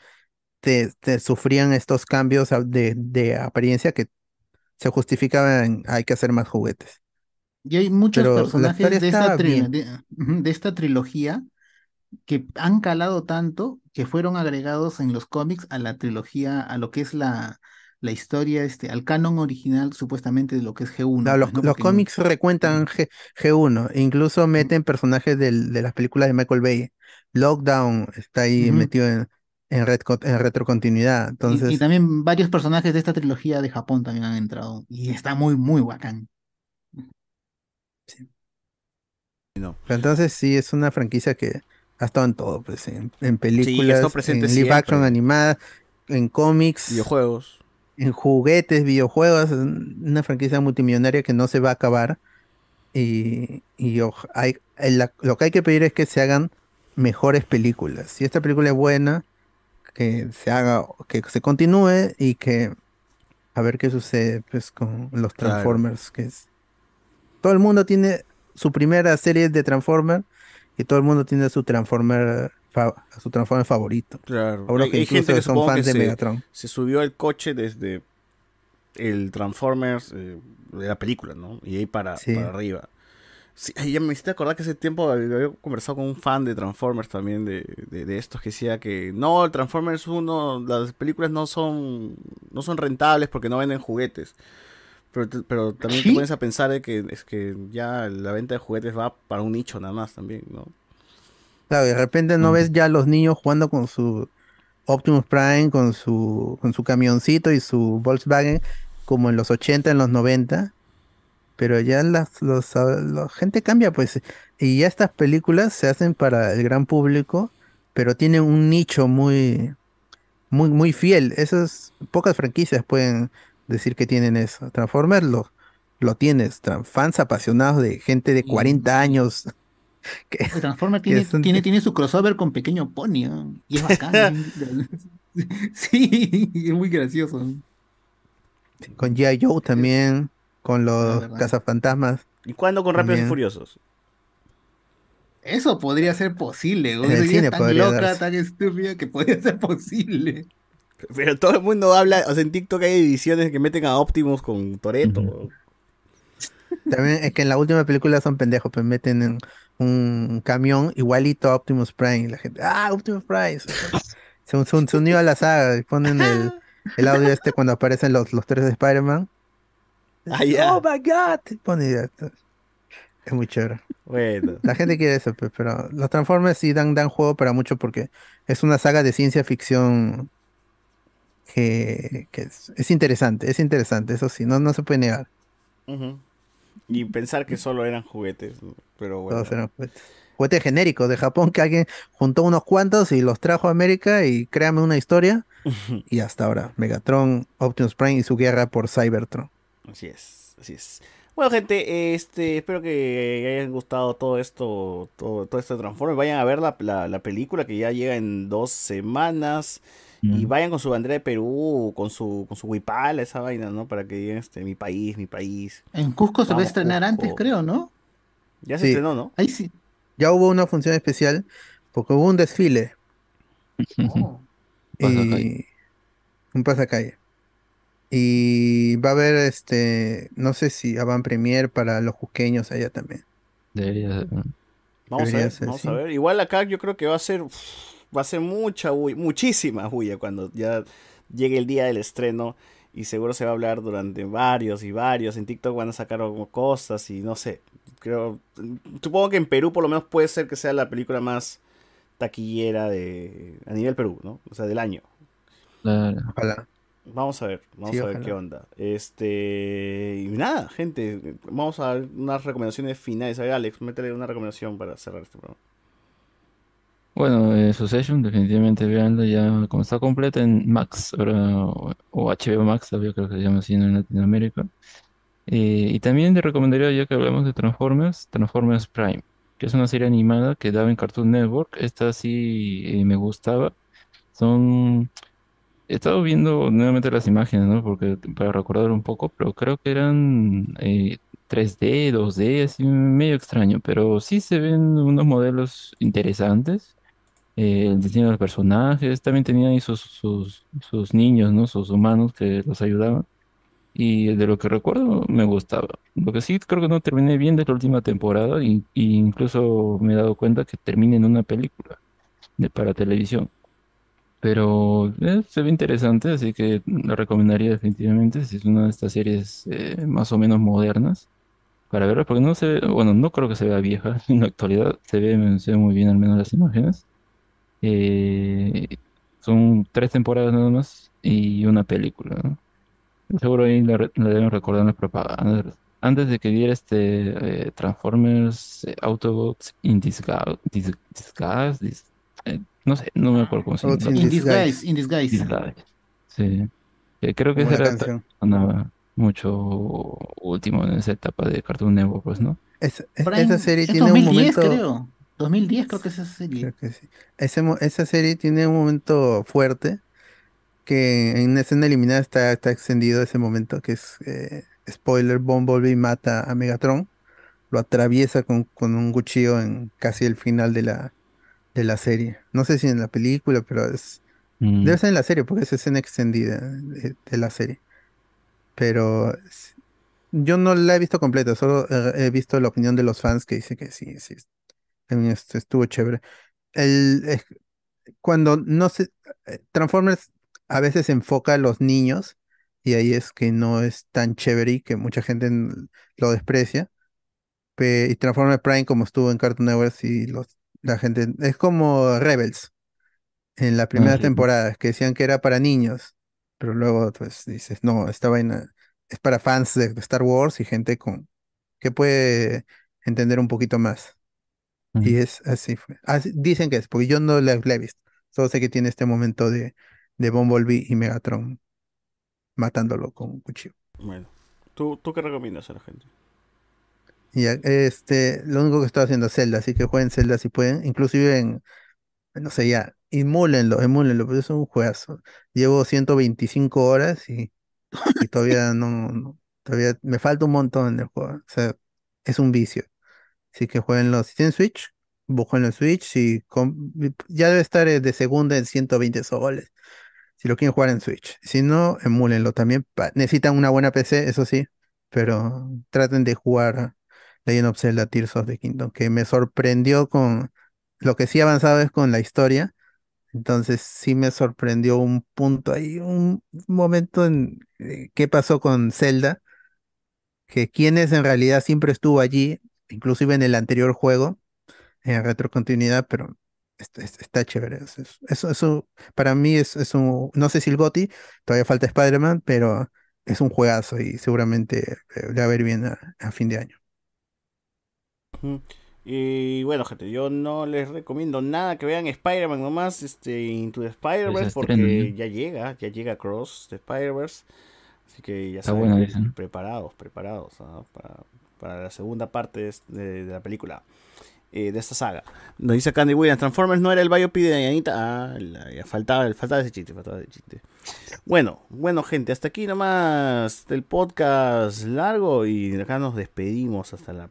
te, te sufrían estos cambios de, de apariencia que se justificaban, hay que hacer más juguetes. Y hay muchos Pero personajes esta, de esta trilogía que han calado tanto que fueron agregados en los cómics a la trilogía, a lo que es la, la historia, este, al canon original supuestamente de lo que es G1. No, los, pues, ¿no? los Porque- cómics recuentan G, 1 incluso meten personajes del- de las películas de Michael Bay. Lockdown está ahí metido en, en, retrocontinuidad. y- Entonces, y, también varios personajes de esta trilogía de Japón también han entrado. Y está muy, muy bacán. No. pero entonces sí, es una franquicia que ha estado en todo, pues, en, en películas, presente en live siempre. action animada, en cómics, Videojuegos. en juguetes, videojuegos, una franquicia multimillonaria que no se va a acabar. Y, y hay, la- lo que hay que pedir es que se hagan mejores películas. Si esta película es buena, que se haga, que se continúe y que a ver qué sucede pues con los Claro. Transformers, que es todo el mundo tiene su primera serie de Transformer y todo el mundo tiene su Transformer, fa- su Transformer favorito. Claro. Ahora Hay- que hay gente que son fans que de se, Megatron. se subió al coche desde el Transformers eh, de la película, ¿no? Y ahí para, Sí. para arriba. Sí, ya me hiciste acordar que ese tiempo había había conversado con un fan de Transformers también, de, de, de estos, que decía que no, el Transformers 1, las películas no son, no son rentables porque no venden juguetes. Pero, te- pero también te ¿Sí? pones a pensar de que es que ya la venta de juguetes va para un nicho nada más también, ¿no? Claro, de repente no ves ya a los niños jugando con su Optimus Prime, con su, con su camioncito y su Volkswagen, como en los 80, en los 90. Pero ya las, los, la gente cambia, pues. Y ya estas películas se hacen para el gran público, pero tienen un nicho muy, muy, muy fiel. Esas pocas franquicias pueden decir que tienen eso. Transformers lo, lo tienes. Fans apasionados de gente de 40 años. [laughs] que- El Transformer que tiene, son- tiene, tiene su crossover con Pequeño Pony, ¿no? Y es bacán. [laughs] [laughs] sí, es muy gracioso. Con G.I. Joe también, con los cazafantasmas. ¿Y cuándo con Rápidos y. Furiosos? Eso podría ser posible. En el cine tan podría loca, darse. tan estúpida que podría ser posible. Pero todo el mundo habla, o sea, en TikTok hay ediciones que meten a Optimus con Toreto. También es que en la última película son pendejos, pues meten en un camión igualito a Optimus Prime. Y la gente, ah, Optimus Prime. [laughs] Se, se- se- unió a la saga y ponen el, [laughs] el audio este cuando aparecen los, los tres de Spider-Man. Ah, ya. Oh my god. Pone. Es muy chévere. Bueno. La gente quiere eso, pero los Transformers sí dan, dan juego para mucho porque es una saga de ciencia ficción que, que es, es interesante, es interesante, eso sí, no, no se puede negar. Y pensar que solo eran juguetes, pero bueno. Todos eran juguetes. Juguetes genéricos de Japón que alguien juntó unos cuantos y los trajo a América y créame una historia. y hasta ahora, Megatron, Optimus Prime y su guerra por Cybertron. Así es, así es. Bueno, gente, este, espero que hayan gustado todo esto, todo, todo este Transformers. Vayan a ver la, la, la película que ya llega en dos semanas. Y vayan con su bandera de Perú, con su, con su huipala, esa vaina, ¿no? Para que digan, este, mi país, mi país. En Cusco se va a estrenar antes, creo, ¿no? Ya se Sí. estrenó, ¿no? Ahí sí. Ya hubo una función especial porque hubo un desfile. y un pasacalle. Y va a haber este, no sé si van premier para los cusqueños allá también. Debería ser. Vamos a ver, ser, vamos sí. a ver. Igual acá yo creo que va a ser, uf, va a ser mucha bulla, muchísima bulla cuando ya llegue el día del estreno y seguro se va a hablar durante varios y varios. En TikTok van a sacar cosas y no sé. Creo, supongo que en Perú por lo menos puede ser que sea la película más taquillera de a nivel Perú, ¿no? O sea, del año. Ojalá. Vamos a ver, vamos Sí, a ver ojalá. qué onda. Este, y nada, gente, vamos a dar unas recomendaciones finales. A ver, Alex, métele una recomendación para cerrar este programa. Bueno, eh, Succession, definitivamente veanla ya como está completa en Max, ahora, o, HBO Max, todavía creo que se llama así en Latinoamérica. Eh, y también te recomendaría, ya que hablamos de Transformers, Transformers Prime, que es una serie animada que daba en Cartoon Network. Esta sí eh, me gustaba. Son... He estado viendo nuevamente las imágenes, ¿no? Porque para recordar un poco, pero creo que eran eh, 3D, 2D, así medio extraño, pero sí se ven unos modelos interesantes. Eh, el diseño de los personajes, también tenían ahí sus, sus, sus niños, ¿no? Sus humanos que los ayudaban. Y de lo que recuerdo me gustaba. Lo que sí creo que no terminé bien de la última temporada y, y incluso me he dado cuenta que termina en una película de, para televisión. Pero eh, se ve interesante, así que lo recomendaría definitivamente si es una de estas series eh, más o menos modernas para verla, porque no se ve, bueno, no creo que se vea vieja [laughs] en la actualidad, se ve, se ve muy bien al menos las imágenes. Eh, son tres temporadas nada más y una película, ¿no? Seguro ahí la, re- la deben recordar en las propagandas. Antes de que diera este eh, Transformers eh, Autobots in Disguise, dis- Disguise, dis- eh, no sé, no me acuerdo cómo se llama. in disguise, in disguise. Disguise. Sí. Eh, creo que esa era sonaba mucho último en esa etapa de Cartoon Network, pues, ¿no? Es- es- Prime esa serie es tiene un 2010, momento. creo. 2010 creo que es esa serie. Creo que sí. Ese esa serie tiene un momento fuerte que en una escena eliminada está, está extendido ese momento, que es eh, spoiler, Bumblebee mata a Megatron lo atraviesa con, con un cuchillo en casi el final de la, de la serie. No sé si en la película, pero es... Mm. Debe ser en la serie, porque es escena extendida de, de la serie. Pero yo no la he visto completa, solo he, he visto la opinión de los fans que dice que sí, sí, también est- estuvo chévere. El, es- cuando no se... eh, Transformers a veces enfoca a los niños y ahí es que no es tan chévere y que mucha gente lo desprecia. Pe- y Transformers Prime como estuvo en Cartoon Network y los, la gente... Es como Rebels en la primera sí. temporada, que decían que era para niños, pero luego pues dices, no, esta vaina es para fans de Star Wars y gente con que puede entender un poquito más. Y es así fue. Así- dicen que es, porque yo no la, la he visto. Solo sé que tiene este momento de, de Bumblebee y Megatron matándolo con un cuchillo. Bueno, ¿tú, ¿tú qué recomiendas a la gente? Y ya, este, lo único que estoy haciendo es Zelda, así que jueguen Zelda si pueden, inclusive en, no sé, ya, emúlenlo, emúlenlo, pero es un juegazo. Llevo 125 horas y, y todavía no, no- todavía me falta un montón en el juego. O sea, es un vicio. Así que jueguenlo. Si tienen Switch, búsquenlo en Switch com- ya debe estar eh, de segunda en 120 soles. Si lo quieren jugar en Switch. Si no, emúlenlo también. Necesitan una buena PC, eso sí, pero traten de jugar Legend of Zelda Tears of the Kingdom, que me sorprendió con lo que sí avanzado es con la historia. Entonces sí me sorprendió un punto ahí, un momento en eh, qué pasó con Zelda, que quién es en realidad siempre estuvo allí, inclusive en el anterior juego, en retrocontinuidad, pero est- est- está chévere. es- es- Eso, eso, para mí es, es un, no sé si el GOTY, todavía falta Spider-Man, pero es un juegazo y seguramente eh, le va a ver bien a, a fin de año. Y bueno, gente, yo no les recomiendo nada que vean Spider-Man nomás, este, Into the Spider-Verse, se porque ya llega, ya llega Cross the Spider-Verse. Así que ya Está saben, bueno, preparados, preparados ¿ah? para, para la segunda parte de, la película, eh, de esta saga. Nos dice Candy Williams, Transformers no era el biopic de Dianita. Ah, la- ya faltaba, faltaba ese chiste, faltaba ese chiste. Bueno, bueno gente, hasta aquí nomás del podcast largo y acá nos despedimos hasta la